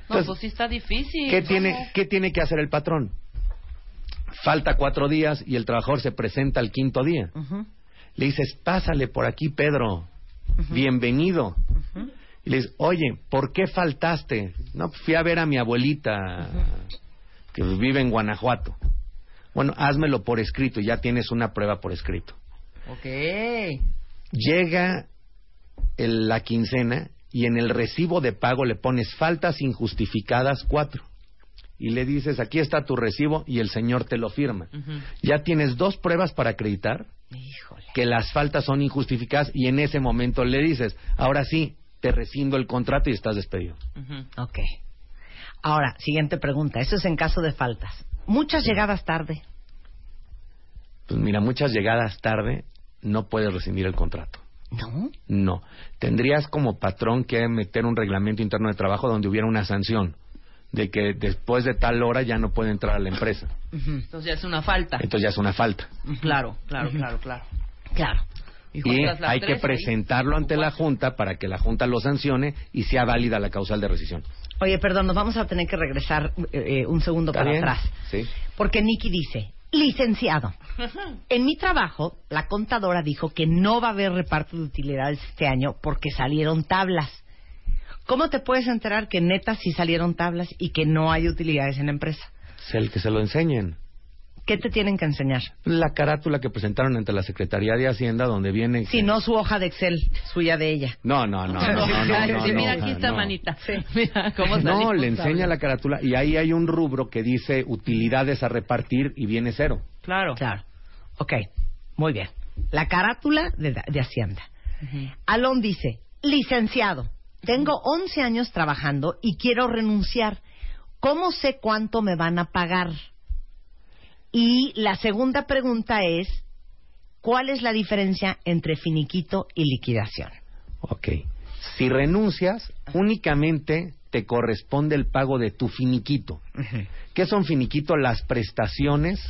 No, pues sí está difícil. ¿Qué tiene, ¿Qué tiene que hacer el patrón? Falta cuatro días y el trabajador se presenta al quinto día. Le dices, pásale por aquí, Pedro. Bienvenido. Y le dices, oye, ¿por qué faltaste? No, pues fui a ver a mi abuelita que vive en Guanajuato. Bueno, házmelo por escrito, ya tienes una prueba por escrito. Ok. Llega el- la quincena y en el recibo de pago le pones faltas injustificadas cuatro. Y le dices, aquí está tu recibo y el señor te lo firma. Ya tienes dos pruebas para acreditar que las faltas son injustificadas y en ese momento le dices, ahora sí, te rescindo el contrato y estás despedido. Ok. Ahora, siguiente pregunta. Eso es en caso de faltas. Muchas llegadas tarde. Pues mira, muchas llegadas tarde no puedes rescindir el contrato. ¿No? No. Tendrías como patrón que meter un reglamento interno de trabajo donde hubiera una sanción de que después de tal hora ya no puede entrar a la empresa. Entonces ya es una falta. Entonces ya es una falta. Claro, claro, claro, claro. Claro. Y hay que tres presentarlo ante la Junta para que la Junta lo sancione y sea válida la causal de rescisión. Oye, perdón, nos vamos a tener que regresar eh, eh, un segundo ¿Está para bien? atrás. Sí. Porque Nicky dice, licenciado, en mi trabajo, la contadora dijo que no va a haber reparto de utilidades este año porque salieron tablas. ¿Cómo te puedes enterar que neta sí salieron tablas y que no hay utilidades en la empresa? Es el que se lo enseñen. ¿Qué te tienen que enseñar? La carátula que presentaron ante la Secretaría de Hacienda donde viene... Si no, su hoja de Excel, suya de ella. No, no, no. no, no, no, no, Sí, mira, no, aquí está, no. manita. Mira cómo No, le enseña la carátula y ahí hay un rubro que dice utilidades a repartir y viene cero. Claro. Claro. Ok, muy bien. La carátula de, de Hacienda. Alon dice, licenciado, tengo 11 años trabajando y quiero renunciar. ¿Cómo sé cuánto me van a pagar? Y la segunda pregunta es, ¿cuál es la diferencia entre finiquito y liquidación? Ok. Si renuncias, únicamente te corresponde el pago de tu finiquito. ¿Qué son finiquito? Las prestaciones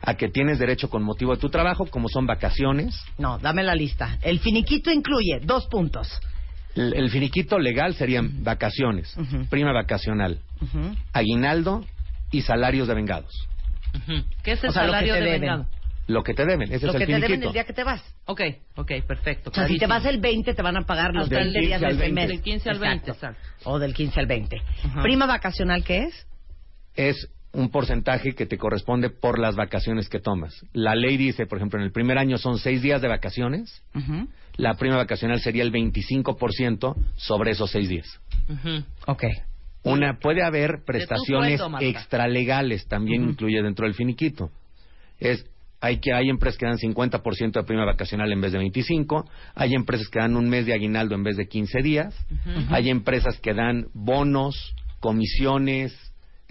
a que tienes derecho con motivo de tu trabajo, como son vacaciones. No, dame la lista. El finiquito incluye dos puntos. El, el finiquito legal serían vacaciones, Ujú. prima vacacional, aguinaldo y salarios de vengados. ¿Qué es el O sea, lo que salario te de deben. vengado? Lo que te deben, ese Lo es que el te deben finiquito. el día que te vas. Ok, ok, perfecto. O sea, si te clarísimo. vas el 20, te van a pagar los Hasta el 20 días 15 al de ese 20. mes. Del 15 al 20, Exacto. exacto. O del 15 al 20. Ajá. ¿Prima vacacional qué es? es un porcentaje que te corresponde por las vacaciones que tomas. La ley dice, por ejemplo, en el primer año son seis días de vacaciones, la prima vacacional sería el 25% sobre esos seis días. Ujú. Ok. Una puede haber prestaciones extralegales, también incluye dentro del finiquito. Es hay que hay empresas que dan 50% de prima vacacional en vez de 25, hay empresas que dan un mes de aguinaldo en vez de 15 días, hay empresas que dan bonos, comisiones,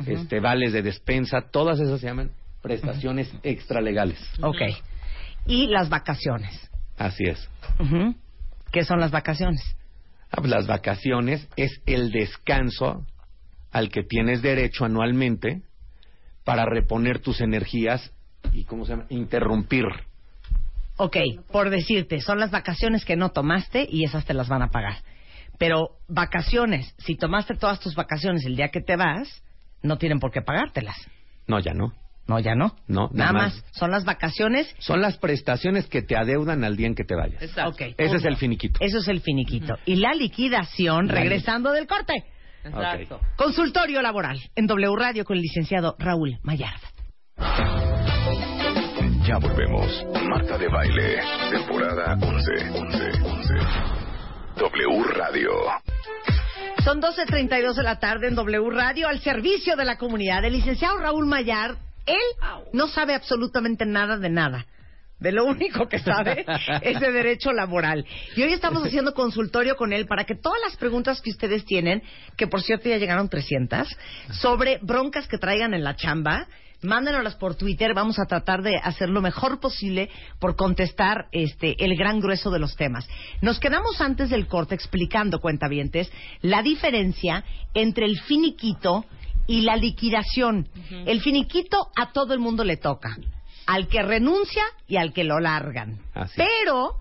este vales de despensa, todas esas se llaman prestaciones extralegales. Ok. Y las vacaciones. Así es. Ujú. ¿Qué son las vacaciones? Ah, pues las vacaciones es el descanso al que tienes derecho anualmente para reponer tus energías y, ¿cómo se llama? Interrumpir. Ok, por decirte, son las vacaciones que no tomaste y esas te las van a pagar. Pero vacaciones, si tomaste todas tus vacaciones el día que te vas, no tienen por qué pagártelas. No, ya no. No, ya no. No, Nada nada más. más. Son las vacaciones. Son las prestaciones que te adeudan al día en que te vayas. Exacto. Ese es el finiquito. Eso es el finiquito. Y la liquidación, La li- regresando del corte. Exacto. Consultorio laboral en W Radio con el licenciado Raúl Mayard. Ya volvemos. Marta de Baile, temporada 11. 11, 11. W Radio. Son 12.32 de la tarde en W Radio al servicio de la comunidad. El licenciado Raúl Mayar, él no sabe absolutamente nada de nada. De lo único que sabe es de derecho laboral. Y hoy estamos haciendo consultorio con él para que todas las preguntas que ustedes tienen, que por cierto ya llegaron 300, sobre broncas que traigan en la chamba, Mándenoslas por Twitter. Vamos a tratar de hacer lo mejor posible por contestar este el gran grueso de los temas. Nos quedamos antes del corte explicando, cuentavientes, la diferencia entre el finiquito y la liquidación. El finiquito a todo el mundo le toca. Al que renuncia y al que lo largan. Así. Pero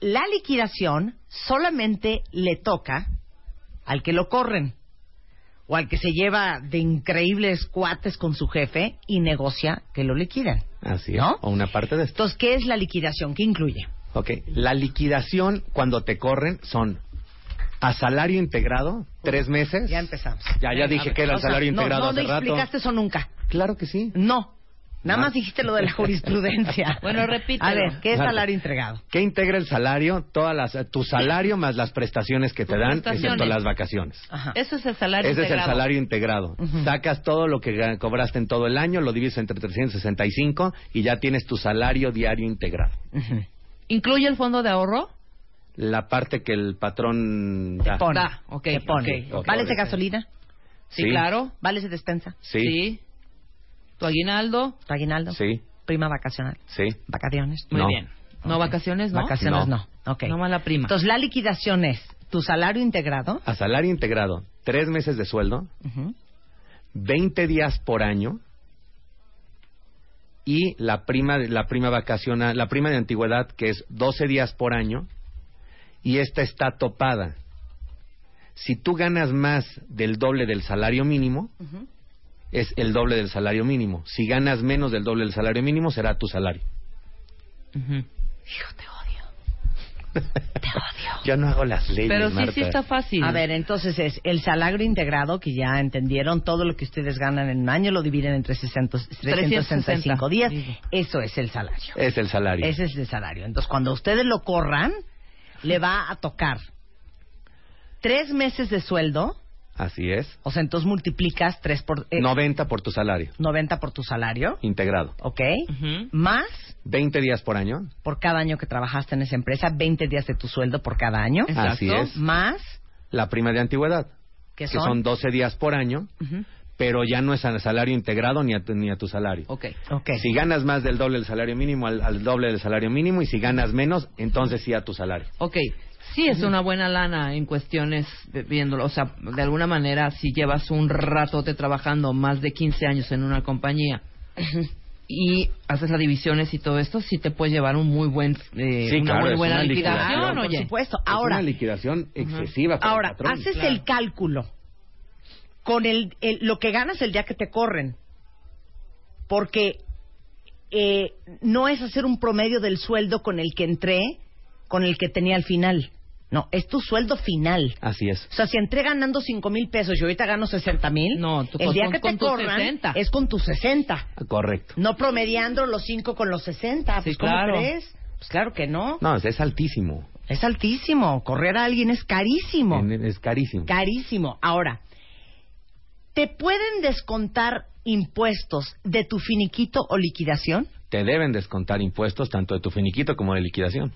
la liquidación solamente le toca al que lo corren o al que se lleva de increíbles cuates con su jefe y negocia que lo liquidan. Así es. ¿No? O una parte de esto. Entonces, ¿qué es la liquidación? ¿Qué incluye? Ok. La liquidación cuando te corren son a salario integrado, tres meses. Ya empezamos. Ya, ya Venga, dije que era el O sea, salario no, integrado no, hace no rato. explicaste eso nunca. Claro que sí. No. Nada Ah. más dijiste lo de la jurisprudencia. Bueno, repítelo. A ver, ¿qué es salario entregado? ¿Qué integra el salario? Todas las, tu salario más las prestaciones que te dan, excepto las vacaciones. Ajá. Eso es el salario Ese es el integrado. salario integrado. Sacas todo lo que cobraste en todo el año, lo divides entre 365 y ya tienes tu salario diario integrado. ¿Incluye el fondo de ahorro? La parte que el patrón da. Pone. Da, pone. ¿Vales de gasolina? Sí, Sí. claro. ¿Vales de despensa? Sí. ¿Tu aguinaldo? ¿Tu aguinaldo? Sí, ¿Prima vacacional? sí. ¿Vacaciones? Muy No. bien. ¿No vacaciones, no? Vacaciones no. No. Ok. No más la prima. Entonces, la liquidación es tu salario integrado. A salario integrado, tres meses de sueldo, Ujú. 20 días por año y la prima la prima vacacional, la prima de antigüedad que es 12 días por año y esta está topada. Si tú ganas más del doble del salario mínimo, es el doble del salario mínimo. Si ganas menos del doble del salario mínimo, será tu salario. Ujú. Hijo, te odio. Te odio. Yo no hago las leyes, Pero sí, Marta. sí está fácil. A ver, entonces es el salario integrado, que ya entendieron, todo lo que ustedes ganan en un año lo dividen entre 300 365 días. Eso es el salario. Es el salario. Ese es el salario. Entonces, cuando ustedes lo corran, le va a tocar tres meses de sueldo. Así es. O sea, entonces multiplicas tres por... eh, 90 por tu salario, 90 por tu salario, integrado. ¿ok? Más 20 días por año. por cada año que trabajaste en esa empresa, 20 días de tu sueldo por cada año. Exacto. Así es. Más, La prima de antigüedad, que que son... son 12 días por año, Ujú. Pero ya no es al salario integrado ni a tu, ni a tu salario. Ok. Ok. Si ganas más del doble del salario mínimo, al, al doble del salario mínimo, y si ganas menos, entonces sí a tu salario. Ok. Sí es una buena lana en cuestiones de- viéndolo. O sea, de alguna manera, si llevas un ratote trabajando más de 15 años en una compañía y haces las divisiones y todo esto, sí te puedes llevar un muy buen, eh, Sí, una claro, muy es buena una liquidación, liquidación, por oye. supuesto. es Ahora, una liquidación excesiva para ahora el patrón. haces claro. el cálculo con el, el- lo que ganas el día que te corren. Porque eh, no es hacer un promedio del sueldo con el que entré, con el que tenía al final. No, es tu sueldo final. Así es. O sea, si entré ganando cinco mil pesos y ahorita gano 60 mil, No, tú el día con- que te corran 60. es con tus 60. Correcto. No promediando los 5 con los 60. Sí, Pues, ¿cómo claro. crees? Pues claro que no. No, es, es altísimo. Es altísimo. Correr a alguien es carísimo. Es carísimo. Carísimo. Ahora, ¿te pueden descontar impuestos de tu finiquito o liquidación? Te deben descontar impuestos tanto de tu finiquito como de liquidación.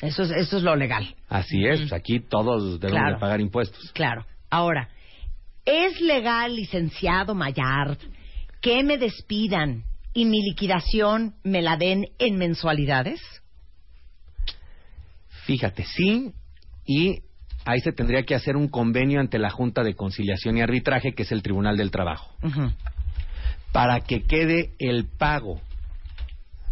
Eso es, eso es lo legal. Así es. Aquí todos Claro. de pagar impuestos. Claro. Ahora, ¿es legal, licenciado Mayard, que me despidan y mi liquidación me la den en mensualidades? Fíjate, sí, y ahí se tendría que hacer un convenio ante la Junta de Conciliación y Arbitraje, que es el Tribunal del Trabajo, para que quede el pago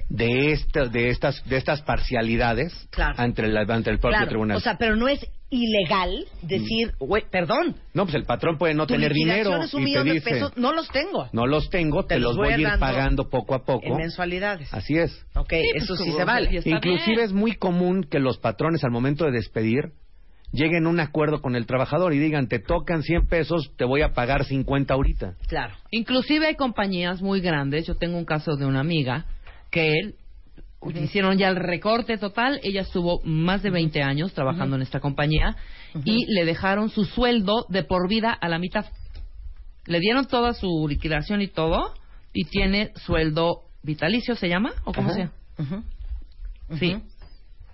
de, esta- de, estas, de estas parcialidades Claro. ante, el, ante el propio Claro, tribunal. O sea, pero no es ilegal decir, güey, perdón, no, pues el patrón puede no tu tener liquidación dinero es un y te millón de pesos, no los tengo. no los tengo, te, Te los voy voy a ir pagando poco a poco. En mensualidades. Así es. Ok, eso pues, sí como- se vale. Inclusive bien. es muy común que los patrones al momento de despedir lleguen a un acuerdo con el trabajador y digan, te tocan 100 pesos, te voy a pagar 50 ahorita. Claro. Inclusive hay compañías muy grandes. Yo tengo un caso de una amiga que él hicieron ya el recorte total. Ella estuvo más de 20 años trabajando en esta compañía y le dejaron su sueldo de por vida a la mitad. Le dieron toda su liquidación y todo y tiene sueldo vitalicio, ¿se llama? ¿O cómo se llama? Sí.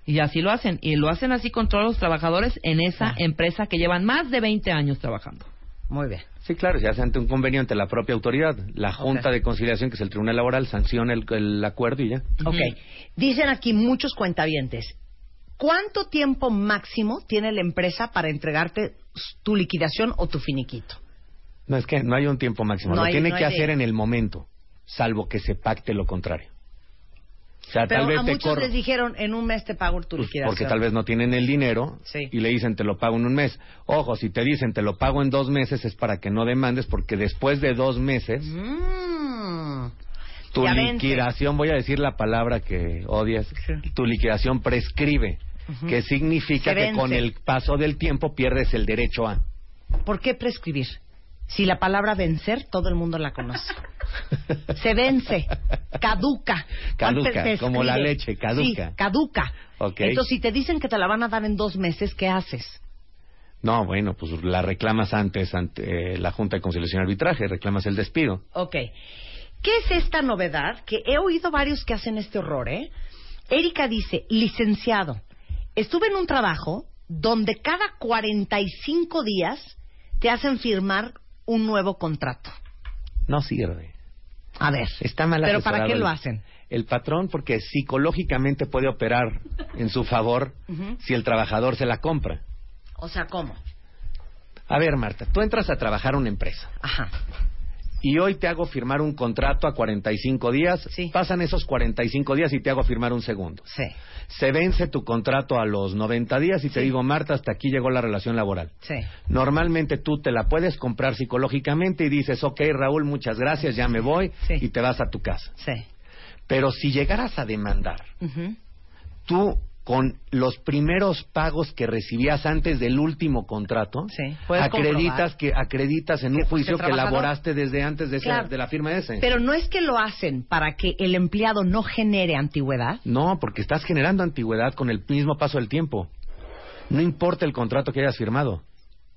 Y así lo hacen. Y lo hacen así con todos los trabajadores en esa Ah. empresa que llevan más de 20 años trabajando. Muy bien. Sí, claro, se hace ante un convenio ante la propia autoridad. La Junta de Conciliación, que es el Tribunal Laboral, sanciona el, el acuerdo y ya. Ok. Dicen aquí muchos cuentavientes. ¿Cuánto tiempo máximo tiene la empresa para entregarte tu liquidación o tu finiquito? No, es que no hay un tiempo máximo. No lo hay- tiene no que de- hacer en el momento, salvo que se pacte lo contrario. O sea, Pero tal vez a te muchos corro- les dijeron en un mes te pago tu Pues, liquidación. porque tal vez no tienen el dinero Sí. y le dicen te lo pago en un mes. Ojo, si te dicen te lo pago en dos meses es para que no demandes porque después de dos meses Mm. tu Ya liquidación, voy a decir la palabra que odias, tu liquidación prescribe, Ujú. que significa que con el paso del tiempo pierdes el derecho a. ¿Por qué prescribir? Si la palabra vencer todo el mundo la conoce. Se vence, caduca. Caduca, como la leche, caduca. Sí, caduca. Ok. Entonces, si te dicen que te la van a dar en dos meses, ¿qué haces? No, bueno, pues la reclamas antes ante eh, la Junta de Conciliación y Arbitraje, reclamas el despido. Ok. ¿Qué es esta novedad? Que he oído varios que hacen este horror, ¿eh? Erika dice, licenciado, estuve en un trabajo donde cada 45 días te hacen firmar un nuevo contrato. No sirve. A ver. Está mal ¿Pero para qué el- lo hacen? El patrón porque psicológicamente puede operar en su favor si el trabajador se la compra. O sea, ¿cómo? A ver, Marta, tú entras a trabajar a una empresa. Ajá. Y hoy te hago firmar un contrato a 45 días. Pasan esos 45 días y te hago firmar un segundo. Sí. Se vence tu contrato a los 90 días y te digo, Marta, hasta aquí llegó la relación laboral. Sí. Normalmente tú te la puedes comprar psicológicamente y dices, ok, Raúl, muchas gracias, ya me voy y te vas a tu casa. Sí. Pero si llegaras a demandar, tú con los primeros pagos que recibías antes del último contrato, puedes acreditas comprobar que acreditas en un juicio que elaboraste desde antes de, ese- Claro. de la firma ese. Pero no es que lo hacen para que el empleado no genere antigüedad. No, porque estás generando antigüedad con el mismo paso del tiempo. No importa el contrato que hayas firmado.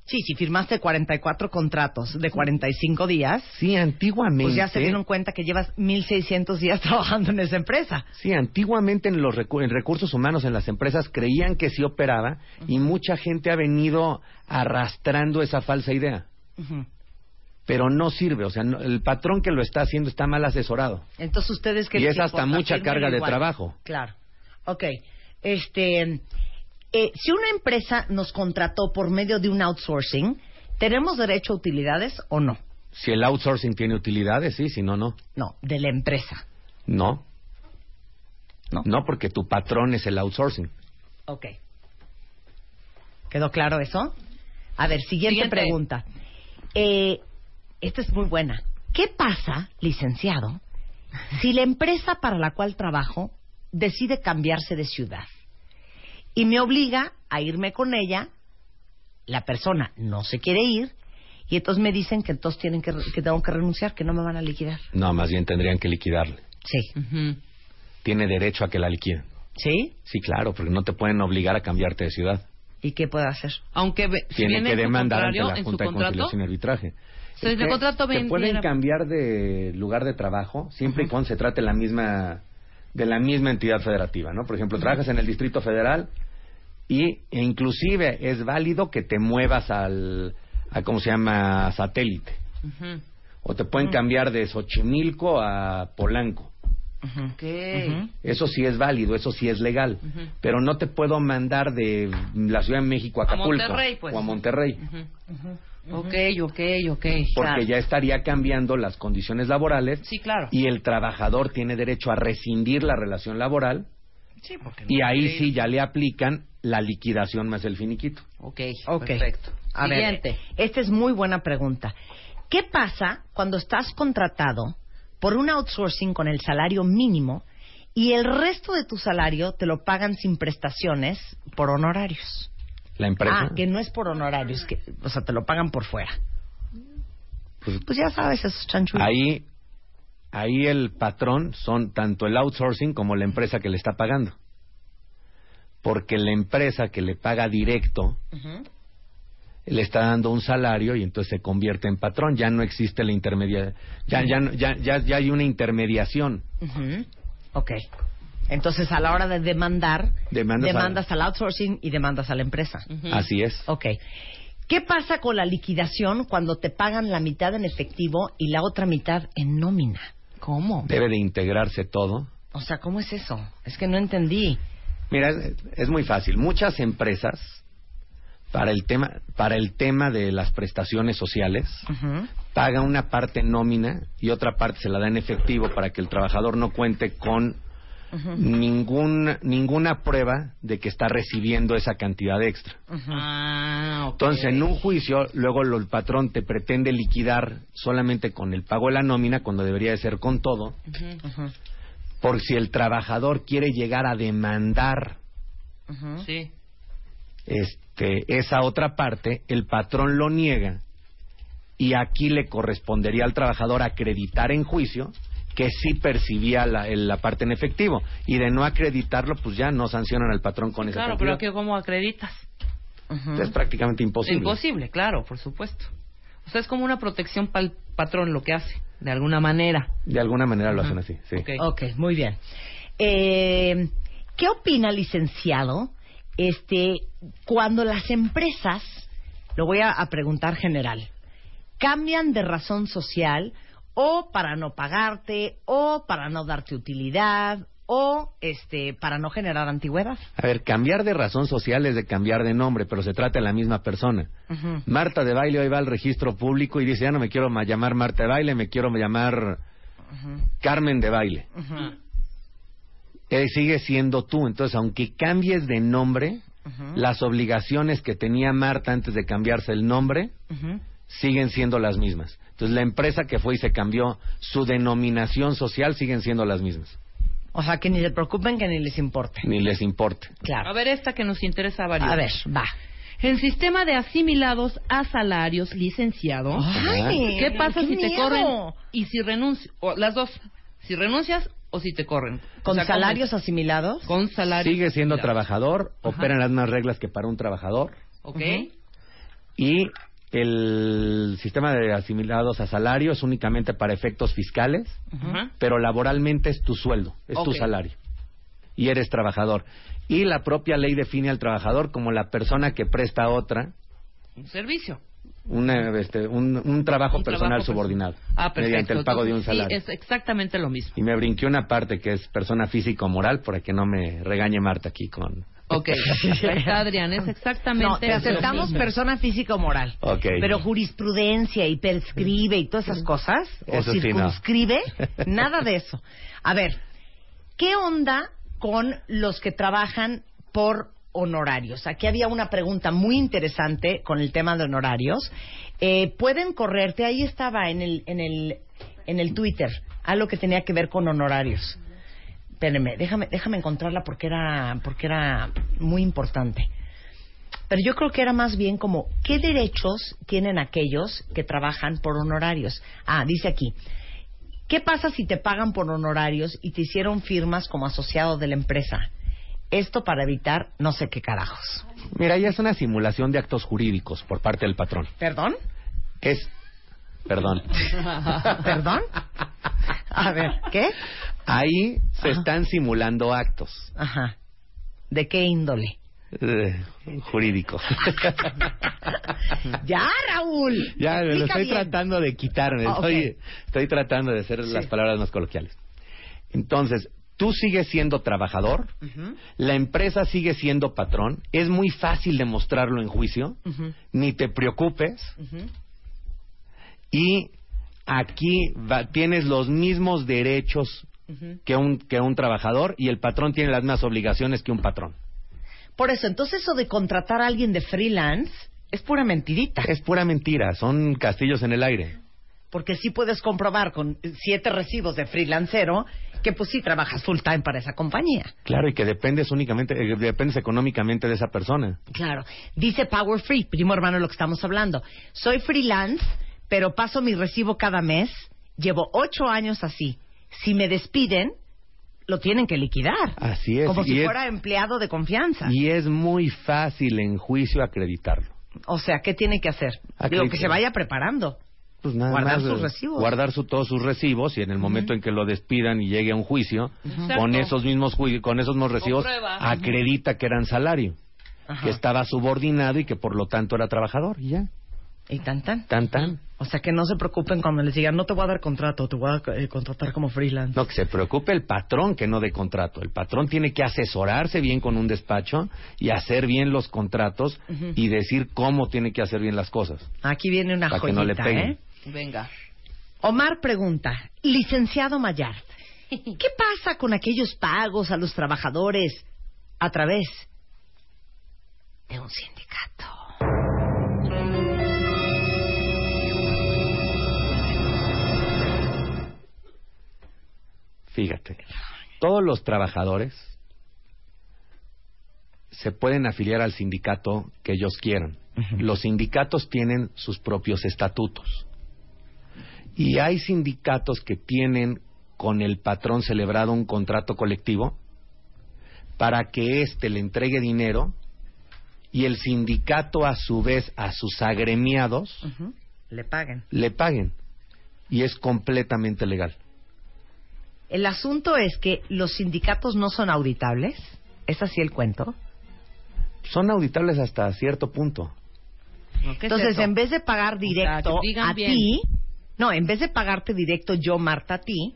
Sí, si firmaste 44 contratos de 45 días. Sí, antiguamente. Pues ya se dieron cuenta que llevas 1600 días trabajando en esa empresa. Sí, antiguamente en los recu- en recursos humanos en las empresas creían que sí operaba y mucha gente ha venido arrastrando esa falsa idea. Pero no sirve, o sea, no- el patrón que lo está haciendo está mal asesorado. Entonces ustedes que Y es hasta mucha carga de trabajo. Claro. Ok. Este, eh, si una empresa nos contrató por medio de un outsourcing, ¿tenemos derecho a utilidades o no? Si el outsourcing tiene utilidades, sí, si no, no. No, de la empresa. No. No, porque tu patrón es el outsourcing. Ok. ¿Quedó claro eso? A ver, siguiente, Siguiente. pregunta. Eh, esta es muy buena. ¿Qué pasa, licenciado, si la empresa para la cual trabajo decide cambiarse de ciudad y me obliga a irme con ella? La persona no se quiere ir y entonces me dicen que entonces tienen que, que tengo que renunciar, que no me van a liquidar. No, más bien tendrían que liquidarle. Sí. Tiene derecho a que la liquiden. ¿Sí? Sí, claro, porque no te pueden obligar a cambiarte de ciudad. ¿Y qué puede hacer? Aunque ve- si Tiene que demandar ante la en su Junta de contrato, Conciliación y Arbitraje. contrato te pueden cambiar de lugar de trabajo siempre y cuando se trate la misma de la misma entidad federativa, ¿no? Por ejemplo, trabajas en el Distrito Federal y e inclusive es válido que te muevas al a cómo se llama satélite. O te pueden cambiar de Xochimilco a Polanco. Ok. Eso sí es válido, eso sí es legal, pero no te puedo mandar de la Ciudad de México a A Acapulco Monterrey, pues. o a Monterrey. Ok, ok, ok. Porque ya estaría cambiando las condiciones laborales Sí, claro. y el trabajador tiene derecho a rescindir la relación laboral Sí, porque y no ahí quiere ir. sí ya le aplican la liquidación más el finiquito. Ok, Ok. perfecto. A ver, Siguiente. esta es muy buena pregunta. ¿Qué pasa cuando estás contratado por un outsourcing con el salario mínimo y el resto de tu salario te lo pagan sin prestaciones por honorarios? La empresa, Ah, que no es por honorarios, que, o sea, te lo pagan por fuera. pues, Pues ya sabes, esos chanchullos. ahí, ahí el patrón son tanto el outsourcing como la empresa que le está pagando. Porque la empresa que le paga directo le está dando un salario y entonces se convierte en patrón. Ya no existe la intermedia, ya, ya, ya, ya, ya hay una intermediación. Ujú. Ok. Entonces, a la hora de demandar, Demandas al outsourcing y demandas a la empresa. Así es. Ok. ¿Qué pasa con la liquidación cuando te pagan la mitad en efectivo y la otra mitad en nómina? ¿Cómo? Debe de integrarse todo. O sea, ¿cómo es eso? Es que no entendí. Mira, es, es muy fácil. Muchas empresas para el tema para el tema de las prestaciones sociales pagan una parte en nómina y otra parte se la da en efectivo para que el trabajador no cuente con ningún, ninguna prueba de que está recibiendo esa cantidad extra. Ah. Entonces, en un juicio, luego lo- el patrón te pretende liquidar solamente con el pago de la nómina, cuando debería de ser con todo, por si el trabajador quiere llegar a demandar Sí. este, esa otra parte, el patrón lo niega y aquí le correspondería al trabajador acreditar en juicio que sí percibía la, el- la parte en efectivo y de no acreditarlo pues ya no sancionan al patrón con esa Claro, cantidad. pero que ¿cómo acreditas? Es prácticamente imposible. Imposible, claro, por supuesto. O sea, es como una protección para el patrón lo que hace, de alguna manera. De alguna manera lo hacen así, sí. Ok, muy bien. Eh, ¿Qué opina, licenciado, este, cuando las empresas, lo voy a, a preguntar general, cambian de razón social o para no pagarte o para no darte utilidad o este para no generar antigüedad? A ver, cambiar de razón social es de cambiar de nombre, pero se trata de la misma persona. Marta de baile hoy va al registro público y dice, ya no me quiero ma- llamar Marta de baile, me quiero llamar Carmen de baile. Eh, sigue siendo tú. Entonces, aunque cambies de nombre, las obligaciones que tenía Marta antes de cambiarse el nombre siguen siendo las mismas. Entonces, la empresa que fue y se cambió su denominación social siguen siendo las mismas. O sea, que ni se preocupen, que ni les importe. Ni les importa. Claro. A ver, esta que nos interesa a varios. A ver, va. El sistema de asimilados a salarios licenciados. Ay, ¿Qué pasa qué si te corren y si renuncias? Las dos. Si renuncias o si te corren. ¿Con O sea, ¿cómo salarios asimilados? Con salarios. Sigue siendo asimilados. trabajador, operan las mismas reglas que para un trabajador. ¿Ok? Y el sistema de asimilados a salario es únicamente para efectos fiscales, pero laboralmente es tu sueldo, es tu salario. Y eres trabajador. Y la propia ley define al trabajador como la persona que presta a otra Un servicio. una, este, un, un trabajo Un personal trabajo subordinado Ah, perfecto. mediante el pago de un salario. Sí, es exactamente lo mismo. Y me brinqué una parte que es persona física o moral para que no me regañe Marta aquí con... Ok. Está, Adrián, es exactamente No, te aceptamos persona física o moral. Ok. Pero jurisprudencia y prescribe y todas esas cosas, Eso o sí, no. circunscribe, nada de eso. A ver, ¿qué onda con los que trabajan por honorarios? Aquí había una pregunta muy interesante con el tema de honorarios. Eh, ¿Pueden correrte? Ahí estaba en el, en el, en el Twitter, algo que tenía que ver con honorarios. Espérenme, déjame, déjame encontrarla porque era, porque era muy importante. Pero yo creo que era más bien como, ¿qué derechos tienen aquellos que trabajan por honorarios? Ah, dice aquí, ¿qué pasa si te pagan por honorarios y te hicieron firmas como asociado de la empresa? Esto para evitar no sé qué carajos. Mira, ya es una simulación de actos jurídicos por parte del patrón. ¿Perdón? Es... Perdón. ¿Perdón? A ver, ¿qué? Ahí se están simulando actos Ajá. ¿De qué índole? eh, jurídicos. ya, Raúl. ya, me lo estoy bien. tratando de quitarme. Ah, estoy, estoy tratando de hacer las palabras más coloquiales. Entonces, tú sigues siendo trabajador, la empresa sigue siendo patrón, es muy fácil demostrarlo en juicio, ni te preocupes, ujú. Y aquí va- tienes los mismos derechos que un, que un trabajador y el patrón tiene las mismas obligaciones que un patrón. Por eso, entonces eso de contratar a alguien de freelance es pura mentirita. Es pura mentira, son castillos en el aire. Porque sí puedes comprobar con siete recibos de freelancero que pues sí trabajas full time para esa compañía. Claro, y que dependes únicamente, eh, dependes económicamente de esa persona. Claro. Dice Power Free, primo hermano lo que estamos hablando. Soy freelance, pero paso mi recibo cada mes. Llevo ocho años así. Si me despiden, lo tienen que liquidar. Así es. Como si es- fuera empleado de confianza. Y es muy fácil en juicio acreditarlo. O sea, ¿qué tiene que hacer? Digo, Acredita. que se vaya preparando. Pues nada Guardar más, sus eh, recibos. Guardar su- todos sus recibos y en el momento en que lo despidan y llegue a un juicio, con esos mismos ju- con esos mismos recibos, acredita que eran salario. Ajá. que estaba subordinado y que por lo tanto era trabajador. Y ya. ¿Y tan tan? Tan tan. O sea, que no se preocupen cuando les digan, no te voy a dar contrato, te voy a eh, contratar como freelance. No, que se preocupe el patrón que no de contrato. El patrón tiene que asesorarse bien con un despacho y hacer bien los contratos y decir cómo tiene que hacer bien las cosas. Aquí viene una Para que joyita, no le peguen. ¿eh? Venga. Omar pregunta, licenciado Mayard, ¿qué pasa con aquellos pagos a los trabajadores a través de un sindicato? Fíjate, todos los trabajadores se pueden afiliar al sindicato que ellos quieran. Los sindicatos tienen sus propios estatutos. Y hay sindicatos que tienen con el patrón celebrado un contrato colectivo para que éste le entregue dinero y el sindicato a su vez a sus agremiados Le paguen. le paguen. Y es completamente legal. El asunto es que los sindicatos no son auditables. ¿Es así el cuento? Son auditables hasta cierto punto. Entonces, en vez de pagar directo a bien. ti, no, en vez de pagarte directo yo, Marta, a ti,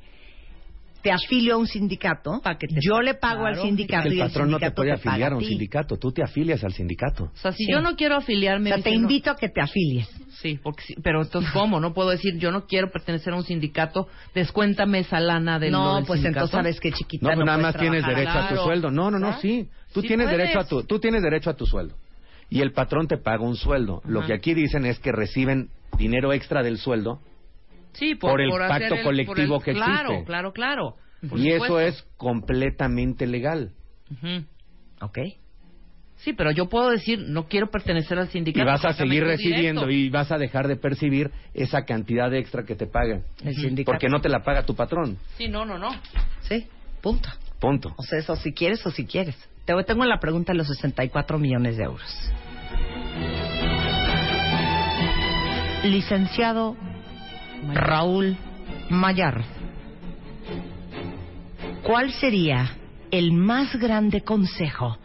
te afilio a un sindicato, yo le pago al sindicato el y el patrón no te puede te afiliar a un sindicato, tú te afilias al sindicato. O sea, si Sí. yo no quiero afiliarme... O sea, te no- invito a que te afilies. Sí, porque pero entonces, ¿cómo? No puedo decir, yo no quiero pertenecer a un sindicato, descuéntame esa lana del No, del pues sindicato. entonces sabes que chiquita No, pues no nada más tienes derecho a tu sueldo. No, no, no, ¿Ah? sí. Tú Sí tienes puedes. derecho a tu tú tienes derecho a tu sueldo. Y el patrón te paga un sueldo. Lo que aquí dicen es que reciben dinero extra del sueldo Sí, por el pacto colectivo que Claro, existe. claro, claro. Por y eso es completamente legal. Ujú. Ok. Sí, pero yo puedo decir, no quiero pertenecer al Y sindicato. vas a seguir recibiendo directo. y vas a dejar de percibir esa cantidad de extra que te pagan. El sindicato. Porque no te la paga tu patrón. Sí, no, no, no. Sí, punto. Punto. O sea, eso si quieres o si quieres. Te tengo la pregunta de los 64 millones de euros. Licenciado Raúl Mayar, ¿cuál sería el más grande consejo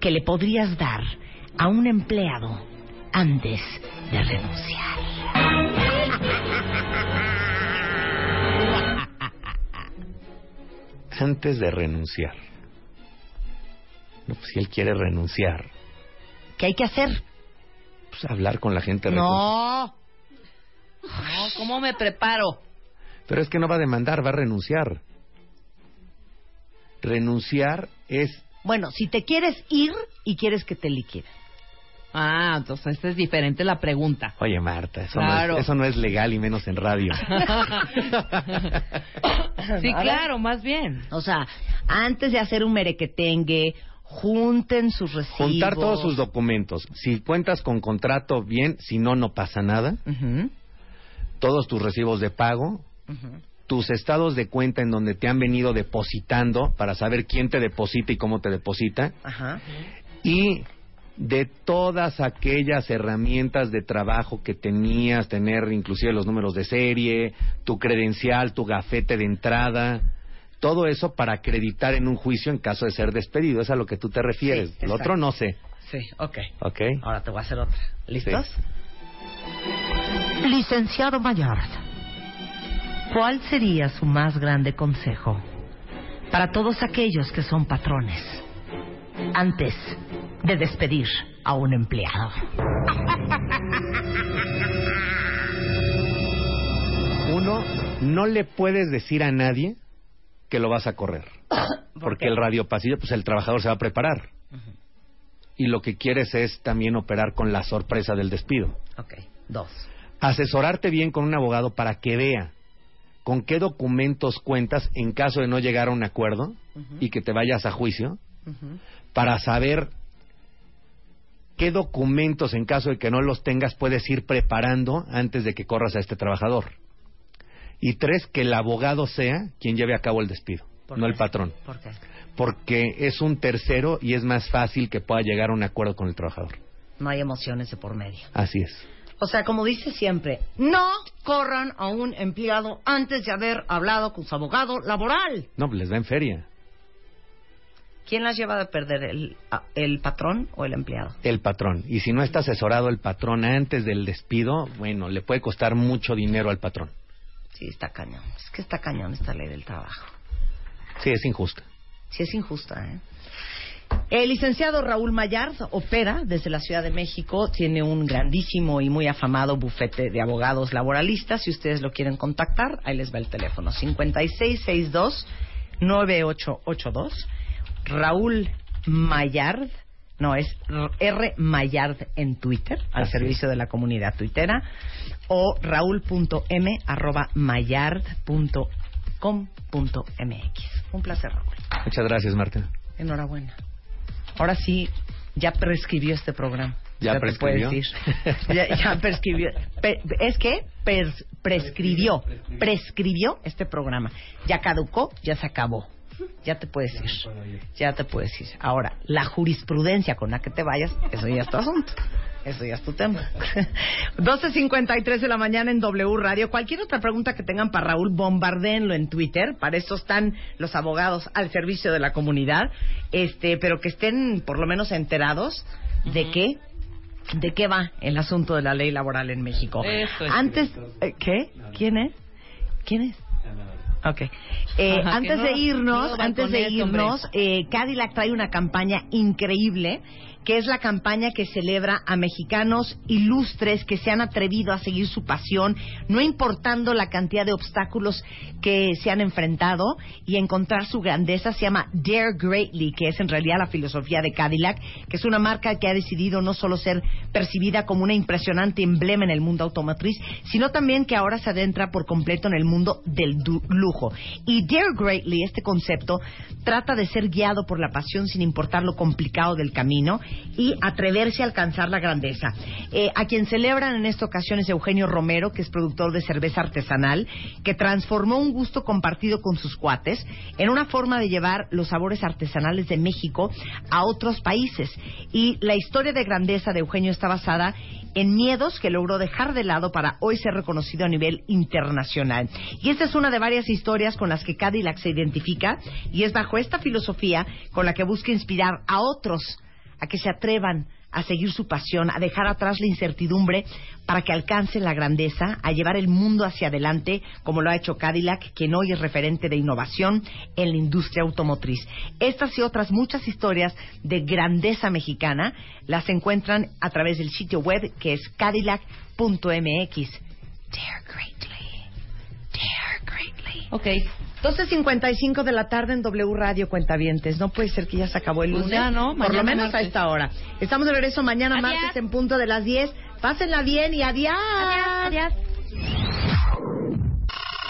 que le podrías dar a un empleado antes de renunciar? Antes de renunciar. No, pues si él quiere renunciar, ¿Qué hay que hacer? pues hablar con la gente. No. No, ¿cómo me preparo? Pero es que no va a demandar, va a renunciar. Renunciar es... Bueno, si te quieres ir y quieres que te liquiden. Ah, entonces esta es diferente la pregunta. Oye, Marta, eso, Claro. no, es, eso no es legal y menos en radio. sí, claro, más bien. O sea, antes de hacer un merequetengue, junten sus recibos. Juntar todos sus documentos. Si cuentas con contrato, bien. Si no, no pasa nada. Ujú, Todos tus recibos de pago. ujú. Tus estados de cuenta en donde te han venido depositando para saber quién te deposita y cómo te deposita. Ajá. y de todas aquellas herramientas de trabajo que tenías, tener inclusive los números de serie, tu credencial, tu gafete de entrada, todo eso para acreditar en un juicio en caso de ser despedido. Es a lo que tú te refieres. Sí, Lo otro no sé. Sí, ok. ¿Ok? Ahora te voy a hacer otra. ¿Listos? Licenciado Mayor, ¿cuál sería su más grande consejo para todos aquellos que son patrones antes de despedir a un empleado? Uno, no le puedes decir a nadie que lo vas a correr. Porque el radio pasillo, pues el trabajador se va a preparar. Y lo que quieres es también operar con la sorpresa del despido. Ok, dos. Asesorarte bien con un abogado para que vea con qué documentos cuentas en caso de no llegar a un acuerdo y que te vayas a juicio, para saber qué documentos en caso de que no los tengas puedes ir preparando antes de que corras a este trabajador. Y tres, que el abogado sea quien lleve a cabo el despido, ¿Por no qué? el patrón. ¿Por qué? Porque es un tercero y es más fácil que pueda llegar a un acuerdo con el trabajador. No hay emociones de por medio. Así es. O sea, como dice siempre, no corran a un empleado antes de haber hablado con su abogado laboral. No, pues les da en feria. ¿quién las lleva a perder, el, el patrón o el empleado? El patrón. Y si no está asesorado el patrón antes del despido, bueno, le puede costar mucho dinero al patrón. Sí, está cañón. Es que está cañón esta ley del trabajo. Sí, es injusta. Sí, es injusta, ¿eh? El licenciado Raúl Mayard opera desde la Ciudad de México, tiene un grandísimo y muy afamado bufete de abogados laboralistas. Si ustedes lo quieren contactar, ahí les va el teléfono: 5662-9882. Raúl Mayard, no, es R Mayard en Twitter, al Así servicio de la comunidad tuitera, o raúl.m arroba mayard.com.mx. Un placer, Raúl. Muchas gracias, Marta. Enhorabuena. Ahora sí, ya prescribió este programa. ¿Ya te prescribió? decir. ya, ya prescribió. Pe- es que pers- prescribió, prescribió este programa. Ya caducó, ya se acabó. Ya te puedes ir. Ya te puedes ir. Ahora, la jurisprudencia con la que te vayas, eso ya es tu asunto. Eso ya es tu tema. 12.53 de la mañana en W Radio. Cualquier otra pregunta que tengan para Raúl, bombardeenlo en Twitter. Para eso están los abogados al servicio de la comunidad. Este, pero que estén por lo menos enterados de qué de qué va el asunto de la ley laboral en México. Eso es Antes, eh, ¿qué? ¿Quién es? ¿Quién es? Ok. Eh, Ajá, antes de no- irnos, no antes de irnos, eh, Cadillac trae una campaña increíble que es la campaña que celebra a mexicanos ilustres que se han atrevido a seguir su pasión, no importando la cantidad de obstáculos que se han enfrentado y encontrar su grandeza. Se llama Dare Greatly, que es en realidad la filosofía de Cadillac, que es una marca que ha decidido no solo ser percibida como una impresionante emblema en el mundo automotriz, sino también que ahora se adentra por completo en el mundo del lujo. Y Dare Greatly, este concepto, trata de ser guiado por la pasión sin importar lo complicado del camino y atreverse a alcanzar la grandeza. Eh, a quien celebran en esta ocasión es Eugenio Romero, que es productor de cerveza artesanal, que transformó un gusto compartido con sus cuates en una forma de llevar los sabores artesanales de México a otros países. Y la historia de grandeza de Eugenio está basada en miedos que logró dejar de lado para hoy ser reconocido a nivel internacional. Y esta es una de varias historias con las que Cadillac se identifica y es bajo esta filosofía con la que busca inspirar a otros a que se atrevan a seguir su pasión, a dejar atrás la incertidumbre para que alcancen la grandeza, a llevar el mundo hacia adelante, como lo ha hecho Cadillac, quien hoy es referente de innovación en la industria automotriz. Estas y otras muchas historias de grandeza mexicana las encuentran a través del sitio web que es cadillac.mx. Dare greatly. Dare greatly. Ok. 12.55 de la tarde en W Radio Cuentavientes. No puede ser que ya se acabó el Pues lunes. ya, ¿no? Por lo menos a esta hora. Estamos de regreso mañana Adiós. martes en punto de las 10. Pásenla bien y adiós. Adiós.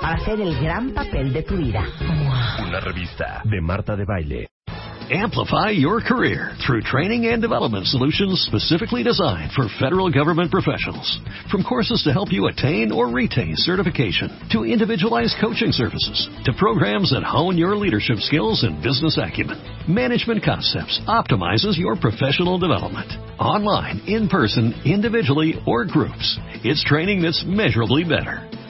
para hacer el gran papel de tu vida. Una revista de Marta de Baile. Amplify your career through training and development solutions specifically designed for federal government professionals. From courses to help you attain or retain certification, to individualized coaching services, to programs that hone your leadership skills and business acumen, Management Concepts optimizes your professional development. Online, in person, individually, or groups, it's training that's measurably better.